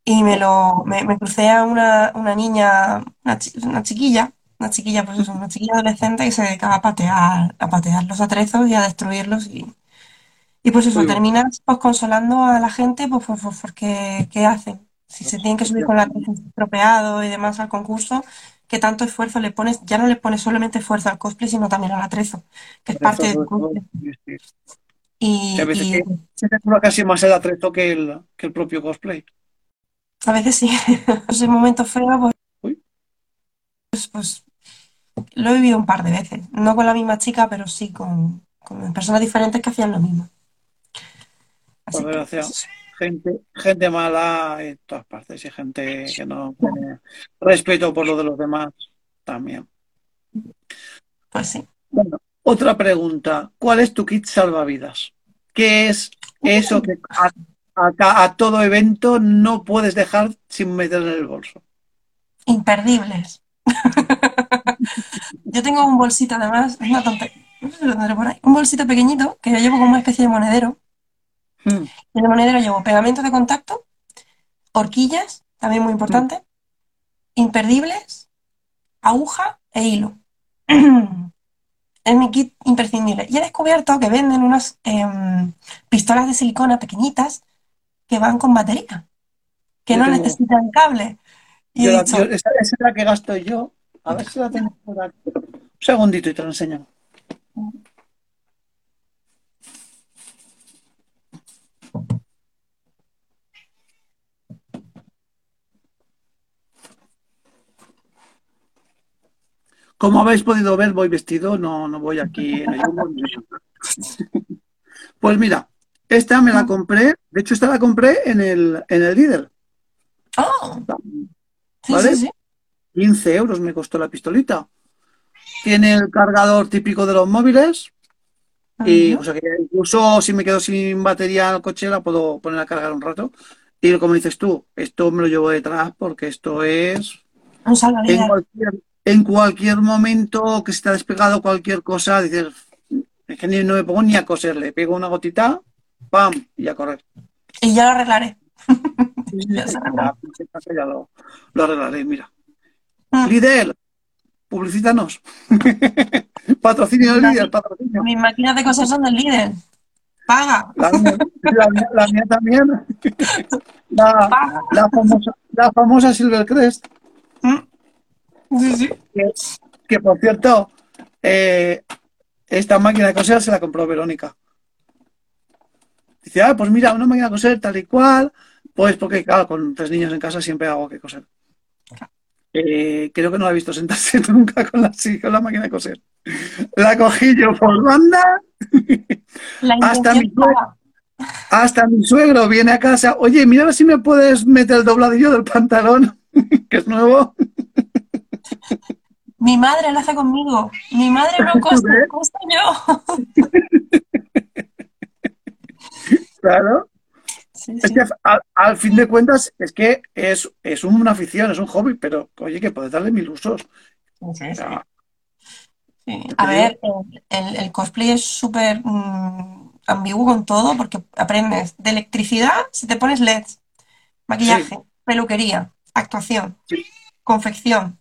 Y me lo me, me crucé a una, una niña, una, chi- una chiquilla, una chiquilla, pues eso, una chiquilla adolescente que se dedicaba a patear, a patear los atrezos y a destruirlos. Y, y pues eso, terminas pues consolando a la gente, pues, pues, pues, porque ¿qué hacen? Si se tienen que subir con el atrezo estropeado y demás al concurso, ¿qué tanto esfuerzo le pones? Ya no le pones solamente esfuerzo al cosplay, sino también al atrezo, que es parte del cosplay. sí, sí. Y, Que a veces y que se casi más el atrezo que el, que el propio cosplay. a veces sí, ese momento feo, pues, Uy, pues, pues Lo he vivido un par de veces, no con la misma chica, pero sí con, con personas diferentes que hacían lo mismo. Así por que, desgracia, pues, gente, gente mala en todas partes y gente que no tiene respeto por lo de los demás también. pues sí. Bueno, otra pregunta. ¿Cuál es tu kit salvavidas? ¿Qué es eso que a, a- a todo evento no puedes dejar sin meter en el bolso? Imperdibles. Yo tengo un bolsito además, una tontería, no sé si lo tendré por ahí, un bolsito pequeñito que yo llevo como una especie de monedero. Y en el monedero llevo pegamento de contacto, horquillas, también muy importante, imperdibles, aguja e hilo. Es mi kit imprescindible. Y he descubierto que venden unas em, pistolas de silicona pequeñitas que van con batería, que Yo no tengo, necesitan cable. Y yo he la- yo- dicho, esa, esa es la que gasto yo. A ver si la tengo por aquí. Un segundito y te lo enseño. Como habéis podido ver, voy vestido, no, no voy aquí en el. Pues mira, esta me la compré, de hecho esta la compré en el, en el Lidl, oh, sí, sí, ¿vale? sí. 15 euros me costó la pistolita. Tiene el cargador típico de los móviles y o sea que incluso si me quedo sin batería el coche la puedo poner a cargar un rato. Y como dices tú, esto me lo llevo detrás porque esto es Un en cualquier, en cualquier momento que se te ha despegado cualquier cosa, dices, es que ni, no me pongo ni a coser, le pego una gotita, ¡pam! y a correr. Y ya lo arreglaré. Ya ya, lo, lo arreglaré, mira. Lidl, publicítanos. Patrocinio de Las, Lidl, patrocinio. mis máquinas de coser son del líder. Paga, La mía, la mía- la mía también. La, paga. la famosa, la famosa Silvercrest, Mm. Sí, sí. que, que por cierto, eh, esta máquina de coser se la compró Verónica. Dice, ah, pues mira, una máquina de coser tal y cual. Pues porque, claro, con tres niños en casa siempre hago que coser. Eh, creo que no la he visto sentarse nunca con la, con la máquina de coser. La cogí yo por banda, La hasta mi, sue- paga. hasta mi suegro viene a casa. Oye, mira a ver si me puedes meter el dobladillo del pantalón, que es nuevo. Mi madre lo hace conmigo. Mi madre no ¿Tú costa, ves? costa yo. Claro. Sí, Es sí. que al, al fin de cuentas es que es, es una afición, es un hobby, pero oye, que puedes darle mil usos. Sí, O sea, A ver, el, cosplay es súper mm, ambiguo con todo porque aprendes de electricidad si te pones LEDs, sí, maquillaje, peluquería, actuación, confección,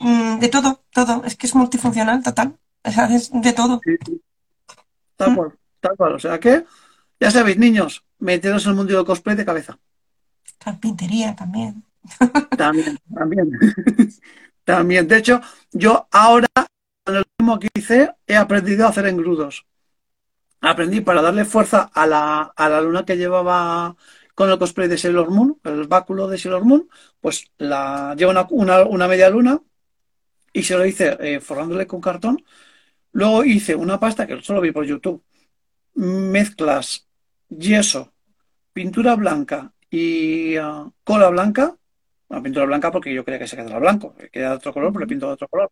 mm, de todo, todo. Es que es multifuncional total. O sea, haces de todo. tal Mm. cual, tal cual. O sea que, ya sabéis, niños, meteros en el mundo del cosplay de cabeza. Carpintería también. También, también. También. De hecho, yo ahora, en el último que hice, he aprendido a hacer engrudos. Aprendí para darle fuerza a la, a la luna que llevaba con el cosplay de Sailor Moon, el báculo de Sailor Moon, pues la lleva una, una, una media luna y se lo hice eh, forrándole con cartón. Luego hice una pasta que solo vi por YouTube. Mezclas yeso, pintura blanca y ah, cola blanca. Bueno, pintura blanca porque yo creía que se quedara blanco, que queda de otro color, pero le pinto de otro color.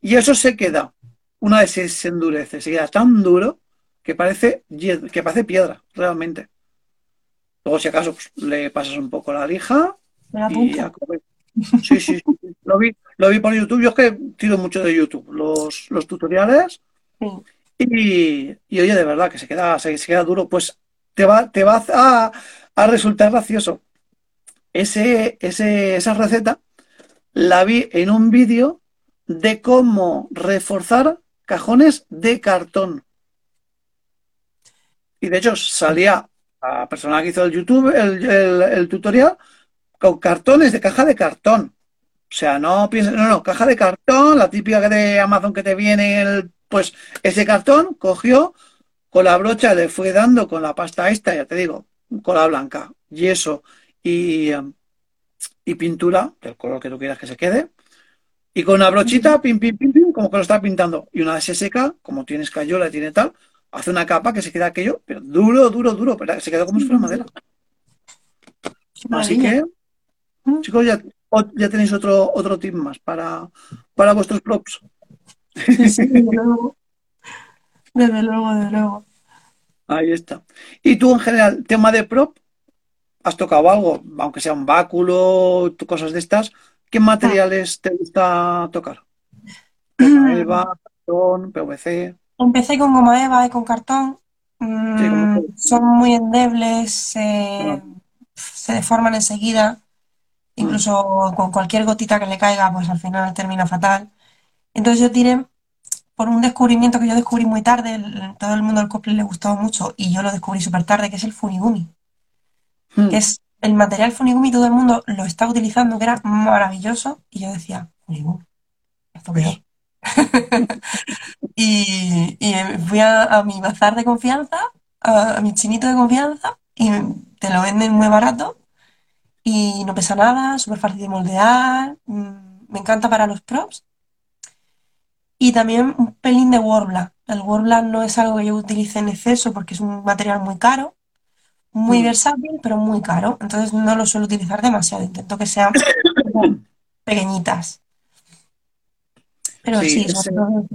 Y eso se queda, una vez se, endurece, se queda tan duro que parece, que parece piedra, realmente. Luego, si acaso, pues, le pasas un poco la lija Me la y a. Sí, sí, sí. sí. Lo vi, lo vi por YouTube. Yo es que tiro mucho de YouTube, los, los tutoriales. Sí. Y, y oye, de verdad, que se queda, se, se queda duro, pues te va, te va a, a resultar gracioso. Ese, ese, esa receta la vi en un vídeo de cómo reforzar cajones de cartón. Y de hecho salía la persona que hizo el YouTube, el, el- tutorial, con cartones de caja de cartón. O sea, no pienses, no, no, caja de cartón, la típica de Amazon que te viene el, pues ese cartón, cogió con la brocha, le fue dando con la pasta esta, ya te digo, cola blanca, yeso y, eh, y pintura, del color que tú quieras que se quede, y con una brochita, pim, pim, pim, pim, como que lo está pintando. Y una vez se seca, como tiene escayola y tiene tal, hace una capa que se queda aquello, pero duro, duro, duro, pero se quedó como si fuera madera. Así que, Mm. chicos, ya, ya tenéis otro, otro tip más para, para vuestros props. Sí, sí. Desde luego, desde luego. Ahí está. Y tú, en general, tema de prop, has tocado algo, aunque sea un báculo, cosas de estas. ¿Qué materiales te gusta tocar? Goma Mm. eva, cartón, PVC. Empecé con goma eva y con cartón. Sí, como Mm, son muy endebles, Ah, se, se deforman enseguida. mm, Incluso con cualquier gotita que le caiga, pues al final termina fatal. Entonces yo tiré por un descubrimiento que yo descubrí muy tarde. el- todo el mundo del cosplay le gustó mucho y yo lo descubrí súper tarde, que es el funigumi. Que mm. es el material funigumi, todo el mundo lo está utilizando, que era maravilloso. Y yo decía, funigumi, ¿esto qué es? Y, y fui a, a mi bazar de confianza, a, a mi chinito de confianza, y te lo venden muy barato y no pesa nada, súper fácil de moldear. mm, Me encanta para los props. Y también un pelín de Worbla. El Worbla no es algo que yo utilice en exceso porque es un material muy caro, muy Mm. versátil, pero muy caro. Entonces no lo suelo utilizar demasiado. Intento que sean pequeñitas. Pero Sí, sí, sobre ese- todo.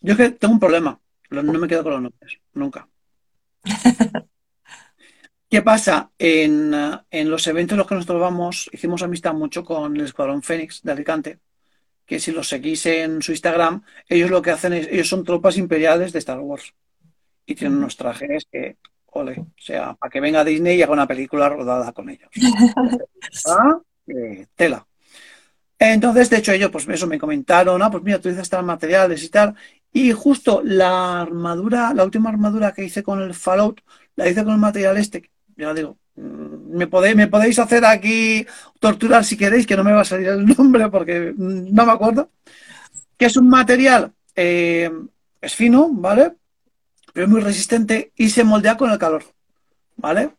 yo es que tengo un problema. No me quedo con los nombres, nunca. ¿Qué pasa? En, eh, en los eventos en los que nosotros vamos, hicimos amistad mucho con el Escuadrón Fénix de Alicante, que si los seguís en su Instagram, ellos lo que hacen es, ellos son tropas imperiales de Star Wars y tienen unos trajes que, ole, o sea, para que venga Disney y haga una película rodada con ellos. Ah, eh, tela. Entonces, de hecho, ellos, pues eso me comentaron, ah, pues mira, tú dices estos materiales y tal. Y justo la armadura, la última armadura que hice con el Fallout, la hice con el material este. Ya digo, me podéis, me podéis hacer aquí torturar si queréis, que no me va a salir el nombre porque no me acuerdo. Que es un material, eh, es fino, ¿vale? Pero es muy resistente y se moldea con el calor, ¿vale?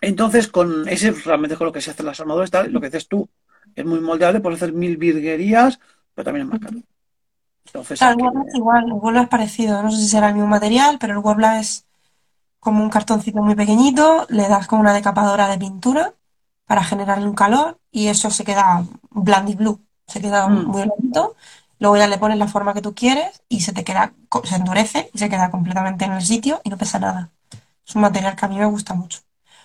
Entonces, con ese realmente es con lo que se hacen las armaduras, tal, lo que dices tú, es muy moldeable, puedes hacer mil virguerías, pero también es más caro. Entonces Claro, el igual, el es parecido, no sé si será el mismo material, pero el Worbla es como un cartoncito muy pequeñito, le das con una decapadora de pintura para generarle un calor y eso se queda blandy blue, se queda Mm, muy blandito, luego ya le pones la forma que tú quieres y se te queda, se endurece y se queda completamente en el sitio y no pesa nada. Es un material que a mí me gusta mucho.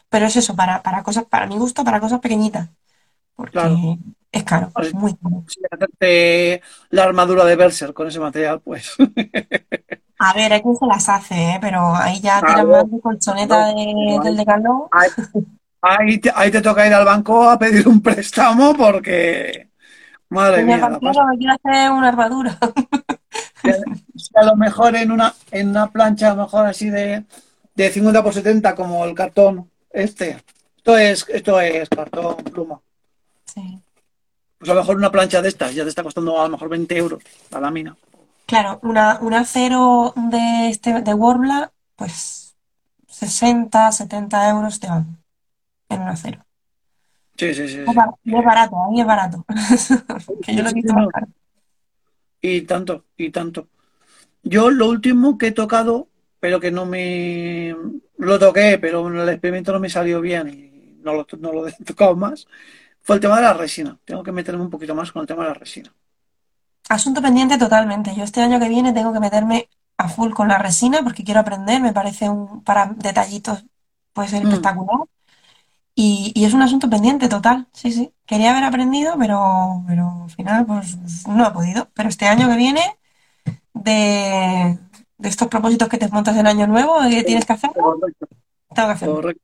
Pero es eso, para, para cosas, para mi gusto, para cosas pequeñitas. porque Claro. es caro, Así, muy caro. si hacerte la armadura de Berserk con ese material, pues. A ver, hay quien se las hace, ¿eh? Pero ahí ya tiran más de colchoneta claro. de- del Ahí, Decathlon. ahí- ahí te, ahí te toca ir al banco a pedir un préstamo porque, madre mía, parece me quiero hacer una armadura. Si a si a lo mejor en una, en una plancha, a lo mejor así de, de 50 por 70, como el cartón este. Esto es, esto es cartón pluma. Sí. Pues a lo mejor una plancha de estas ya te está costando a lo mejor 20 euros la lámina. Claro, una, un acero de este de Worbla, pues 60, 70 euros te van en un acero. Sí, sí, sí, Es sí. y es barato, ahí es barato. Que yo lo visto más caro. Y tanto, y tanto. Yo lo último que he tocado, pero que no me... Lo toqué, pero el experimento no me salió bien y no lo, no lo he tocado más, fue el tema de la resina. Tengo que meterme un poquito más con el tema de la resina. Asunto pendiente totalmente. Yo este año que viene tengo que meterme a full con la resina porque quiero aprender, me parece un para detallitos puede ser Mm, espectacular. Y, y es un asunto pendiente total, sí, sí. Quería haber aprendido, pero, pero al final pues no he podido. Pero este año que viene, de, de estos propósitos que te montas en año nuevo, que tienes que hacerlo, correcto, tengo que hacerlo. correcto.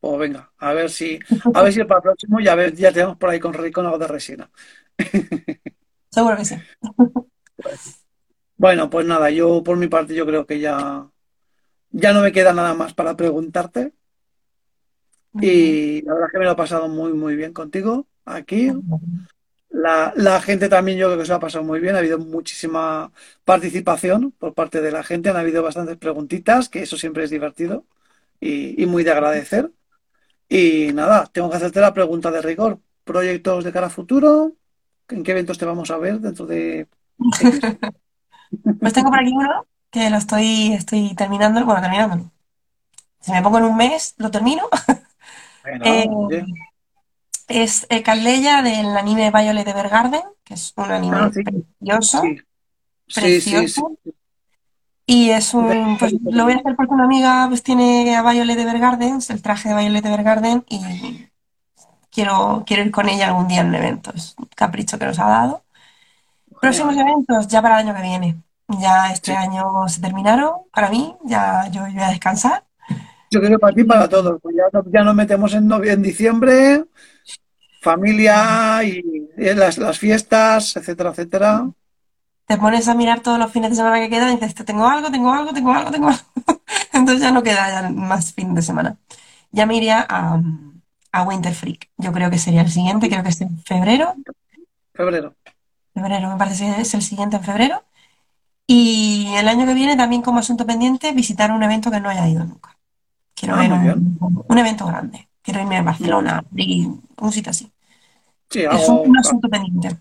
Pues venga, a ver si, a ver si para el próximo ya, ver, ya tenemos por ahí con, con algo de resina. Seguro que sí. Bueno, pues nada, yo por mi parte yo creo que ya, ya no me queda nada más para preguntarte. Y la verdad es que me lo he pasado muy, muy bien contigo aquí. La, la gente también yo creo que se lo ha pasado muy bien. Ha habido muchísima participación por parte de la gente. Han habido bastantes preguntitas, que eso siempre es divertido y, y muy de agradecer. Y nada, tengo que hacerte la pregunta de rigor. ¿Proyectos de cara a futuro? ¿En qué eventos te vamos a ver dentro de? Pues tengo por aquí uno que lo estoy, estoy terminando, bueno, terminándolo. Si me pongo en un mes, lo termino. Eh, Bueno, oye. es eh, Calella del anime Violet Evergarden, que es un Ah, anime sí, precioso, sí, sí, sí, precioso. Y es un, pues lo voy a hacer porque una amiga pues tiene a Violet Evergarden, el traje de Violet Evergarden, y quiero, quiero ir con ella algún día en un evento. Es un capricho que nos ha dado. Próximos eventos, ya para el año que viene. Ya este Sí. año se terminaron para mí, ya yo voy a descansar. Yo creo que para ti para todos. Pues ya, ya nos metemos en, en diciembre, familia y, y las, las fiestas, etcétera, etcétera. Te pones a mirar todos los fines de semana que quedan y dices, tengo algo, tengo algo, tengo algo, tengo algo. Entonces ya no queda ya más fin de semana. Ya me iría a, a Winter Freak. Yo creo que sería el siguiente, creo que es en febrero. Febrero. Febrero, me parece que es el siguiente en febrero. Y el año que viene también como asunto pendiente visitar un evento que no haya ido nunca. Quiero Ah, ver un, un evento grande. Quiero irme a Barcelona, Madrid, un sitio así. Sí, Es un, asunto pendiente.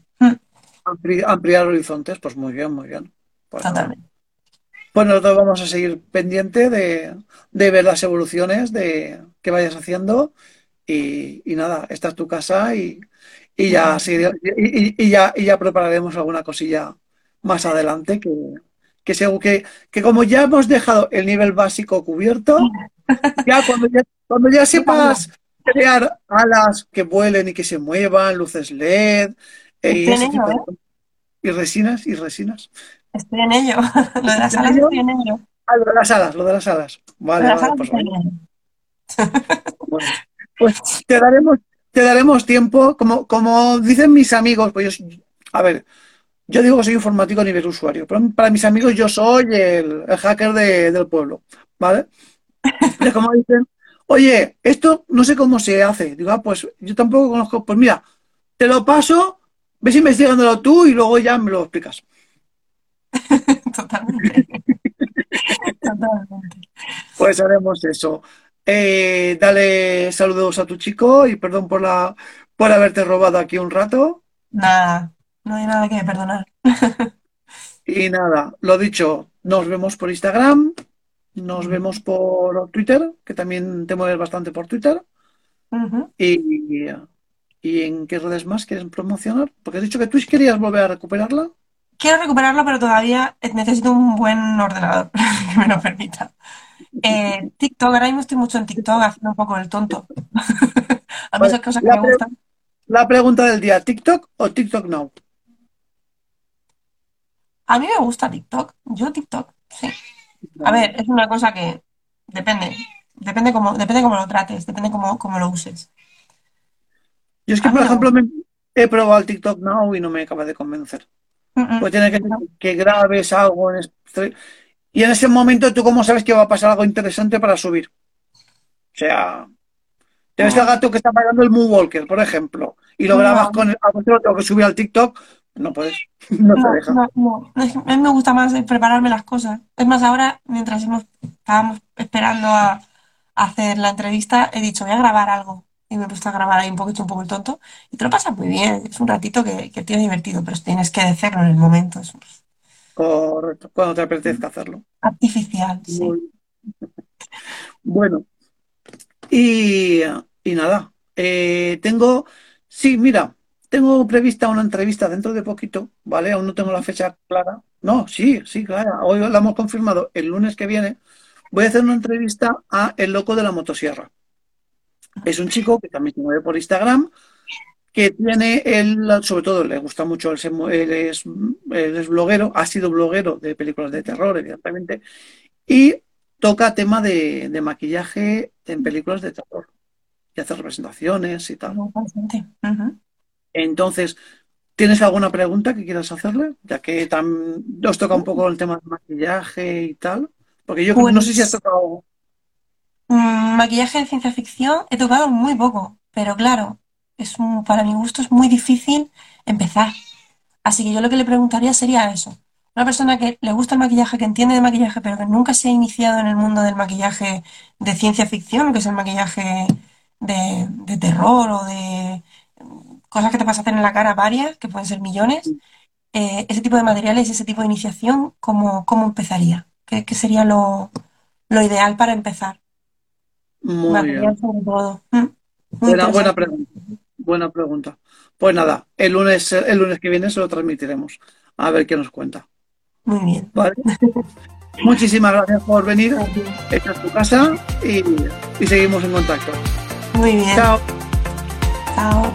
Ampli- ampliar horizontes, pues muy bien, muy bien. Pues totalmente. Pues nosotros vamos a seguir pendiente de, de ver las evoluciones de que vayas haciendo y, y nada, esta es tu casa y, y ya seguiré- y, ya y ya prepararemos alguna cosilla más adelante que, que, seguro que, que como ya hemos dejado el nivel básico cubierto, ya cuando ya, cuando ya sepas crear alas que vuelen y que se muevan, luces LED eh, en ello, de ¿eh? Y resinas y resinas. Estoy en ello. Lo de las ¿En alas ello? estoy en ello. Ah, lo de las alas, lo de las alas. Lo Vale, de las vale, alas pues bueno. Pues te daremos, te daremos tiempo, como, como dicen mis amigos, pues yo, a ver, yo digo que soy informático a nivel usuario, pero para mis amigos yo soy el, el hacker de- del pueblo, ¿vale? Como dicen, oye, esto no sé cómo se hace. Digo, ah, pues yo tampoco conozco, pues mira, te lo paso, ves investigándolo tú y luego ya me lo explicas. Totalmente. Totalmente. Pues haremos eso. Eh, dale saludos a tu chico y perdón por la, por haberte robado aquí un rato. Nada, no hay nada que perdonar. Y nada, lo dicho, nos vemos por Instagram, nos vemos por Twitter, que también te mueves bastante por Twitter. Y, ¿y en qué redes más quieres promocionar? Porque has dicho que Twitch querías volver a recuperarla. Quiero recuperarlo, pero todavía necesito un buen ordenador que me lo permita. Eh, TikTok, ahora mismo estoy mucho en TikTok haciendo un poco el tonto. A mí esas cosas que me pre- gustan. La pregunta del día, ¿TikTok o TikTok Now? A mí me gusta TikTok. Yo TikTok, sí. A ver, es una cosa que depende. Depende cómo, depende cómo lo trates, depende cómo, cómo lo uses. Yo es que, A por ejemplo, me- he probado el TikTok Now y no me acaba de convencer. Mm. Pues tiene que ser que grabes algo en y en ese momento tú cómo sabes que va a pasar algo interesante para subir. O sea, te ves al gato que está bailando el Moonwalker, por ejemplo, y lo grabas No, con el tengo que subir al TikTok, no puedes, no te deja. no, A mí me gusta más prepararme las cosas. Es más, ahora, mientras hemos, estábamos esperando a, a hacer la entrevista, he dicho, voy a grabar algo. Y me he puesto a grabar ahí un poquito, un poco el tonto. Y te lo pasas muy bien. Es un ratito que, que tiene divertido, pero tienes que hacerlo en el momento. Es Correcto, cuando te apetezca hacerlo. artificial, sí. Bueno. Y, y nada, eh, tengo, sí, mira, tengo prevista una entrevista dentro de poquito, ¿vale? Aún no tengo la fecha clara. No, sí, sí, clara. Hoy la hemos confirmado. El lunes que viene voy a hacer una entrevista a El Loco de la Motosierra. Es un chico que también se mueve por Instagram, que tiene él, sobre todo le gusta mucho, él, es, él es bloguero, ha sido bloguero de películas de terror, evidentemente, y toca tema de, de maquillaje en películas de terror, y hace representaciones y tal. Entonces, ¿tienes alguna pregunta que quieras hacerle? Ya que os toca un poco el tema de maquillaje y tal. Porque yo no sé si has Pues tocado. mm, maquillaje de ciencia ficción he tocado muy poco, pero claro, es un- para mi gusto es muy difícil empezar. Así que yo lo que le preguntaría sería eso. Una persona que le gusta el maquillaje, que entiende de maquillaje, pero que nunca se ha iniciado en el mundo del maquillaje de ciencia ficción, que es el maquillaje de, de terror o de cosas que te vas a hacer en la cara varias, que pueden ser millones. Eh, ese tipo de materiales, ese tipo de iniciación, ¿cómo, cómo empezaría? ¿Qué, qué sería lo, lo ideal para empezar? Muy Material bien. sobre todo. Mm, Muy Buena, pregunta. Buena pregunta. Pues nada, el lunes, el lunes que viene se lo transmitiremos. A ver qué nos cuenta. Muy bien. ¿Vale? Muchísimas gracias por venir. Gracias. Esta es tu casa y, y seguimos en contacto. Muy bien. Chao. Chao.